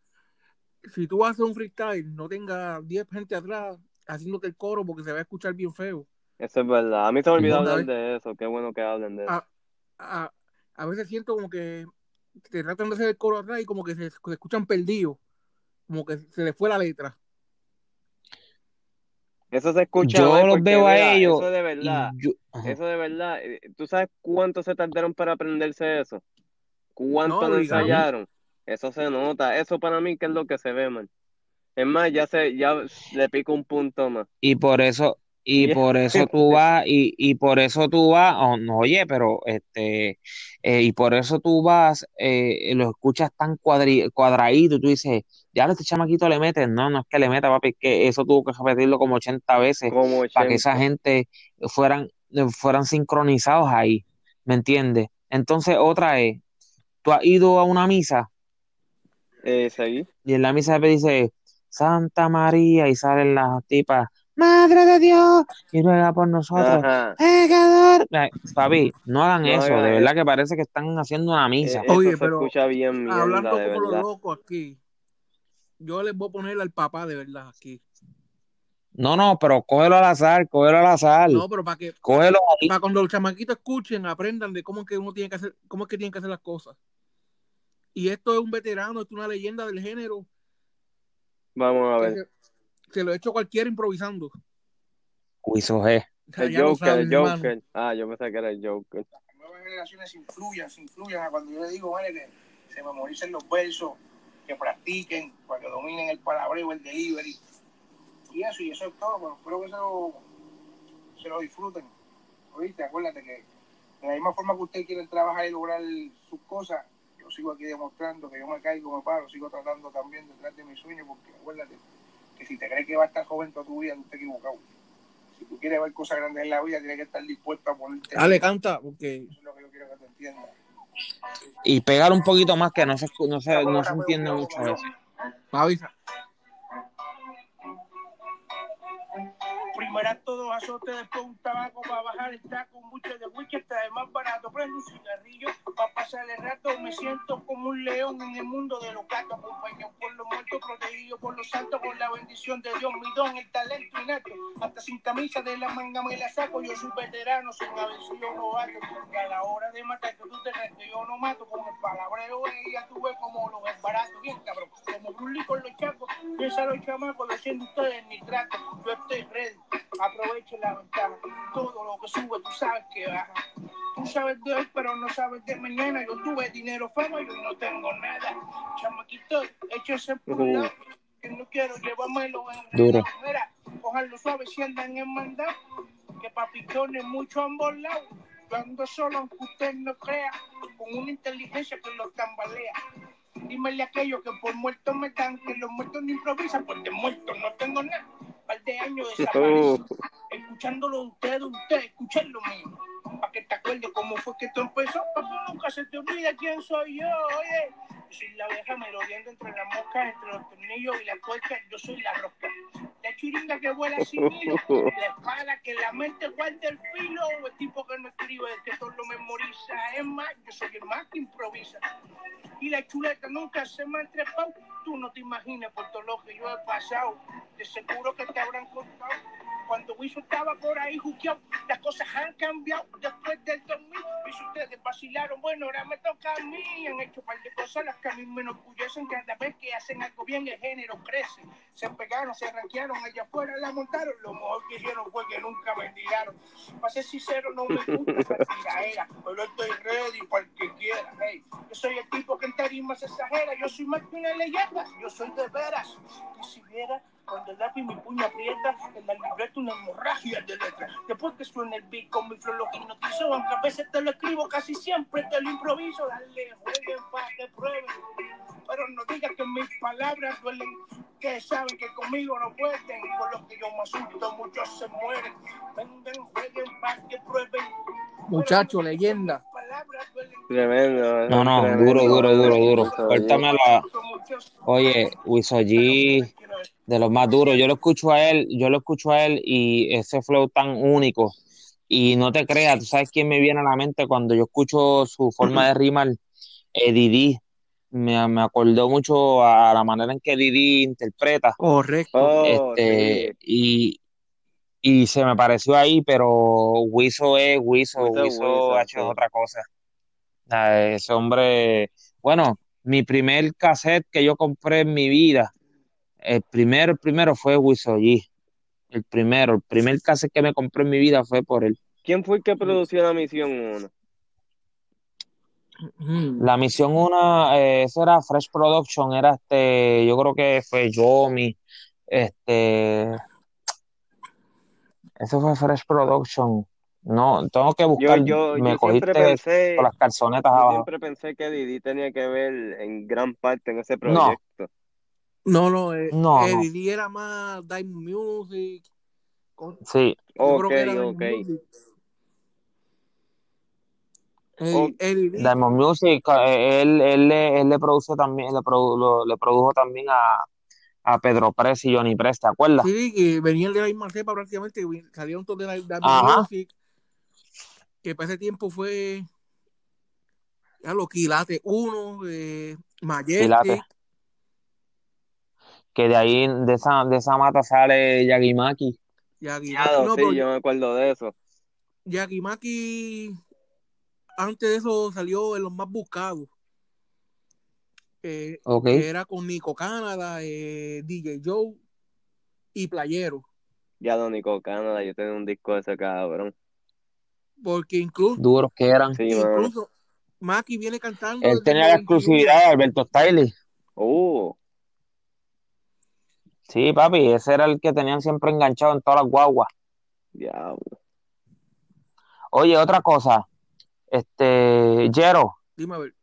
si tú haces un freestyle, no tenga 10 gente atrás haciéndote el coro porque se va a escuchar bien feo. Eso es verdad. A mí se me olvidó hablar de eso. Qué bueno que hablen de eso. A, a, a veces siento como que te tratan de hacer el coro atrás y como que se, se escuchan perdidos, como que se les fue la letra. Eso se escucha Yo los veo a ellos eso de verdad, yo, eso de verdad. eh, ¿Tú sabes cuánto se tardaron para aprenderse eso? ¿Cuánto No, lo ensayaron? Eso se nota. Eso para mí que es lo que se ve, man. Es más, ya se, ya le pico un punto más. Y por eso, y por eso tú vas, y, y por eso tú vas, oh, no, oye, pero este, eh, y por eso tú vas, eh, lo escuchas tan cuadri, cuadradito, y tú dices, ya este chamaquito le mete, no, no es que le meta, papi, que eso tuvo que repetirlo como 80 veces Como para que esa 80. gente fueran, fueran sincronizados ahí, ¿me entiendes? Entonces, otra es, tú has ido a una misa Eh, y en la misa siempre dice Santa María y salen las tipas, Madre de Dios, y ruega por nosotros, pecador. Papi, no hagan No eso, de verdad que parece que están haciendo una Eh, misa. eso Oye, se pero escucha bien mierda, hablando de como los locos aquí, yo les voy a poner al papá de verdad aquí. No, no, pero cógelo al azar, cógelo al azar, No, pero para que cógelo ahí. para cuando los chamaquitos escuchen, aprendan de cómo es que uno tiene que hacer, cómo es que tienen que hacer las cosas. Y esto es un veterano, esto es una leyenda del género Vamos a que ver. Se, lo ha hecho cualquiera improvisando. Wiso G. El Joker, el hermano. Joker. Ah, yo pensé que era el Joker. Las nuevas generaciones influyan, se influyan a cuando yo les digo, vale, que se memoricen los versos, que practiquen, para que dominen el palabreo, el delivery. Y eso, y eso es todo, pero espero que se lo, se lo disfruten. Oíste, acuérdate que de la misma forma que ustedes quieren trabajar y lograr sus cosas, yo sigo aquí demostrando que yo me caigo, me paro, sigo tratando también detrás de mis sueños, porque acuérdate que si te crees que va a estar joven toda tu vida, tú estás equivocado. Si tú quieres ver cosas grandes en la vida, tienes que estar dispuesto a ponerte. Dale, canta, porque Eso es lo que yo quiero que te entiendas. Y pegar un poquito más que no se, no se, no se entiende mucho eso. avisa. Primero comerás todos azotes después un tabaco para bajar el taco, mucho de whisky está de más barato. Prendo un cigarrillo para pasar el rato. Me siento como un león en el mundo de los gatos, acompañado por los muertos, protegido por los santos, con la bendición de Dios, mi don, el talento innato. Hasta sin camisa de la manga me la saco. Yo soy veterano, sin vencido novato. Y a la hora de matar, que tú te que yo no mato, con el palabreo ella tú ves como lo es barato, bien cabrón. Como Brulí con los chacos, piensa los chamacos, lo haciendo ustedes ni trato. Yo estoy ready, aprovecho la ventana. Todo lo que sube, tú sabes que baja. Tú sabes de hoy, pero no sabes de mañana. Yo tuve dinero, fama, yo no tengo nada. Chamaquito, échese por un lado. Que no quiero llevármelo en Duro. Mira, cojanlo suave si andan en mandado. Que papichones mucho a ambos lados. Yo ando solo, aunque usted no crea, con una inteligencia que los tambalea. Dímele a aquellos que por muertos me dan, que los muertos no improvisan, pues de muertos no tengo nada. Par de años desaparecido. Escuchándolo de ustedes, ustedes, escuchen lo mío. Para que te acuerdes cómo fue que esto empezó, que nunca se te olvide quién soy yo, oye. Yo soy la vieja merodeando entre las moscas, entre los tornillos y las tuercas, yo soy la rosca. La churinga que vuela sin hilo, la espada que la mente guarda el filo, o el tipo que no escribe, el que todo lo memoriza. Es más, yo soy el más que improvisa. Y la chuleta nunca se me ha trepado. Tú no te imaginas por todo lo que yo he pasado. De seguro que te habrán contado. Cuando Wiso estaba por ahí juqueado, las cosas han cambiado después del 2000. Y ustedes vacilaron, bueno, ahora me toca a mí. Han hecho un par de cosas las que a mí me enorgullecen. Cada vez que hacen algo bien, el género crece. Se pegaron, se ranquearon, allá afuera la montaron. Lo mejor que hicieron fue que nunca me tiraron. Para ser sincero, no me gusta esa tiraera. Pero estoy ready para que quiera. Hey, yo soy el tipo que en tarima se exagera. Yo soy más que una leyenda. Yo soy de veras. Y si viera cuando el lápiz mi puño aprieta, en la libreta una hemorragia de letras. Después que suena el beat con mi flow lo hipnotizo, aunque a veces te lo escribo, casi siempre te lo improviso. Dale, jueguen para que prueben. Pero no digas que mis palabras duelen, que saben que conmigo no pueden. Con lo que yo me asusto, muchos se mueren. Vengan, jueguen para que prueben. Muchacho, leyenda. Tremendo. No, no, tremendo. duro, duro, duro, duro. Cuéntame la. Oye, Wiso G, de los más duros. Yo lo escucho a él, yo lo escucho a él y ese flow tan único. Y no te creas, tú sabes quién me viene a la mente cuando yo escucho su forma de rimar, Eddie D. Me, me acordó mucho a la manera en que Eddie D interpreta. Correcto. Oh, Este, y, y se me pareció ahí, pero Wiso es Wiso, Wiso ha hecho sí. otra cosa. Ese hombre, bueno, mi primer cassette que yo compré en mi vida, el primero, el primero fue Wiso G. El primero, el primer cassette que me compré en mi vida fue por él. ¿Quién fue el que produció la misión 1? La misión una, eh, ese era Fresh Production, era este, yo creo que fue Yomi, este, ese fue Fresh Production. No, tengo que Yo, buscar, yo, me yo siempre cogiste pensé, con las calzonetas yo abajo. siempre pensé que Didi tenía que ver en gran parte en ese No, proyecto. No, no, eh, no, no, Eddie D era más Diamond Music. con- sí, Yo Ok, creo que era Diamond ok. Music. Diamond Music, eh, él, él, le- él le produce también, le, produ- lo- le produjo también a, a Pedro Press y Johnny Press, ¿te acuerdas? Sí, que venían de la misma cepa prácticamente, salieron todos de la Diamond Ajá, Music, que para ese tiempo fue ya los Quilates 1, eh, Quilate, que de ahí, de esa, de esa mata sale Yagimaki. Yagi Ya, No, pero sí, yo me acuerdo de eso. Yagimaki, antes de eso salió en los más buscados, eh, Ok, que era con Nico Canadá, eh, DJ Joe y Playero. Ya Donico Canadá, yo tenía un disco de ese cabrón. Porque incluso, duros que eran. Sí, incluso Maki viene cantando Él tenía el la 91. exclusividad de Alberto Stiley. Uh, Sí, papi, ese era el que tenían siempre enganchado en todas las guaguas. diablo. Oye, otra cosa, este, Jero, Dime a ver.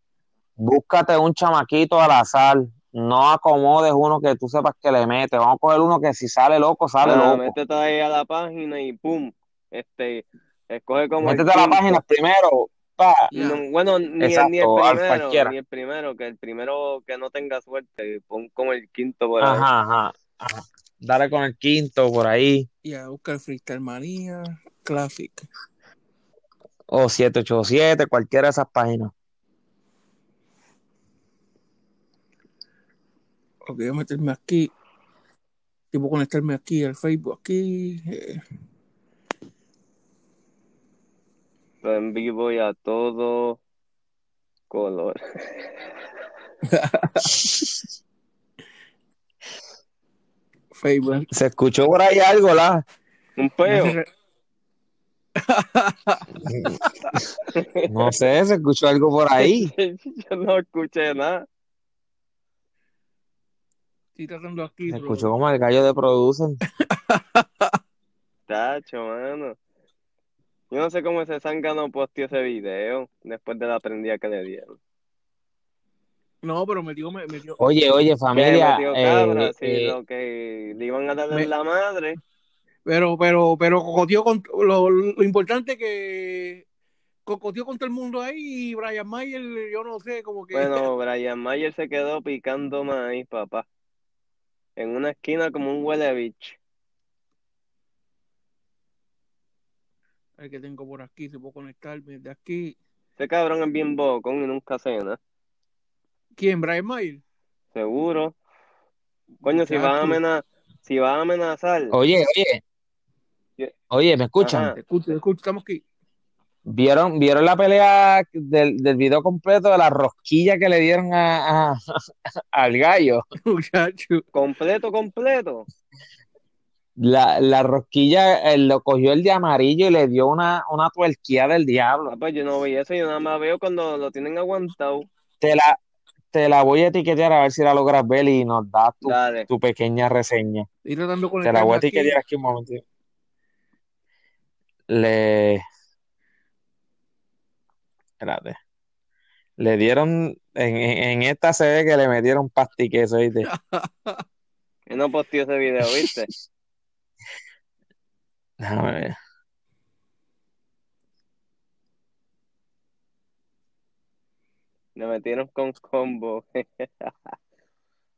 búscate un chamaquito al azar, no acomodes uno que tú sepas que le mete, vamos a coger uno que si sale loco, sale Ah, loco. métete ahí a la página y pum, este, escoge como el Métete a la página primero, pa, Ya. No, bueno, ni el, ni el exacto, primero, ni el primero, que el primero que no tenga suerte, pon como el quinto por ahí. Ajá, ajá, ajá. Dale con el quinto por ahí. Y a buscar Freestyle Manía Classic. O 787, cualquiera de esas páginas. Ok, voy a meterme aquí. Tipo conectarme aquí al Facebook aquí. eh, En vivo y a todo color. Facebook. Se escuchó por ahí algo, la. Un peo. No sé, se escuchó algo por ahí. Yo no escuché nada. Aquí, Se escuchó como el gallo de producer. Tacho, mano. Yo no sé cómo ese zángano posteó ese video después de la prendida que le dieron. No, pero me dio, me, me dio. Oye, oye, familia. metió eh, cabra, sí, eh, lo que le iban a darle me- la madre. Pero, pero, pero cocoteó con lo, lo importante que cocoteó con todo el mundo ahí y Brian Mayer, yo no sé, como que Bueno, Brian Mayer se quedó picando maíz, papá. En una esquina como un huele bicho. el que tengo por aquí, se puedo conectarme de aquí. Ese cabrón es bien bocón y nunca cena. ¿Quién? Brian Mayer. Seguro. Coño, si vas a amenazar, si vas a amenazar, oye, oye. Oye, ¿me escuchan? Ajá. te escucho, te escucho, estamos aquí. ¿Vieron, ¿Vieron la pelea del, del video completo de la rosquilla que le dieron a, a- al gallo? Muchacho. completo, completo. La, la rosquilla eh, lo cogió el de amarillo y le dio una, una tuerqueada del diablo. Ah, pues yo no vi eso, yo nada más veo cuando lo tienen aguantado. Te la, te la voy a etiquetar a ver si la logras ver y nos das tu, pequeña reseña. Te la voy a conectarme aquí. etiquetar aquí un momentito. Le. Espérate. Le dieron. En, en- esta se ve que le metieron pastiqueso, ¿viste? Él no posteó ese video, ¿viste? Déjame ver. Le metieron con combo.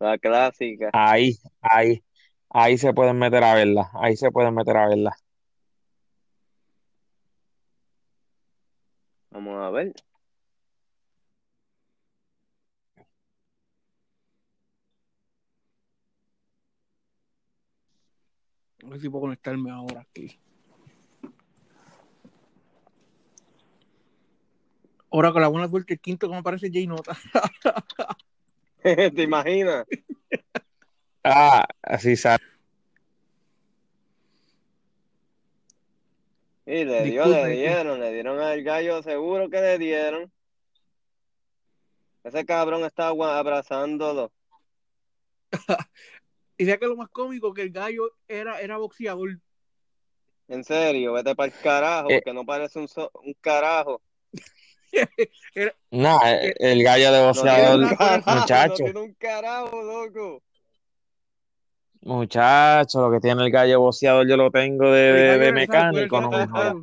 La clásica. Ahí, ahí. Ahí se pueden meter a verla. Ahí se pueden meter a verla. Vamos a ver. A ver si puedo conectarme ahora aquí. Ahora con la buena suerte, el quinto que me aparece Jay Nota. ¿Te imaginas? Ah, así sale. Y le dio, Disculpe, le dieron, le dieron al gallo, seguro que le dieron. Ese cabrón estaba agua- abrazándolo. Y ya que lo más cómico que el gallo era, era boxeador. En serio, vete para el carajo, Eh. porque no parece un, so- un carajo. No, el, el gallo de No boxeador, tiene un carajo, muchacho. no tiene un carajo, loco. Muchacho, lo que tiene el gallo boxeador yo lo tengo de, mecánico, no me jodas.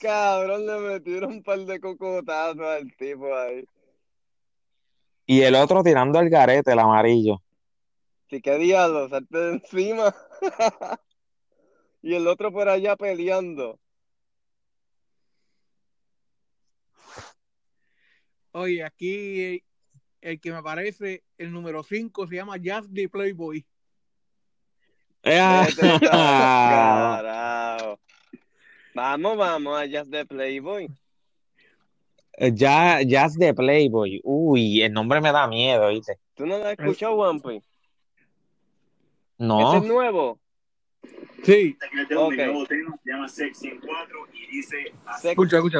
Cabrón, le metieron un par de cocotazos al tipo ahí. Y el otro tirando el garete, el amarillo. Sí, qué diablo, salte de encima. y el otro por allá peleando. Oye, aquí el que me aparece, el número 5, se llama Jazz the Playboy. Pa'l Ah. Vamos, vamos a Jazz de Playboy. ya, Jazz de Playboy. Uy, el nombre me da miedo, ¿viste? ¿Tú no lo has escuchado, Wampi? ¿Ese No, es nuevo? Sí, Aquí le tengo mi Ok. nuevo tema, se llama Sexy en 4 y dice escucha, escucha.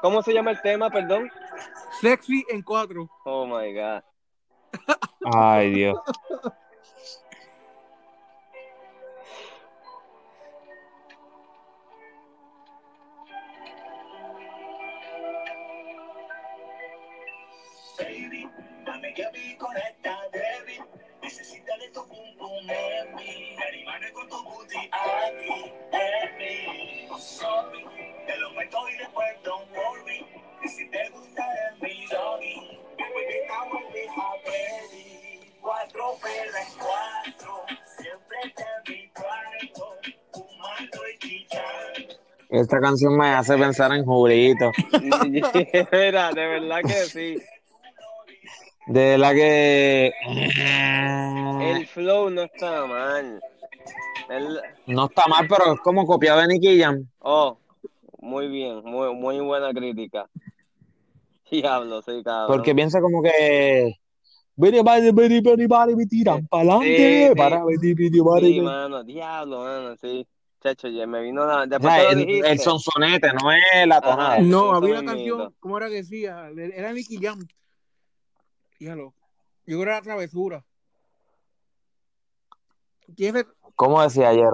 ¿Cómo se llama el tema, perdón? Sexy en 4. Oh my God. ay Dios. Esta canción me hace pensar en Julito. De verdad que sí. De la que. El flow no está mal. No está mal, pero es como copiado de Nicky Jam. Oh, muy bien, muy, muy buena crítica. Diablo, sí, cabrón. Porque piensa como que. Me tiran para, bidi, badi, Sí, mano, diablo, mano, sí. Chacho, ya me vino la... O Después el, el sonsonete, no es la tonada. Ajá. No, había una canción, ¿cómo era que decía? Era Nicky Jam. Fíjalo. Yo creo que era Travesura. Tiene, ¿Cómo decía ayer?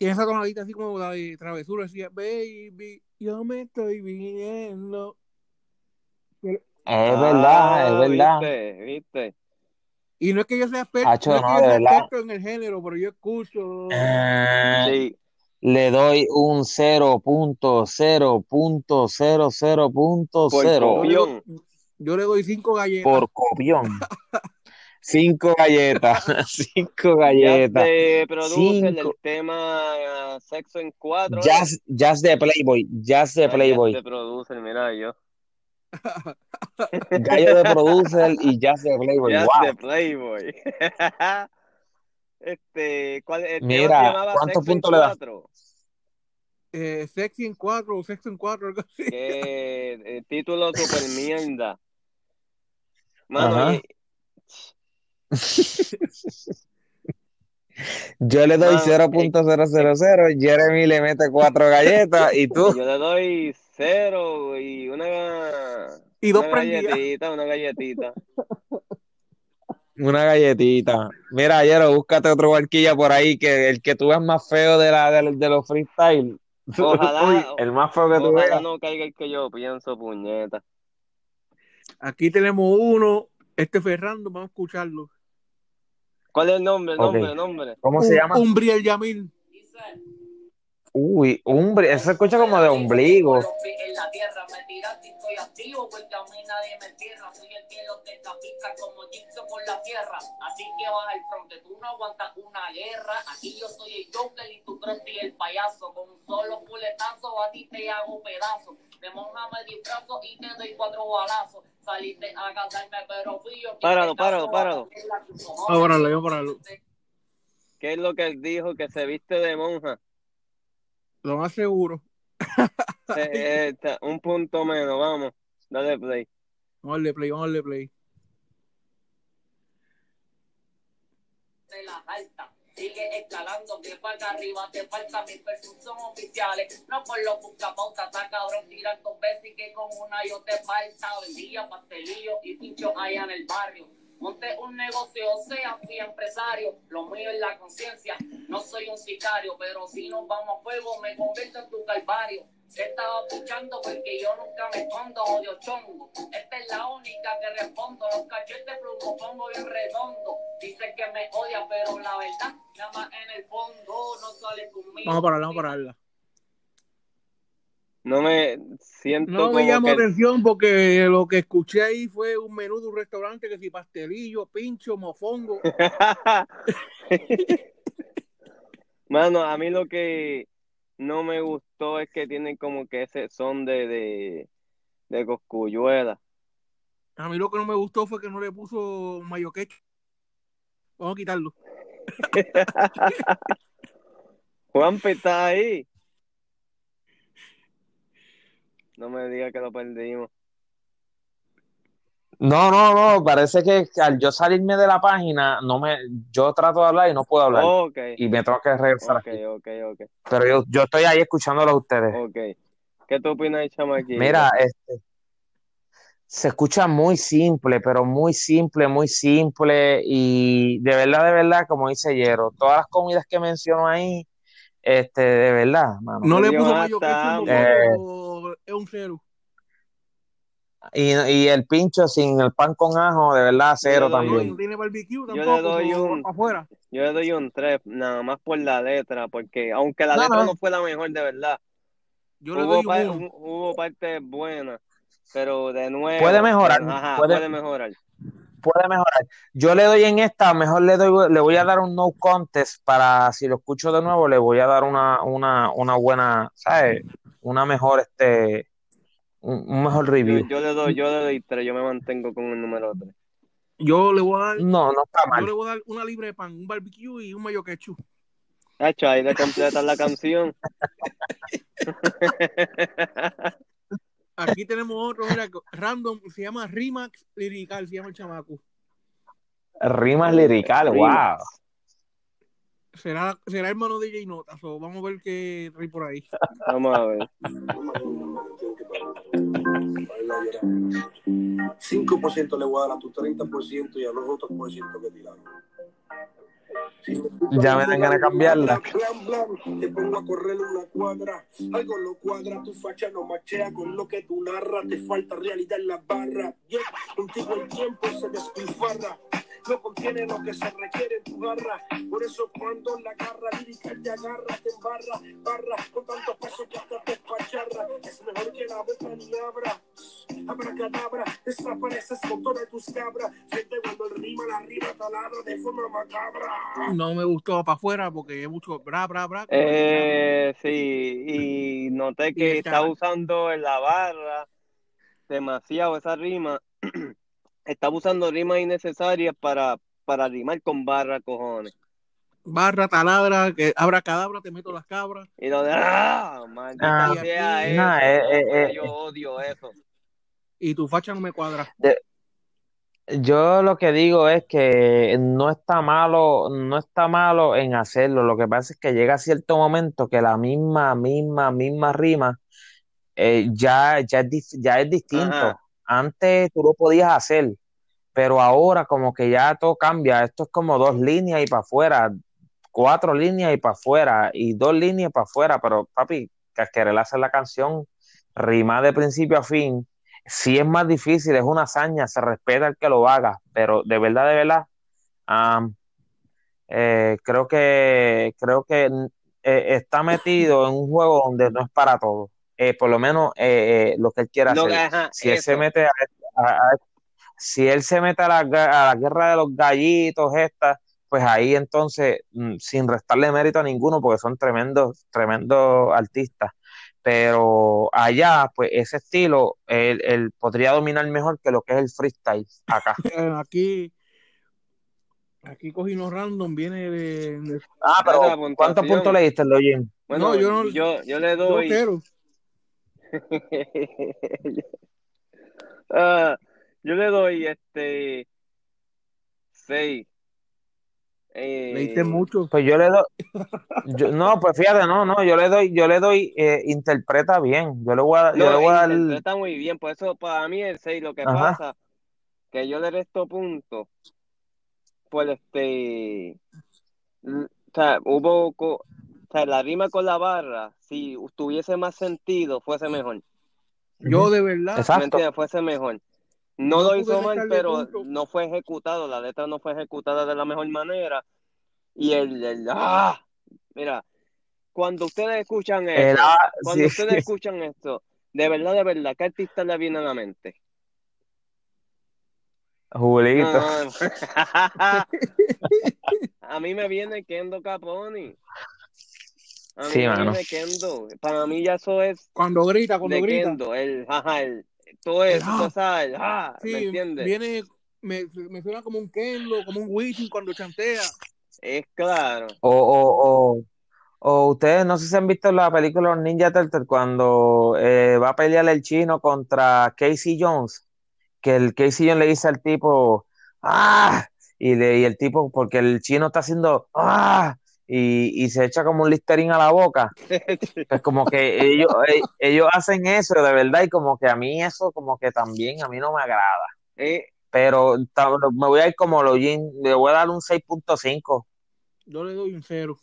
Tiene esa tonadita así como la de Travesura. Decía, baby, yo me estoy viendo. Es Ah, verdad, es verdad. Viste, viste. Y no es que yo sea experto, Hacho, no es que no, yo sea experto en el género, pero yo escucho. Eh, Sí. le doy un 0.0.00.0 Por Yo yo le doy cinco galletas. por copión. Cinco galletas, cinco galletas. te produce el Cinco. tema ah, Sexo en Cuatro. ¿eh? Jazz, jazz de Playboy, jazz de Playboy. te produce, mira yo. Gallo de producer y jazz de Playboy. Jazz Wow. de Playboy. este, ¿cuál, el tema Mira, ¿cuántos puntos le das? Cuatro. Eh, sexy en cuatro o sexo en cuatro, algo así. El título super mierda. Mano, y, Yo le doy mano, eh, 0.000, Jeremy le mete cuatro galletas y tú yo le doy cero y una, Y dos una prendidas. galletita, una galletita. una galletita. Mira, Ayero, búscate otro barquilla por ahí que el que tú ves más feo de, la, de, de los freestyle. Ojalá, El más feo que tú ojalá veas. no caiga el que yo pienso, puñeta. Aquí tenemos uno, este Ferrando, vamos a escucharlo. ¿Cuál es el nombre? El nombre, el nombre. ¿Cómo se llama? Umbriel Yamil. Uy, umbre, eso se escucha como de ombligo. En la tierra me tiraste y estoy activo porque a mí nadie me entierra. Soy el que los decapita como Jigsaw por la tierra. Así que baja el frente, tú no aguantas una guerra. Aquí yo soy el Joker y tú Krusty el payaso. Con un solo fuletazo a ti te hago pedazo. De monja me disfrazo y te doy cuatro balazos. Saliste a casarme pero fui yo. Páralo, páralo, páralo. Vamos a pararlo, vamos a pararlo. ¿Qué es lo que él dijo? Que se viste de monja. Lo más seguro. Eh, eh, está, un punto menos, vamos. Dale play. Vamos a darle play, vamos a darle play. de las altas. Sigue escalando, que para arriba te falta mis versos son oficiales. No por los buscapautas, está cabrón, tirar dos veces y que con una yo te falta. Vendía pastelillo y pincho allá en el barrio. Monte un negocio, sea fui empresario. Lo mío es la conciencia, no soy un sicario, pero si nos vamos a fuego, me convierto en tu calvario. Te estaba escuchando porque yo nunca me escondo, odio chongo. Esta es la única que respondo. Los cachetes plumo pongo bien redondo. Dice que me odia, pero la verdad, nada más en el fondo no sale conmigo. Vamos a pararla, vamos a pararla. No me siento No me que... atención porque lo que escuché ahí fue un menú de un restaurante que si pastelillo, pincho, mofongo. Mano, a mí lo que no me gustó es que tienen como que ese son de, de, de coscuyuela. A mí lo que no me gustó fue que no le puso mayo ketchup. Vamos a quitarlo. Juanpe está ahí. No me diga que lo perdimos. No, no, no, parece que al yo salirme de la página, no me, yo trato de hablar y no puedo hablar. Ok, Y me tengo que regresar ok, aquí. ok, ok, Pero yo, yo estoy ahí escuchándolos a ustedes. ok. ¿Qué tú opinas, chamaquito? Mira, este, se escucha muy simple, pero muy simple, muy simple. Y de verdad, de verdad, como dice Yero, todas las comidas que menciono ahí, este, de verdad, mano. No le puso mayo es un cero. Y, y el pincho sin el pan con ajo, de verdad, cero le doy no también. tiene barbecue Yo tampoco. le doy un- afuera. Yo le doy un 3, nada más por la letra, porque aunque la No, letra no. no fue la mejor de verdad, Yo le hubo, doy par- un uno. hu- hubo partes buenas, pero de nuevo. Puede mejorar, Ajá, puede- puede mejorar. puede mejorar. Yo le doy en esta, mejor le doy, le voy a dar un no contest para si lo escucho de nuevo, le voy a dar una, una, una buena, ¿sabes? Una mejor, este, un, un mejor Yo, review. yo le doy, yo le doy tres, yo me mantengo con el número tres. Yo le voy a dar, No, no está yo mal. le voy a dar una libre de pan, un barbecue y un mayo ketchup. Hacho, ahí le completas la canción. Aquí tenemos otro, mira, random, se llama Rimax Lirical, se llama el chamaco. Rimas liricales, wow. Será, será hermano de J Nota, so, vamos a ver qué trae por ahí. Vamos a ver. 5% le voy a dar a tu 30% y a los otros por ciento que tiraron. Si me Ya me dan ganas de cambiarla. Blan, blan, te pongo a correr una cuadra. Algo lo cuadra, tu facha no machea con lo que tú narras. Te falta realidad en la barra. Yeah, contigo el tiempo se despilfarra. No contiene lo que se requiere en tu garra. Por eso cuando la garra lírica te agarra, te embarra, barra, con tantos pasos que hasta te espacharra. Es mejor que la boca ni abra. Abracadabra, desapareces con todas tus cabras. Siente cuando el rima la rima taladra de forma macabra. No me gustó para afuera porque es mucho bra, bra, bra. Eh, sí, y noté Y que el está usando en la barra demasiado esa rima. Está usando rimas innecesarias para, para rimar con barra, cojones. Barra, taladra, que abra cadabra, te meto las cabras. Y lo de ¡ah! Maldita Ah, sea eso. no, eh, eh, eh, yo odio eso. Y tu facha no me cuadra. Yo lo que digo es que no está malo, no está malo en hacerlo. Lo que pasa es que llega cierto momento que la misma, misma, misma rima eh, ya, ya es, dif- ya es distinto. Ajá. Antes tú lo podías hacer, pero ahora como que ya todo cambia. Esto es como dos líneas y para afuera, cuatro líneas y para afuera, y dos líneas para afuera. Pero papi, querer hacer la canción, rimar de principio a fin, sí es más difícil, es una hazaña, se respeta el que lo haga, pero de verdad, de verdad, eh, creo que creo que eh, está metido en un juego donde no es para todo. Eh, por lo menos eh, eh, lo que él quiera hacer. ajá, Si él se mete a, a- a- si él se mete a la, a la guerra de los gallitos esta, pues ahí entonces, mm, sin restarle mérito a ninguno, porque son tremendos, tremendos artistas. Pero allá, pues ese estilo, él, él podría dominar mejor que lo que es el freestyle acá. Aquí, aquí cogí unos random, viene de, de- Ah, pero ¿cuántos puntos le diste, Loyen? Bueno, No, yo no- yo, yo le doy. Ah, yo le doy este seis. Eh, Leíste mucho. Pues yo le doy, yo- no, pues fíjate, no, no, yo le doy, yo le doy, eh, interpreta bien, yo le voy a, yo No, le voy a dar, interpreta muy bien, por eso para mí el 6, lo que Ajá. pasa, que yo le resto puntos, pues este, o sea, hubo, sea, la rima con la barra, si tuviese más sentido, fuese mejor, Yo de verdad, ¿me exacto, entiendes? Fuese mejor. No No lo hizo mal, pero no fue ejecutado, la letra no fue ejecutada de la mejor manera, y el, el ¡ah! Mira, cuando ustedes escuchan el eso, A- cuando sí, ustedes escuchan esto, de verdad, de verdad, ¿qué artista le viene a la mente? Julito, No, no. A mí me viene Kendo Caponi. A mí sí, mano, Kendo. Para mí ya eso es cuando grita, cuando de grita. Kendo. El, ajá, el, todo eso, ah. el, ah, ¿me entiendes? viene, me, me suena como un Kendo, como un Wisin cuando chantea. Es claro. o, o, o, o ustedes no sé si han visto la película Los Ninja Turtles cuando eh, va a pelear el chino contra Casey Jones, que el Casey Jones le dice al tipo, ¡ah! Y, le, y el tipo, porque el chino está haciendo, ¡ah! Y, y se echa como un listerín a la boca. Pues como que ellos, eh, ellos hacen eso de verdad y como que a mí eso como que también a mí no me agrada. Eh, Pero me voy a ir como Login, le voy a dar un 6.5. Yo le doy un cero.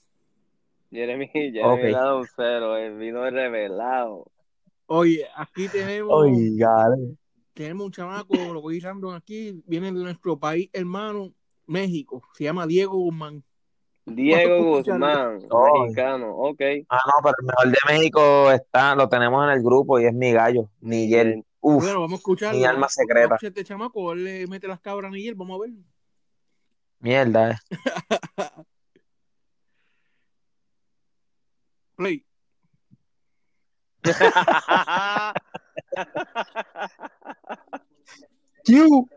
Jeremy, Jeremy Ok. le un cero, el vino revelado. Oye, aquí tenemos, Oiga, tenemos un chamaco, lo voy random aquí, viene de nuestro país hermano, México. Se llama Diego Guzmán. Diego a. Guzmán, Ay. mexicano, ok. Ah, no, pero el mejor de México está, lo tenemos en el grupo y es mi gallo, Miguel. Uf, Bueno, vamos a escucharlo. mi alma secreta. vamos a escuchar este chamaco, él le mete las cabras y él, vamos a ver. Mierda, eh. Play. Q.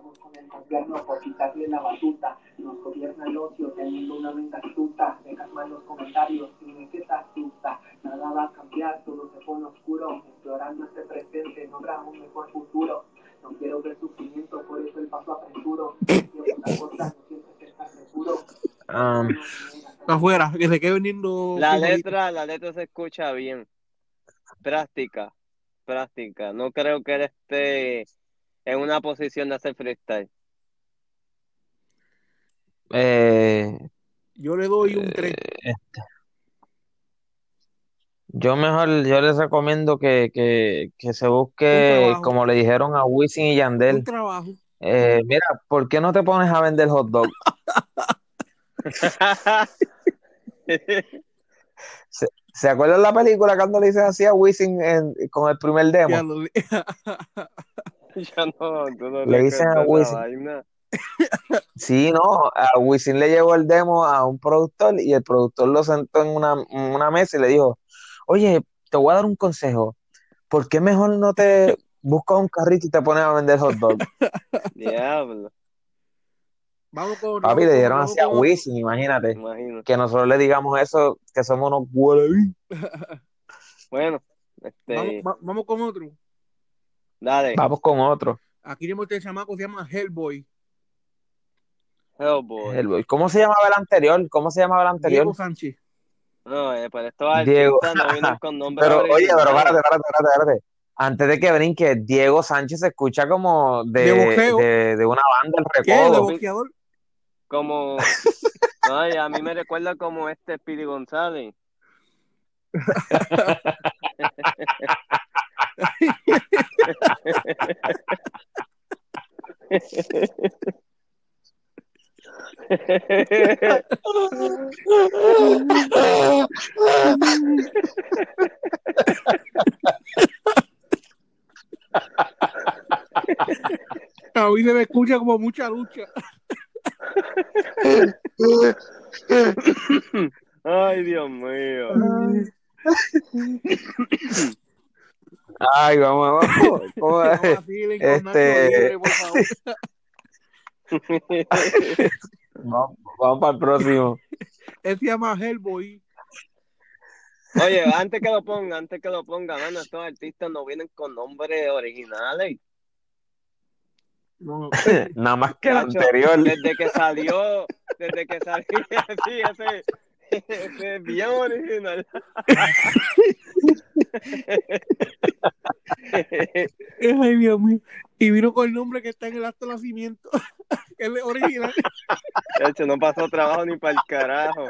Con el gobierno por quitarle la batuta. Nos gobierna el ocio teniendo una mente astuta. Dejas mal los comentarios, dime qué te asusta. Nada va a cambiar, todo se pone oscuro. Explorando este presente, no habrá un mejor futuro. No quiero ver sufrimiento, por eso el paso apresuro. Quiero una cosa, no siempre que estás seguro. Um, Afuera, que se quede. La letra, la letra se escucha bien. Práctica, práctica. No creo que él esté en una posición de hacer freestyle. eh, Yo le doy un 3. este, yo mejor, yo les recomiendo que, que, que se busque, como le dijeron a Wisin y Un Yandel, trabajo. eh, mira, ¿por qué no te pones a vender hot dog? ¿Se, se acuerdan la película cuando le dicen así a Wisin en- con el primer Ya demo? Yo no, tú no Le dicen a Wisin. vaina. Sí, no, a Wisin le llevó el demo a un productor y el productor lo sentó en una, en una mesa y le dijo, oye, te voy a dar un consejo, ¿por qué mejor no te buscas un carrito y te pones a vender hot dog? Diablo, Vamos con. Papi, vamos le dieron vamos así a con- Wisin, imagínate, imagino. que nosotros le digamos eso, que somos unos. Bueno, Vamos, este, va- vamos con otro. Dale, Vamos con otro. Aquí tenemos este chamaco, se llama Hellboy. Hellboy. El- ¿Cómo se llamaba el anterior? ¿Cómo se llamaba el anterior? Diego Sánchez. No, eh, pero estos Diego. artistas no con nombres Pero, oye, pero espérate, espérate, espérate, espérate. Antes de que brinque, Diego Sánchez se escucha como de, De boxeo. de, de una banda, el ¿Qué? ¿De recodo. boxeador? Como, ay, a mí me recuerda como este Speedy González. A mí se me escucha como mucha lucha. Ay, Dios mío. Ay, vamos, vamos. Este-. Vamos, vamos para el próximo. Él se llama Hellboy. Oye, antes que lo ponga, antes que lo ponga, mano, estos artistas no vienen con nombres originales. No, Nada más que el anterior. Desde que salió, desde que salió, sí, ese, ese es bien original. Ay, Dios mío. Y vino con el nombre que está en el acto de nacimiento. que es original. De hecho, no pasó trabajo ni para el carajo.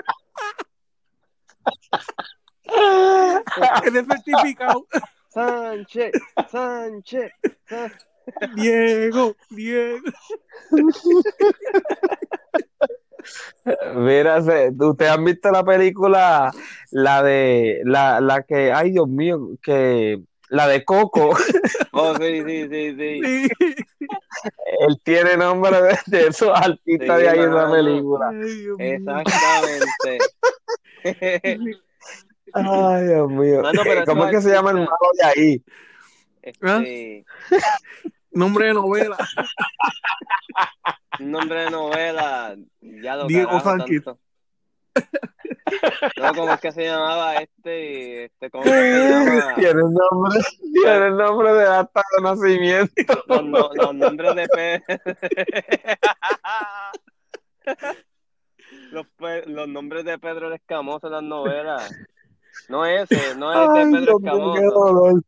Es de certificado. Sánchez, Sánchez, Sánchez. Diego, Diego. Mira, ustedes han visto la película, la de, la, la que, ay Dios mío, que, la de Coco, Oh, sí, sí, sí, sí. Sí. él tiene nombre de, de esos artistas Sí, de ahí en la película. Ay, Dios mío. Exactamente. Ay, Dios mío. Mano, ¿Cómo es que se llama el malo de ahí? Este, Nombre de novela. un nombre de novela, ya lo Diego Sánchez. No, ¿cómo es que se llamaba este? este ¿Cómo es que se llama? Tiene el nombre, tiene nombre de acta de nacimiento. Los, no- los nombres de Pedro. los, pe- los nombres de Pedro el Escamoso en las novelas. No ese, no es el Ay, de Pedro Dios mío, qué Escamoso.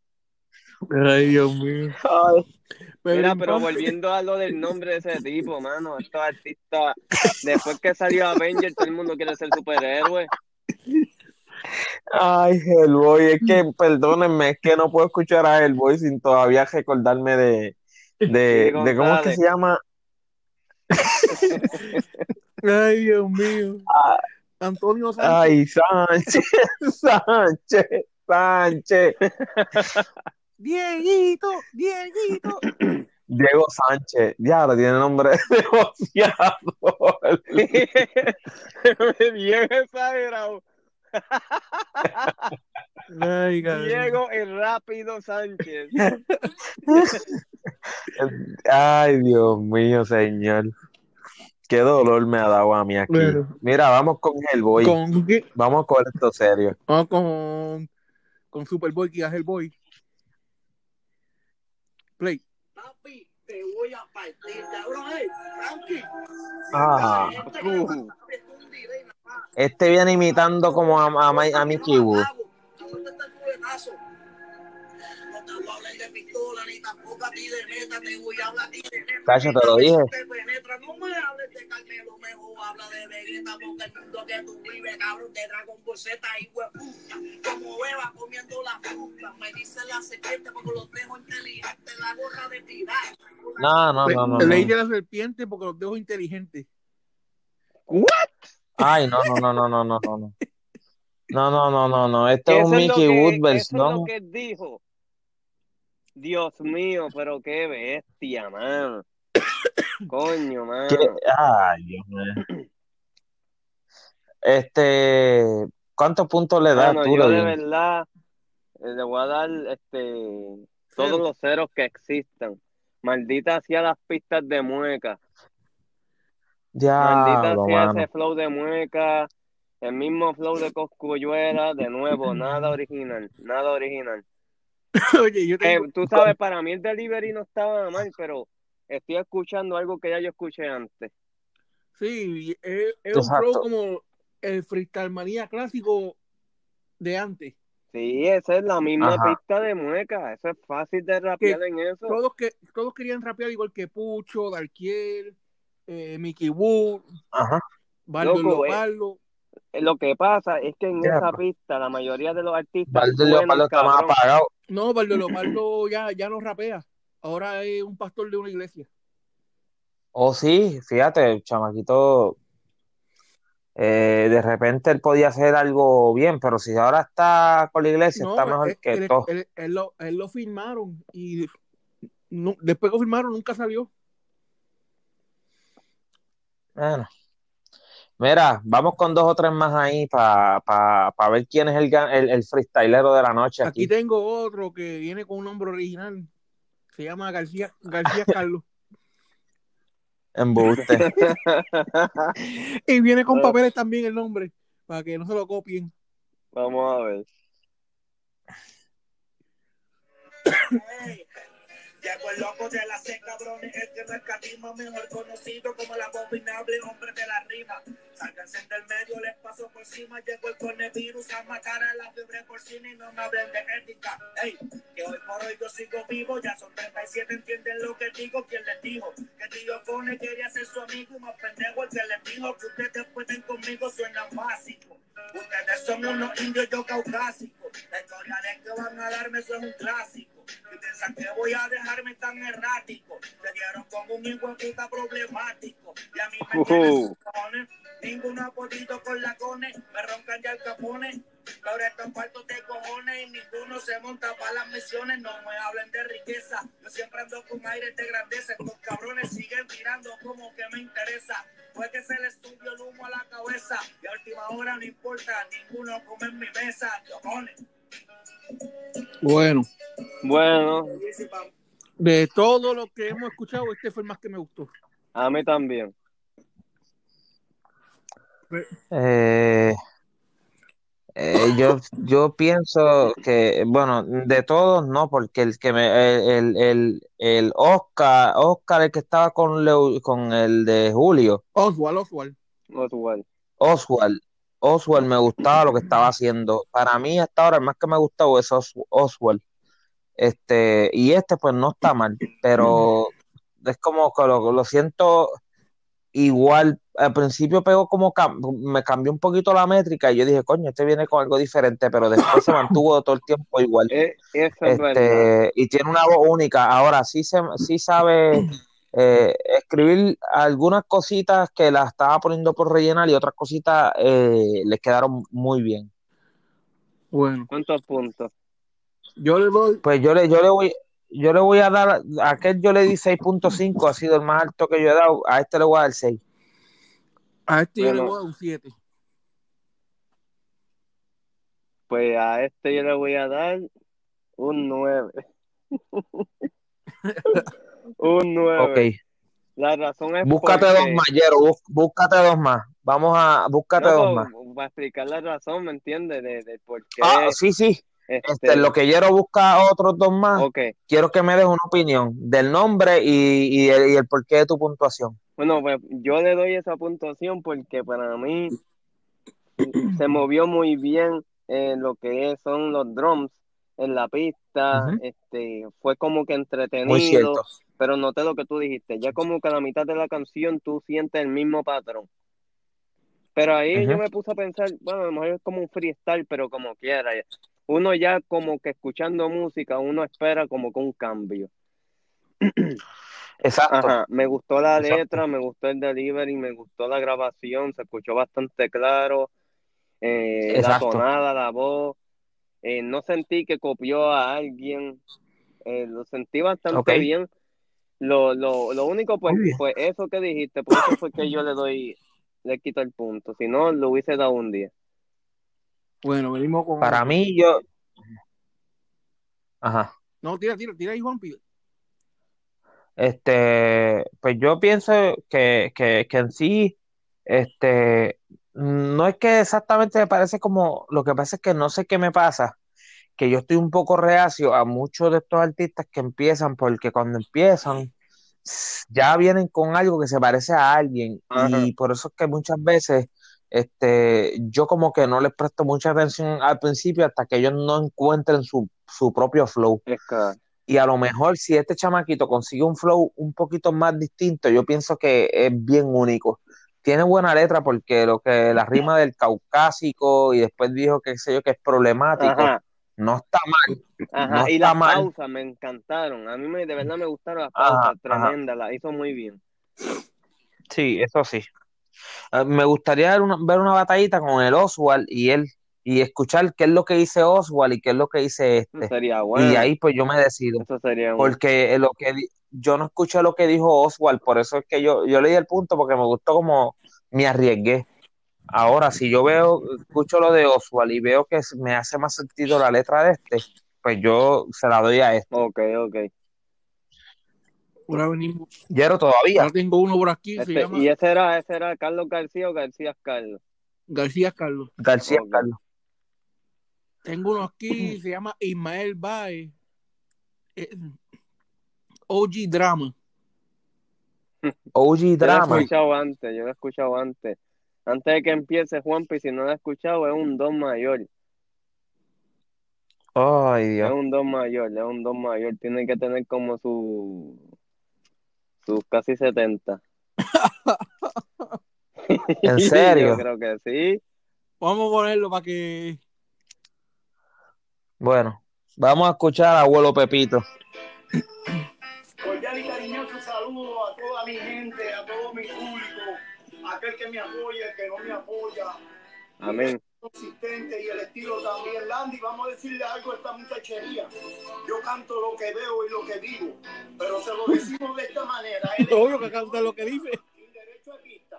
Ay, Dios mío. Ay, Mira, pero volviendo a lo del nombre de ese tipo, mano, estos artistas, después que salió Avenger, todo el mundo quiere ser superhéroe. Ay, Hellboy, es que, perdónenme, es que no puedo escuchar a Hellboy sin todavía recordarme de, de, Sí, de cómo es que se llama. Ay, Dios mío. Ah. Antonio Sánchez. Ay, Sánchez, Sánchez, Sánchez. Dieguito, Dieguito. Diego Sánchez, ya lo tiene nombre de negociador. Diego exagerado. Ay. Diego el rápido Sánchez. Ay, Dios mío, señor. Qué dolor me ha dado a mí aquí. Bueno. Mira, vamos con Hellboy. ¿Con qué? Vamos con esto serio. Vamos con, con Superboy, que es el boy. Play. Papi, te voy a partir, cabrón. Frankie. Ah. Este Uh. Este viene imitando como a, a, Mi- a Mickey Wood. No te voy a hablar de pistola ni tampoco a ti de meta, te voy a hablar a ti de neta. Cacho, te lo dije. Te penetra, no me hables de Carmelo, mejor habla de Vegeta, porque el mundo que tú vives, cabrón, de Dragon Ball Z y hueputa. Como beba comiendo la fruta, me dice la serpiente porque los dejo inteligentes, la gorra de tirar. No, no, no, no. no. Ley de la serpiente porque los dejo inteligentes. Ay, no, no, no, no, no, no, no. no. No, no, no, no, no. Esto Que es un Mickey que- Wood Eso es lo que dijo. Dios mío, pero qué bestia, mano. Coño, mano. que- Ay, Dios mío. Este, ¿cuántos puntos le das tú, yo de verdad eh, le voy a dar este todos los ceros que existan. Maldita sea las pistas de mueca. Maldita Diablo, sea mano. ese flow de mueca. El mismo flow de Coscuyuela, de nuevo, nada original, nada original. Oye, yo Eh, tú sabes, para mí el delivery no estaba mal, pero estoy escuchando algo que ya yo escuché antes. Sí, es, es un flow como el freestyle manía clásico de antes. Sí, esa es la misma Ajá. pista de mueca. Eso es fácil de rapear en eso. Todos, que, todos querían rapear igual que Pucho, Darkiel, eh, Mickey Wood, Ajá. Baldo Loco, eh. Lo que pasa es que en esa pues. pista la mayoría de los artistas Baldo suenan Leopardo está más apagado. No, Baldo Leopardo ya, ya no rapea. Ahora es un pastor de una iglesia. Oh, sí, fíjate, el chamaquito, eh, de repente él podía hacer algo bien, pero si ahora está con la iglesia, No, está mejor él, que él- todo. él- él lo, él lo firmaron y no- después que lo firmaron nunca salió. Bueno, mira, vamos con dos o tres más ahí para ver quién es el, el, el freestylero de la noche Aquí aquí. tengo otro que viene con un nombre original. Se llama García, García Carlos. Embuste. Y viene con papeles también el nombre, para que no se lo copien. Vamos a ver. Llegó el loco de la C, cabrones, el que no escatima, mejor conocido como el abominable hombre de la rima. Sálganse del medio, les paso por encima, llegó el coronavirus a matar a la fiebre porcina y no me hablen de ética. Ey, que hoy por hoy yo sigo vivo, ya son 37, entienden lo que digo, ¿quién les dijo? Que tío Cone quería ser su amigo y más pendejo el que les dijo que ustedes pueden conmigo suena básico. Ustedes son unos indios, yo caucásicos. La historia de que van a darme eso es un clásico. Y piensan que voy a dejarme tan errático. Te dieron como un hijo puta problemático. Y a mí me Ujú. tienen sus cojones. Ninguno ha podido con la cone. Me roncan ya el capone. Ahora están faltos de cojones y ninguno se monta para las misiones. No me hablen de riqueza. Yo siempre ando con aire de grandeza. Estos cabrones siguen tirando como que me interesa. Fue que se les subió el humo a la cabeza. Y a última hora no importa. Ninguno come en mi mesa. Cojones. Bueno, Bueno, de todo lo que hemos escuchado, este fue el más que me gustó. a mí también. Eh, eh, yo, yo pienso que, bueno, de todos no, porque el que me, el, el, el, Oscar, Oscar, el que estaba con, Leo- con el de Julio, Oswald, Oswald. Oswald. Oswald, Oswald me gustaba lo que estaba haciendo. Para mí hasta ahora el más que me ha gustado es Os- Oswald. Este, y este pues no está mal, pero es como que lo, lo siento igual. Al principio pegó como cam- me cambió un poquito la métrica y yo dije, coño, este viene con algo diferente, pero después se mantuvo todo el tiempo igual. Eh, es. Este, y tiene una voz única. Ahora sí se, sí sabe eh, escribir algunas cositas que las estaba poniendo por rellenar y otras cositas eh, le quedaron muy bien. Bueno, ¿Cuántos puntos? Yo le doy, Pues yo le, yo le voy, yo le voy a dar, a aquel yo le di 6.5, ha sido el más alto que yo he dado, a este le voy a dar 6. a este yo le voy a dar un 7. Pues a este yo le voy a dar un 9. un 9. Ok. La razón es Búscate porque... dos más, Yero, bú- búscate dos más. Vamos a, búscate No, dos más. para explicar la razón, ¿me entiendes? De, de por qué. Ah, sí, sí. este, Este, lo que Yero busca otros dos más, Ok. quiero que me des una opinión del nombre y, y, el, y el porqué de tu puntuación. Bueno, pues yo le doy esa puntuación porque para mí se movió muy bien en lo que son los drums en la pista, este, fue como que Muy entretenido, cierto. Pero noté lo que tú dijiste, ya como que a la mitad de la canción tú sientes el mismo patrón. Pero ahí yo me puse a pensar, bueno, a lo mejor es como un freestyle, pero como quiera, uno ya como que escuchando música, uno espera como que un cambio. Exacto. Ajá, me gustó la Exacto. letra, me gustó el delivery, me gustó la grabación, se escuchó bastante claro, eh, la tonada, la voz, eh, no sentí que copió a alguien, eh, lo sentí bastante bien. Lo, lo, lo único, pues, pues eso que dijiste, por eso fue que yo le doy, le quito el punto, si no, lo hubiese dado un día. Bueno, venimos con. Para mí, yo. Ajá. No, tira, tira, tira ahí, Juanpi. Este, pues yo pienso que, que, que en sí, este, no es que exactamente me parece como, lo que pasa es que no sé qué me pasa, que yo estoy un poco reacio a muchos de estos artistas que empiezan, porque cuando empiezan, ya vienen con algo que se parece a alguien, Ajá. y por eso es que muchas veces, este, yo como que no les presto mucha atención al principio hasta que ellos no encuentren su, su propio flow. Es que, Y a lo mejor si este chamaquito consigue un flow un poquito más distinto, yo pienso que es bien único. Tiene buena letra porque lo que la rima del caucásico y después dijo que sé yo que es problemático, ajá, no está mal, ajá, no y las mal. pausas me encantaron, a mí me, de verdad me gustaron las Ajá, pausas, ajá. tremendas, las hizo muy bien. Sí, eso sí. Eh, me gustaría ver una, ver una batallita con el Oswald y él y escuchar qué es lo que dice Oswald y qué es lo que dice Eso este. sería Y bueno, ahí pues yo me decido. eso sería un... porque lo que yo no escuché lo que dijo Oswald, por eso es que yo, yo leí el punto porque me gustó como me arriesgué. Ahora, si yo veo, escucho lo de Oswald y veo que me hace más sentido la letra de este, pues yo se la doy a este. Ok, ok. Ahora venimos. Yero todavía. Ahora tengo uno por aquí, se Este, llama y ese era, ese era Carlos García o García Carlos. García Carlos. García. Carlos. Tengo uno aquí, se llama Ismael Baez. eh, OG Drama. OG Yo lo he Drama. escuchado antes, yo lo he escuchado antes. Antes de que empiece Juanpi, si no lo he escuchado, es un don mayor. Ay, Es Dios. un don mayor, es un don mayor. Tiene que tener como su sus casi 70. ¿En Yo serio? creo que sí. Vamos a ponerlo para que. Bueno, vamos a escuchar a abuelo Pepito. que me apoya, el que no me apoya, Amén. consistente y el estilo también. Landy, vamos a decirle algo a esta muchachería. Yo canto lo que veo y lo que vivo, pero se lo decimos de esta manera. Él es Obvio que canta lo que dice. sin derecho a pista.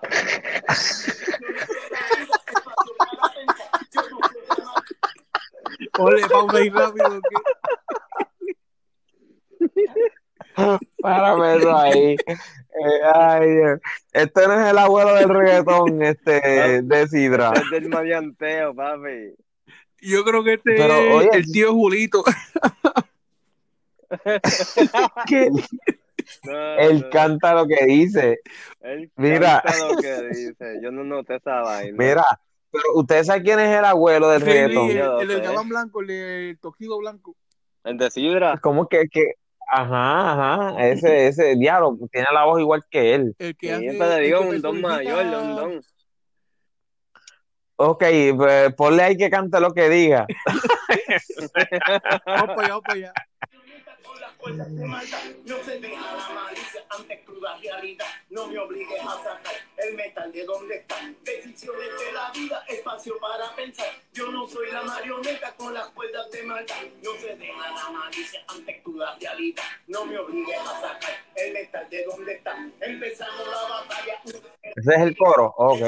Ole, pausa ahí rápido. que- Párame eso ahí. Ay. Este no es el abuelo del reggaetón, este, de Sidra. Es del madianteo, papi. Yo creo que este Pero, es oye, el tío Julito. No, él no, canta lo que dice. él Mira. canta lo que dice. Yo no noté esa vaina. Mira, pero ustedes saben quién es el abuelo del Sí, reggaetón. el, el gabán blanco, el del tojido blanco. El de Sidra. ¿Cómo que, que? Ajá, ajá, ese, ese diablo tiene la voz igual que él. El que hace. el digo, que un don mayor, un don. Ok, pues ponle ahí que cante lo que diga. Vamos para allá, vamos para allá. con las fuerzas de maldad. No se deja la malicia ante cruda realidad. No me obligues a sacar El metal de dónde está. Decisiones de la vida, espacio para pensar. Yo no soy la marioneta con las cuerdas de maldad. No se deja la malicia ante tu realidad. No me obligues a sacar el metal de dónde está. Empezamos la batalla. Ese es el coro. Ok.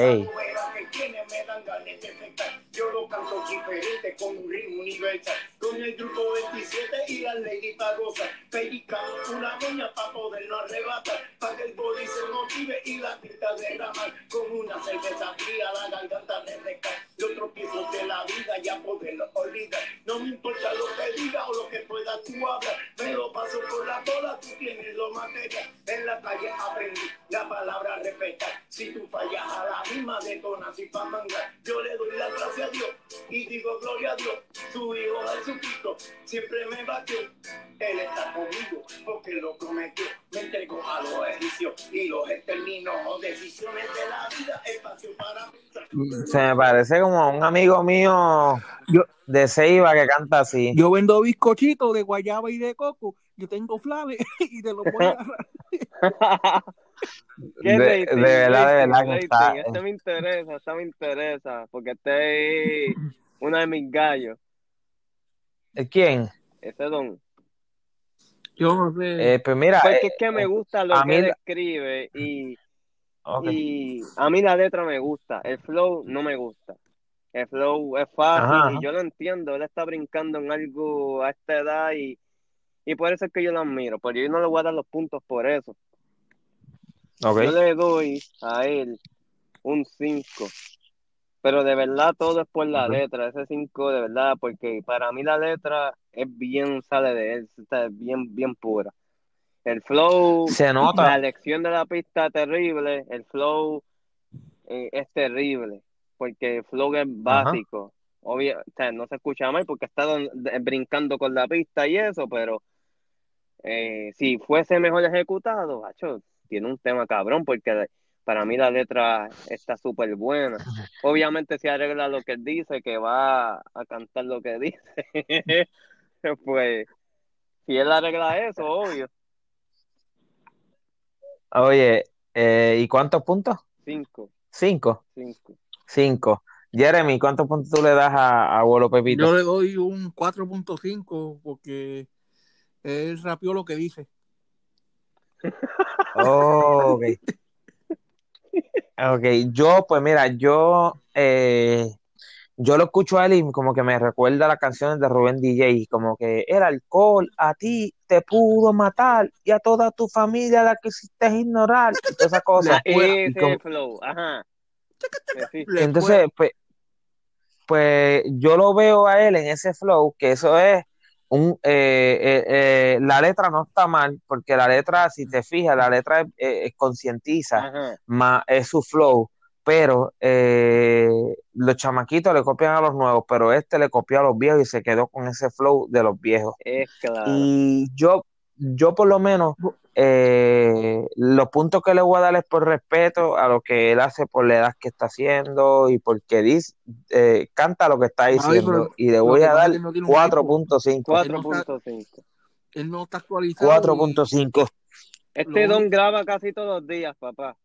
Yo lo canto diferente con un ritmo universal. Con el grupo 27 y la lady para gozar. Pedicamos una doña para podernos arrebatar. Para que el se motive y la tinta derramar. Con una cerveza fría la garganta refrescar. Yo tropiezo de la vida ya poderlo olvidar. No me importa lo que diga o lo que pueda tú hablar. Me lo paso por la cola, tú tienes lo material. En la calle aprendí la palabra respetar. Si tú fallas a la misma detonas y pa' mangar. Yo le doy la gracia a Dios y digo gloria a Dios. Su hijo Jesucristo siempre me batió. Él está conmigo porque lo prometió. Me entregó a los egipcios y los exterminó. Decisiones de la vida, espacio para. Se me parece como a un amigo mío Yo, de Ceiba que canta así. yo vendo bizcochitos de guayaba y de coco. Yo tengo flaves y te los voy a agarrar. ¿Qué De, rating? de verdad, de verdad que está. Este me interesa, este me interesa, porque este es uno de mis gallos. ¿Quién? Ese don. Yo no sé. Eh, pues mira, Porque eh, es que me eh, gusta lo que él escribe y, y a mí la letra me gusta, el flow no me gusta. El flow es fácil Ajá, y yo lo entiendo, él está brincando en algo a esta edad y, y por eso es que yo lo admiro, pero yo no le voy a dar los puntos por eso. Yo le doy a él un 5, pero de verdad todo es por la letra, ese 5 de verdad, porque para mí la letra es bien, sale de él, está bien, bien pura. El flow, Se la elección de la pista terrible, el flow eh, es terrible, porque el flow es básico. Obvio, o sea, no se escucha mal porque está don- brincando con la pista y eso, pero eh, si fuese mejor ejecutado, tiene un tema cabrón, porque para mí la letra está súper buena. Obviamente si arregla lo que él dice, que va a cantar lo que dice, pues si él arregla eso, obvio, Oye, eh, ¿y cuántos puntos? cinco, Cinco. cinco. Cinco. Jeremy, ¿cuántos puntos tú le das a, a Abuelo Pepito? Yo le doy un 4.5 porque él rapió lo que dice. Oh, ok. Ok, yo, pues mira, yo, eh, yo lo escucho a él y como que me recuerda las canciones de Rubén DJ, como que el alcohol a ti te pudo matar y a toda tu familia la que hiciste ignorar y todas esas cosas. Ese como- flow, ajá. Entonces, pues, pues yo lo veo a él en ese flow, que eso es un, eh, eh, eh, la letra no está mal, porque la letra, si te fijas, la letra es, eh, concientiza, Ajá. más es su flow, pero eh, los chamaquitos le copian a los nuevos, pero este le copió a los viejos y se quedó con ese flow de los viejos. Es claro. Y yo, yo por lo menos, eh, los puntos que le voy a dar es por respeto a lo que él hace por la edad que está haciendo y porque dice, eh, canta lo que está diciendo. Y le voy a dar que él no tiene un iPhone. 4.5. Él no está, 4.5. él no está actualizado. y- 4.5. Este Lo don graba casi todos los días, papá.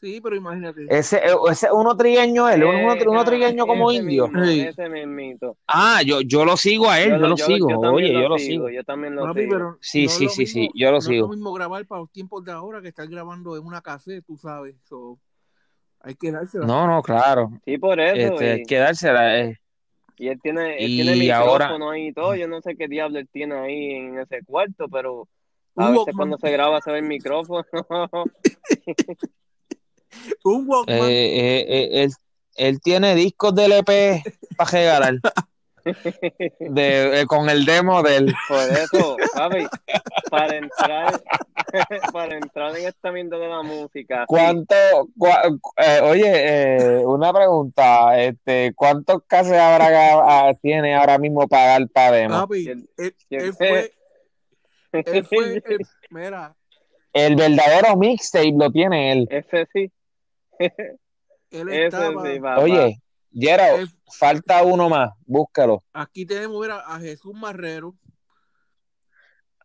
Sí, pero imagínate. Ese, eh, ese uno trigueño él, uno, Eh, uno ah, trigueño como ese indio. mismo, Sí. ese mismito. Ah, yo, yo lo sigo a él, yo, Yo, lo yo, sigo. yo Oye, lo yo lo sigo, sigo. yo también lo Papi, sigo. pero Sí, no sí, lo sí, sí, yo lo no es lo sigo. mismo grabar para los tiempos de ahora que estar grabando en una cassette, tú sabes. So, hay que dársela. No, no, claro. Sí, por eso. Este, hay Y, que dársela. eh. y él tiene, él tiene Y ahora, micrófono ahí y todo. Yo no sé qué diablo él tiene ahí en ese cuarto, pero a veces cuando se graba se ve el micrófono. Un Walkman. eh, eh, eh, él, él tiene discos de LP para regalar. De, eh, con el demo del. Por eso, papi, para entrar, para entrar en este ambiente de la música, ¿Cuánto? cua- eh, oye, eh, una pregunta. Este, ¿Cuántos casos habrá, tiene ahora mismo para dar para demo? Papi, el- él, él fue, él fue, el- mira, El verdadero mixtape lo tiene él. ese sí, él estaba. Oye, Gerald, falta uno más, búscalo. aquí tenemos mira, a Jesús Marrero,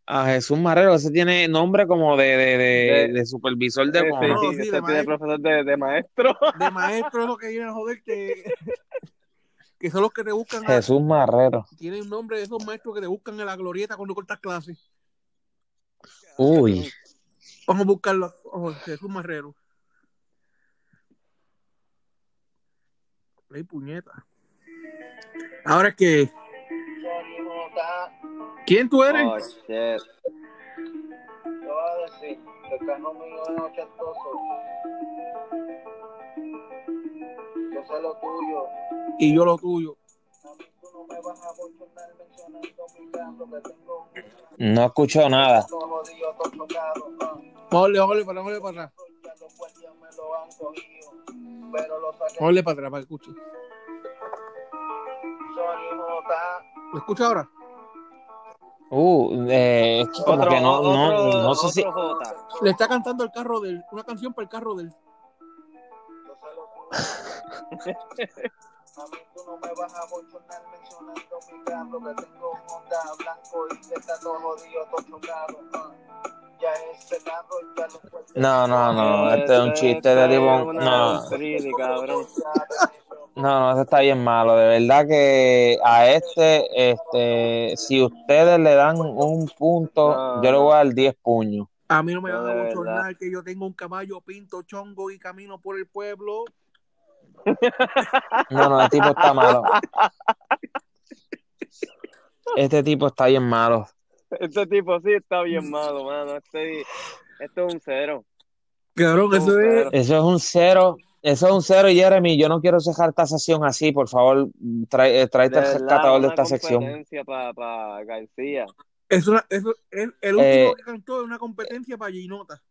a Jesús Marrero, ese tiene nombre como de, de, de, supervisor de sí, No, ese de tiene maestro. profesor de, de maestro. De maestro es lo que viene a joder que, que son los que te buscan a- Jesús Marrero. tienen nombre de esos maestros que te buscan en la glorieta cuando cortas clases. Uy, Vamos a buscarlo. Oh, Jesús Marrero. Ay, puñeta. Ahora es que. ¿Quién tú eres? Oh, shit. Te voy a decir, el carro mío es ochentoso. Yo sé lo tuyo. Y yo lo tuyo. A mí tú no me vas a bochornar mencionando mi carro que tengo no escucho nada. ah. Ole, ole, para, ole para atrás. Pero lo saqué. Ole para atrás, para que escuche. Sony J. ¿Lo escucha ahora? Uh, eh, es que como Otro, que no, no, otro, no sé si. J. Le está cantando el carro del. Una canción para el carro del. A mí tú no me vas a bochornar mencionando mi carro que tengo un Honda blanco y que está todo jodido, todo chocado. ah. Ya ese carro ya lo puedes No, no, no, este es un chiste de Libón. No, no, no, ese está bien malo. De verdad que a este, este, si ustedes le dan un punto, yo le voy a dar 10 puños. A mí no me van a bochornar que yo tengo un caballo pinto chongo y camino por el pueblo. No, no, el tipo está malo. Este tipo está bien malo. Este tipo sí está bien malo, mano. Este, esto es un cero. Cabrón, eso Un es. cero. Eso es un cero. Eso es un cero, Jeremy. Yo no quiero cejar esta sesión así. Por favor, trae, eh, tráete De el rescatador de una esta sección. competencia para García. Es una, eso es el último Eh, que cantó en una competencia para Ginota.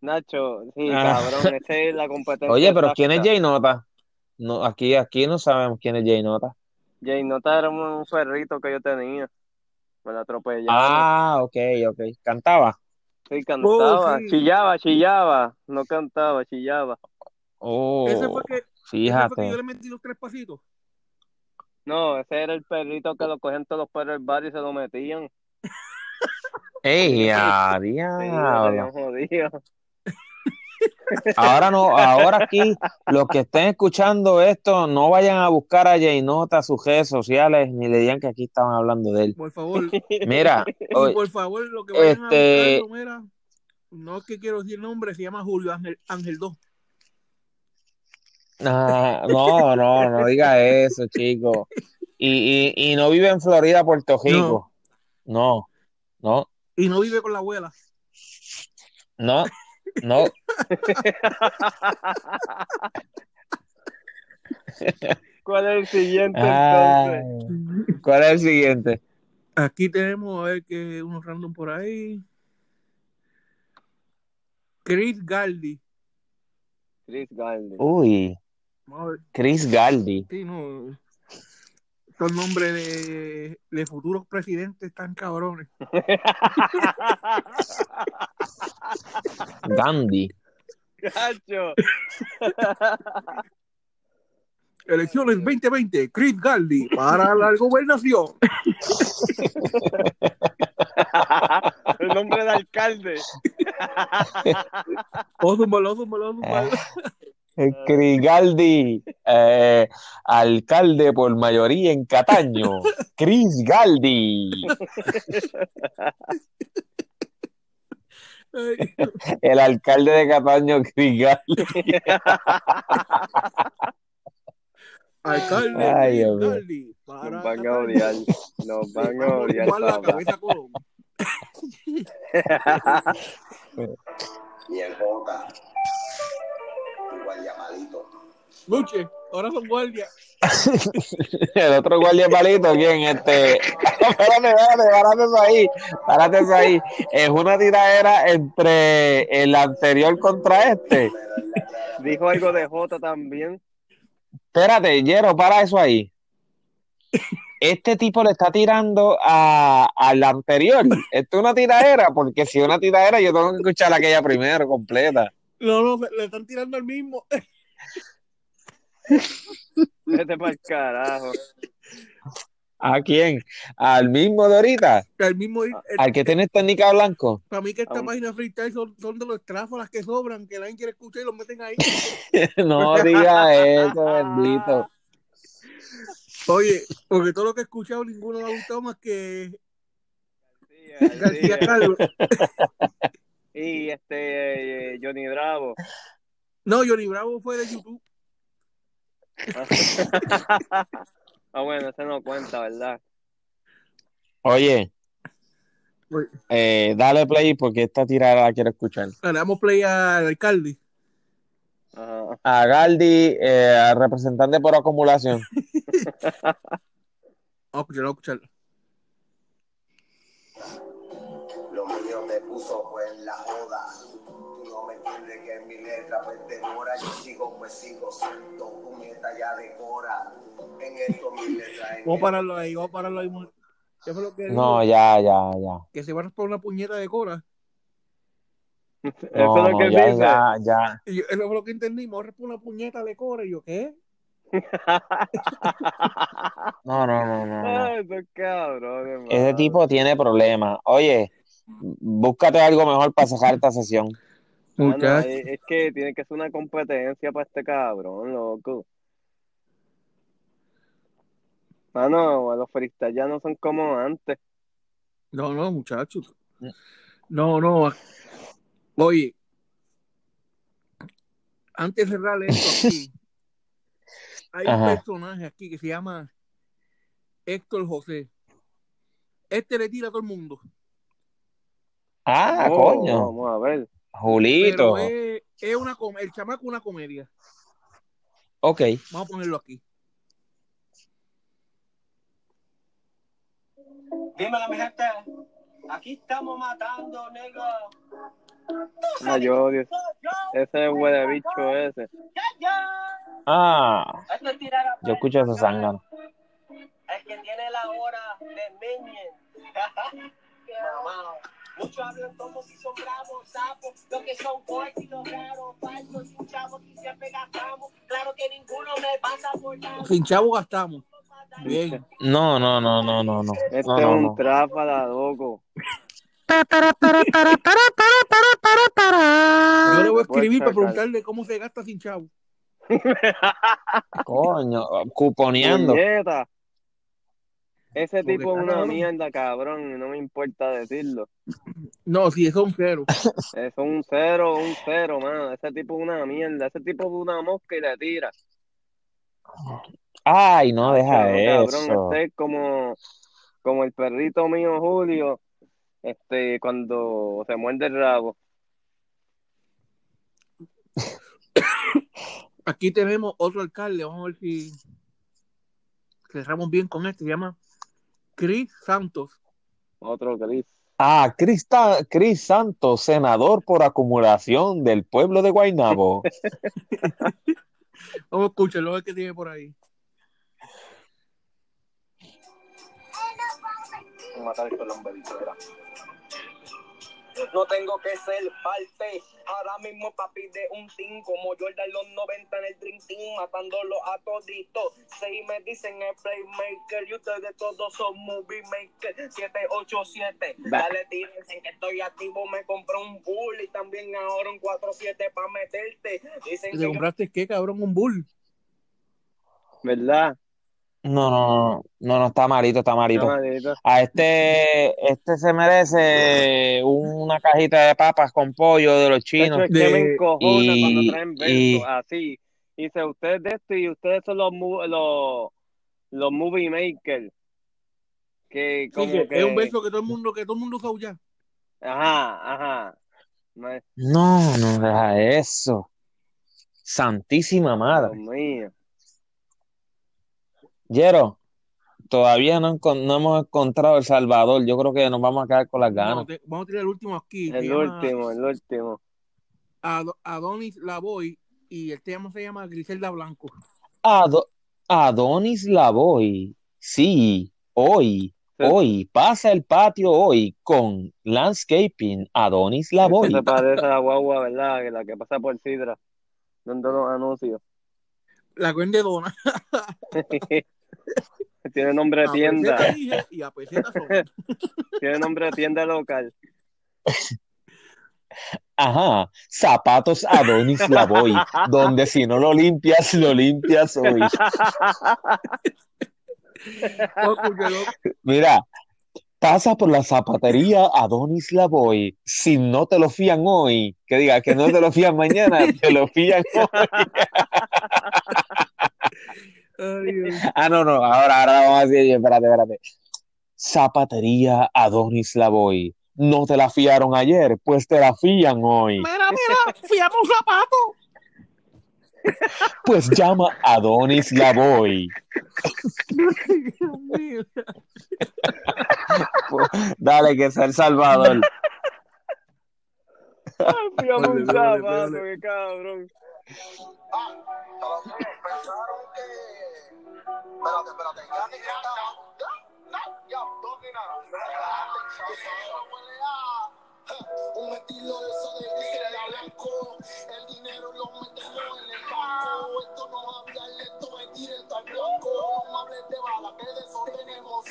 Nacho, sí, Ah. cabrón, esta es la competencia. Oye, pero ¿quién es. Jay Nota? No, aquí, aquí no sabemos quién es Jay Nota. Jay Nota era un perrito que yo tenía. Me la atropellaron. Ah, ok, ok. Cantaba. Sí, cantaba, Oh, sí. chillaba, chillaba. No cantaba, chillaba. Oh, ese fue que, ese fue que yo fíjate. le metí los tres pasitos. No, ese era el perrito que lo cogían todos los perros del barrio y se lo metían. ¡Ey, a Sí, lo diablo! tenían jodido. Ahora no, ahora aquí, los que estén escuchando esto, no vayan a buscar a Jay Nota a sus redes sociales, ni le digan que aquí estaban hablando de él. Por favor. Mira, Y oye, por favor, lo que vayan este- a buscarlo, mira. No es que quiero decir nombre, se llama Julio Ángel, Ángel 2. ah, no, no, no diga eso, chico. Y, y, y no vive en Florida, Puerto Rico. No, no, Y no vive con la abuela. no, no. ¿Cuál es el siguiente entonces? ¿cuál es el siguiente? Aquí tenemos a ver que unos random por ahí. Chris Galdi. Chris Garden. Uy. Chris Galdi. Sí, no. Estos nombres de, de futuros presidentes tan cabrones. Gandhi. Gacho. Elecciones 2020, Chris Galdi para la gobernación. el nombre del alcalde. Zúmbalo, zúmbalo. Chris Galdi, eh, alcalde por mayoría en Cataño. Chris Galdi. El alcalde de Cataño, Chris Galdi. Alcalde Ay, Chris. Galdi para Nos van a odiar. Nos van a odiar. La cabeza. Y el J. Llamadito. Luche, ahora son guardias. El otro guardia palito, ¿quién? Este. espérate, espérate, párate eso ahí. Párate eso ahí. Es una tiradera entre el anterior contra este. Dijo algo de Jota también. Espérate, Yero, para eso ahí. Este tipo le está tirando a, al anterior. Esto es una tiradera, porque si es una tiradera, yo tengo que escuchar aquella primero, completa. No, no, le están tirando al mismo. Vete para el carajo. ¿A quién? ¿Al mismo de ahorita? El mismo, el- ¿Al que tiene técnica blanco? para mí que esta página freestyle son, son de los tráfalas que sobran, que nadie quiere escuchar y los meten ahí. No diga eso, bendito. Oye, porque todo lo que he escuchado, ninguno me ha gustado más que García sí. Carlos. Y este eh, Johnny Bravo. No, Johnny Bravo fue de YouTube. ah, bueno, ese no cuenta, ¿verdad? Oye, Oye. eh, dale play porque esta tirada la quiero escuchar. Le damos play al alcalde. Ajá. A Galdi, eh, al representante por acumulación. Vamos a escucharlo, vamos a escucharlo. Me puso pues en la joda. Tú no me entiendes que en mi letra pues demora. Yo sigo pues sigo siendo puñeta ya decora. En esto mi letra Vamos a pararlo ahí, vamos a pararlo ahí. ¿Qué fue lo que dijo? No, ya, ya, ya. Que se van a por una puñeta de cora. Eso No, es lo que ya, dice. ya, ya. Yo, eso fue lo que entendí. Me voy a responder una puñeta de cora. Y yo, ¿qué? No, no, no, no, no. Ay, cabrones, Ese tipo tiene problemas. Oye, búscate algo mejor para sacar esta sesión. Mano, Muchacho. es, que tiene que ser una competencia para este cabrón, loco. Mano, los freestyle ya no son como antes. No, no, muchachos. No, no. Oye, antes de cerrar esto aquí, hay un personaje aquí que se llama Héctor José. Este le tira a todo el mundo. Ah, Oh, coño. Vamos a ver. Julito. Pero es, es una com- el chamaco es una comedia. Ok. Vamos a ponerlo aquí. Dímelo, mi gente. Aquí estamos matando, nigga. No, yo odio. Ese huele bicho ese. Ya, ya. Ah, es a yo escucho ese zángano. El que tiene la hora de Minion. Mamá. Muchos hablan como si son bravos, sapos, lo que son cortos y los raros, falsos, sin chavos y siempre gastamos. Claro que ninguno me pasa por nada. Sin chavo gastamos. Bien. No, no, no, no, no, no. Este No, es no, un no. tráfala, loco. Yo le voy a escribir para preguntarle cómo se gasta sin chavo. Coño, cuponeando. Puñeta. Ese Porque tipo es una cabrón. mierda, cabrón, y no me importa decirlo. No, si es un cero. Es un cero, un cero, mano. Ese tipo es una mierda. Ese tipo es una mosca y le tira. Ay, no, deja Cabrón, cabrón, eso. este es como, como el perrito mío Julio, este, cuando se muerde el rabo. Aquí tenemos otro alcalde. Vamos a ver si cerramos bien con este. Se llama Chris Santos. Otro gris. Ah, Cris, Ta- Cris Santos, senador por acumulación del pueblo de Guaynabo. Vamos a escucharlo, a ver qué tiene por ahí. matar el hombrito, ¿verdad? No tengo que ser parte. Ahora mismo papi de un team como Jordan los 90 en el Dream Team, matándolo a toditos. Si me dicen el playmaker y ustedes todos son movie maker. 787. Dale, tírense que estoy activo. Me compré un bull y también ahora un 47 para meterte. Dicen ¿Te que compraste qué, cabrón? Un bull. ¿Verdad? No, no, no, no, no, está malito, está malito. A este, este se merece una cajita de papas con pollo de los Eso chinos. es que me De- encojona y- cuando traen versos y- así. Dice, ustedes de esto y ustedes son los, los, los movie makers. Que como que que... Es un verso que todo el mundo, que todo el mundo usa ya. Ajá, ajá. No No, no, deja eso. Santísima Dios madre. mío. Yero, todavía no, hemos encontrado El Salvador. Yo creo que nos vamos a quedar con las No, ganas. te- vamos a tirar el último aquí. El llama último, el último. Ad- Adonis Lavoy y el tema se llama Griselda Blanco. Ado- Adonis Lavoy. Sí, hoy, Sí. hoy, pasa el patio hoy con Landscaping Adonis Lavoy. Se parece a la guagua, ¿verdad? La que pasa por Sidra. Dando los anuncios. La vendedona. Tiene nombre de A tienda. peseta dije y a peseta son. Tiene nombre de tienda local. Ajá, zapatos Adonis Lavoy, donde si no lo limpias, lo limpias hoy. Mira, pasa por la zapatería Adonis Lavoy. Si no te lo fían hoy, que diga que no te lo fían mañana, te lo fían hoy. Ay, Dios. Ah, no, no, ahora, ahora vamos a decir, espérate, espérate. Zapatería Adonis Lavoy. No te la fiaron ayer, pues te la fían hoy. Mira, mira, fiamos un zapato. Pues llama a Adonis Lavoy. Dios mío. Dale, que es El Salvador. Fíjame un zapato, qué cabrón. Entonces, pensaron que. Espérate, espérate. Ya ni ya, dos a- Un estilo de eso de a blanco. El dinero lo metemos en el banco. Esto no es hablar, esto es directo al blanco. No hables de bala, que de eso tenemos.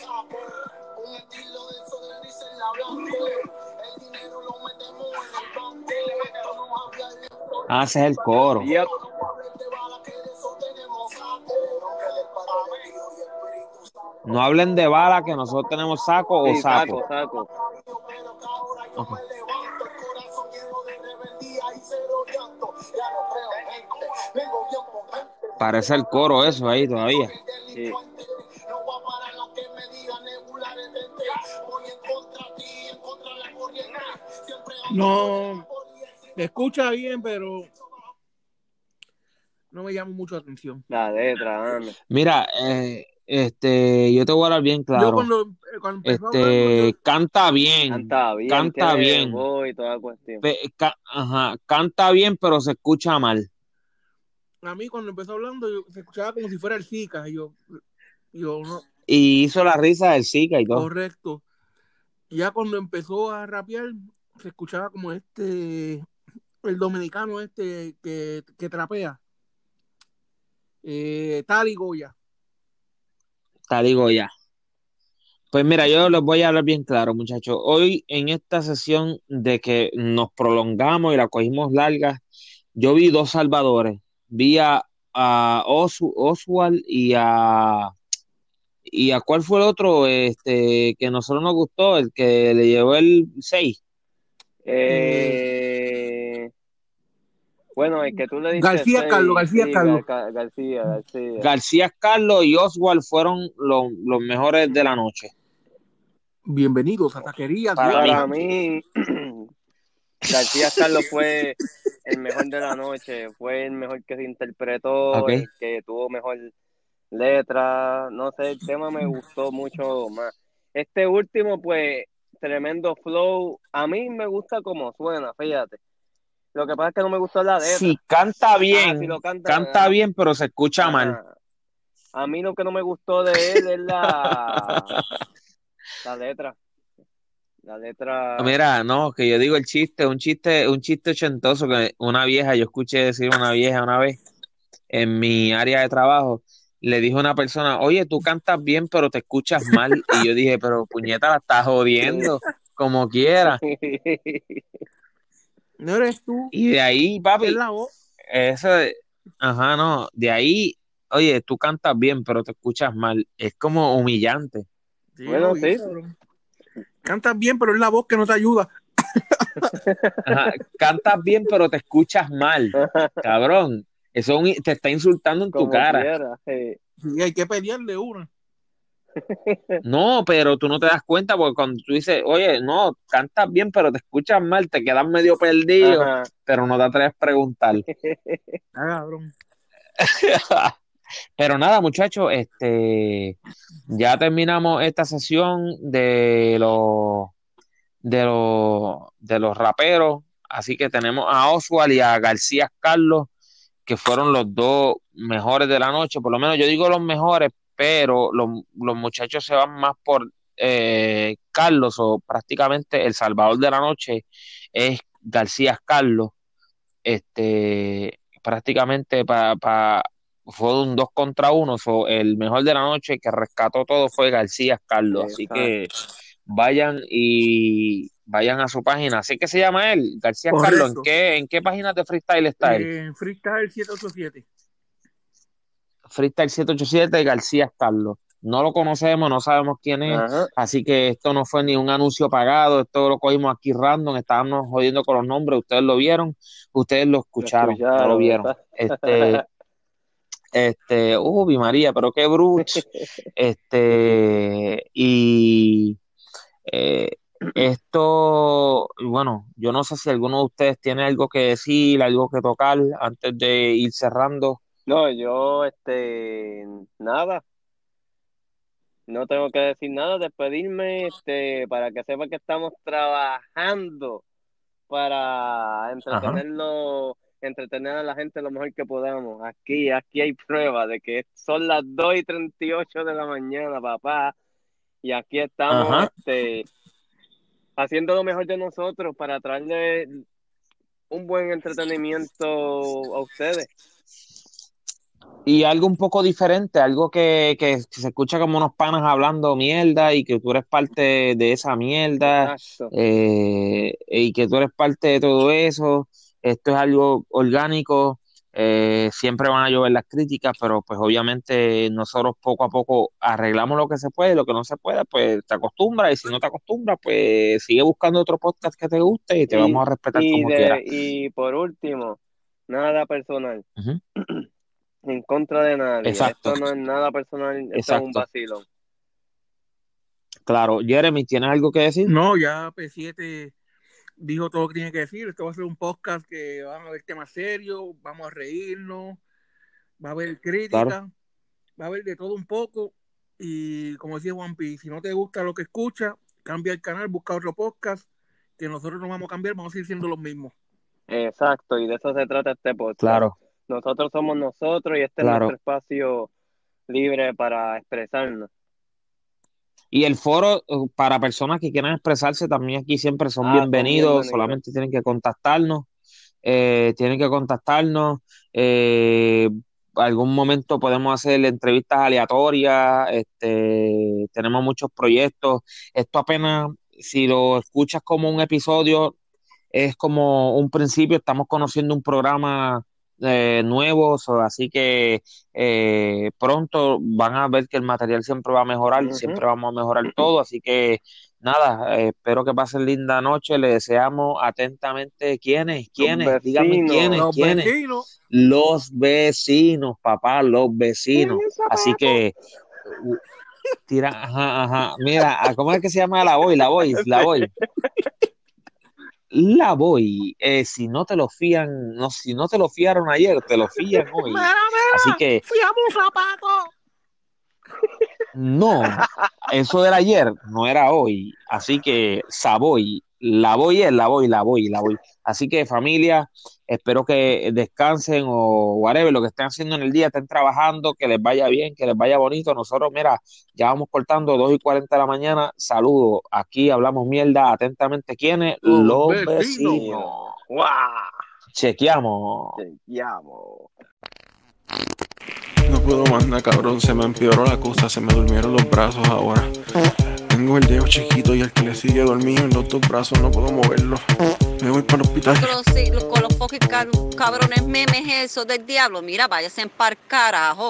Un estilo de eso de en la blanco. El dinero lo metemos en el banco. Esto no es hablar, esto es Ah, ese es el coro. No hablen de bala, que nosotros tenemos saco o saco. saco, saco. Ok. Parece el coro eso ahí todavía. Sí. No, escucha bien, pero no me llama mucho la atención. La letra, anda. Mira, eh, este, yo te voy a hablar bien Yo claro. cuando, eh, cuando empezó a hablar, Este, canta bien, Canta bien, canta bien. voz y toda la cuestión. Pe- ca- ajá, canta bien, pero se escucha mal. a mí cuando empezó hablando yo, se escuchaba como si fuera el Zika. Y yo, yo no, Y hizo la risa del Zika y todo. correcto. Y ya cuando empezó a rapear, se escuchaba como este, el dominicano este que, que trapea. Eh, Tali Goya. Digo ya. Pues mira, yo les voy a hablar bien claro, muchachos. Hoy en esta sesión de que nos prolongamos y la cogimos larga, yo vi dos salvadores. Vi a, Oswald y a y a cuál fue el otro este que nosotros nos gustó, el que le llevó el 6. Eh, bueno, el que tú le dices. García seis, Carlos, García sí, Carlos. Gar- Gar- García, García. García Carlos y Oswald fueron los, los mejores de la noche. Bienvenidos a Taquería. Para mí, García Carlos fue el mejor de la noche, fue el mejor que se interpretó, el que tuvo mejor letra, no sé, el tema me gustó mucho más. Este último, pues, tremendo flow, a mí me gusta como suena, fíjate. Lo que pasa es que no me gustó la letra. Si canta bien, Ah, si lo canta, canta bien, pero se escucha mal. A mí lo que no me gustó de él es la, la letra. La letra. Mira, no, que yo digo el chiste, un chiste, un chiste ochentoso que una vieja, yo escuché decir una vieja una vez en mi área de trabajo, le dijo a una persona, oye, tú cantas bien, pero te escuchas mal. Y yo dije, pero puñeta, la estás jodiendo, como quiera. No eres tú, Y de ahí, papi, es la voz. eso, de- ajá, no, de ahí, oye, tú cantas bien, pero te escuchas mal. Es como humillante. Sí, Bueno, sí. Cantas bien, pero es la voz que no te ayuda. Ajá, cantas bien, pero te escuchas mal, cabrón. Eso te está insultando en tu cara. quiera, sí. Sí, hay que pelearle una. No, pero tú no te das cuenta porque cuando tú dices, oye, no, cantas bien, pero te escuchas mal, te quedas medio perdido, Ajá. pero no te atreves a preguntar. Ah, cabrón. Pero nada, muchachos, este, ya terminamos esta sesión de los de los de los raperos, así que tenemos a Oswald y a García Carlos, que fueron los dos mejores de la noche, por lo menos yo digo los mejores, pero los, los muchachos se van más por eh, Carlos o prácticamente el salvador de la noche es García Carlos, este, prácticamente para fue un dos contra uno. so, el mejor de la noche que rescató todo fue García Carlos. Así que vayan y vayan a su página. Así que se llama él, García. Carlos. ¿En qué, ¿En qué página de freestyle está él? En Freestyle 787. Freestyle 787 García Carlos. No lo conocemos, no sabemos quién es, Ajá. así que esto no fue ni un anuncio pagado, esto lo cogimos aquí random, estábamos jodiendo con los nombres, ustedes lo vieron, ustedes lo escucharon, no lo escucharon, vieron. Este, este, uy, María, pero qué bruch. Este, y eh, esto, bueno, yo no sé si alguno de ustedes tiene algo que decir, algo que tocar antes de ir cerrando. No, yo, este, nada. No tengo que decir nada, despedirme, este, para que sepa que estamos trabajando para entretenerlo, entretener a la gente lo mejor que podamos. Aquí, aquí hay prueba de que son las 2 y 38 de la mañana, papá. Y aquí estamos, Ajá. este, haciendo lo mejor de nosotros para traerle un buen entretenimiento a ustedes. Y algo un poco diferente, algo que, que se escucha como unos panas hablando mierda y que tú eres parte de esa mierda eh, y que tú eres parte de todo eso. Esto es algo orgánico, eh, siempre van a llover las críticas, pero pues obviamente nosotros poco a poco arreglamos lo que se puede, lo que no se puede, pues te acostumbras y si no te acostumbras, pues sigue buscando otro podcast que te guste y te Y- vamos a respetar como de- quieras. y por último, nada personal. En contra de nadie. Exacto. Esto no es nada personal, esto es un vacilón. Claro, Jeremy, ¿tienes algo que decir? No, ya P7 dijo todo lo que tiene que decir. Esto va a ser un podcast que van a haber temas serios, vamos a reírnos, va a haber crítica, Claro. va a haber de todo un poco. Y como decía Juan Pi, si no te gusta lo que escuchas, cambia el canal, busca otro podcast, que nosotros no vamos a cambiar, vamos a seguir siendo los mismos. Exacto, y de eso se trata este podcast. Claro. Nosotros somos nosotros y este Claro. es nuestro espacio libre para expresarnos. Y el foro eh, para personas que quieran expresarse también aquí siempre son Ah, bienvenidos. solamente tienen que contactarnos, eh, tienen que contactarnos, eh, algún momento podemos hacer entrevistas aleatorias, este, tenemos muchos proyectos, esto apenas, si lo escuchas como un episodio, es como un principio, estamos conociendo un programa eh, nuevo, so, así que eh, pronto van a ver que el material siempre va a mejorar, siempre vamos a mejorar todo, así que nada, eh, espero que pasen linda noche, le deseamos atentamente quiénes, quiénes, dígame vecinos. quiénes, Los quiénes, vecinos, los vecinos, papá, los vecinos, así que tira, ajá, ajá, mira, ¿a ¿cómo es que se llama la voy? La voy, la voy. La voy, eh, si no te lo fían, no, si no te lo fiaron ayer, te lo fían hoy. mira, mira, Así que fiamos zapato. no, eso era ayer, no era hoy. Así que Savoy, la voy es la voy, la voy, la voy. Así que familia, espero que descansen o whatever, lo que estén haciendo en el día, estén trabajando, que les vaya bien, que les vaya bonito. Nosotros, mira, ya vamos cortando 2 y 40 de la mañana. Saludos, aquí hablamos mierda atentamente. ¿Quiénes? Los Los vecinos. vecinos. ¡Guau! Chequeamos. Chequeamos. No puedo más nada, cabrón. Se me empeoró la cosa, se me durmieron los brazos ahora. Tengo el dedo chiquito y el que le sigue dormido en los dos brazos, no puedo moverlo. Me voy para el hospital. Con los cabrones memes esos del diablo, mira, váyase en par carajo.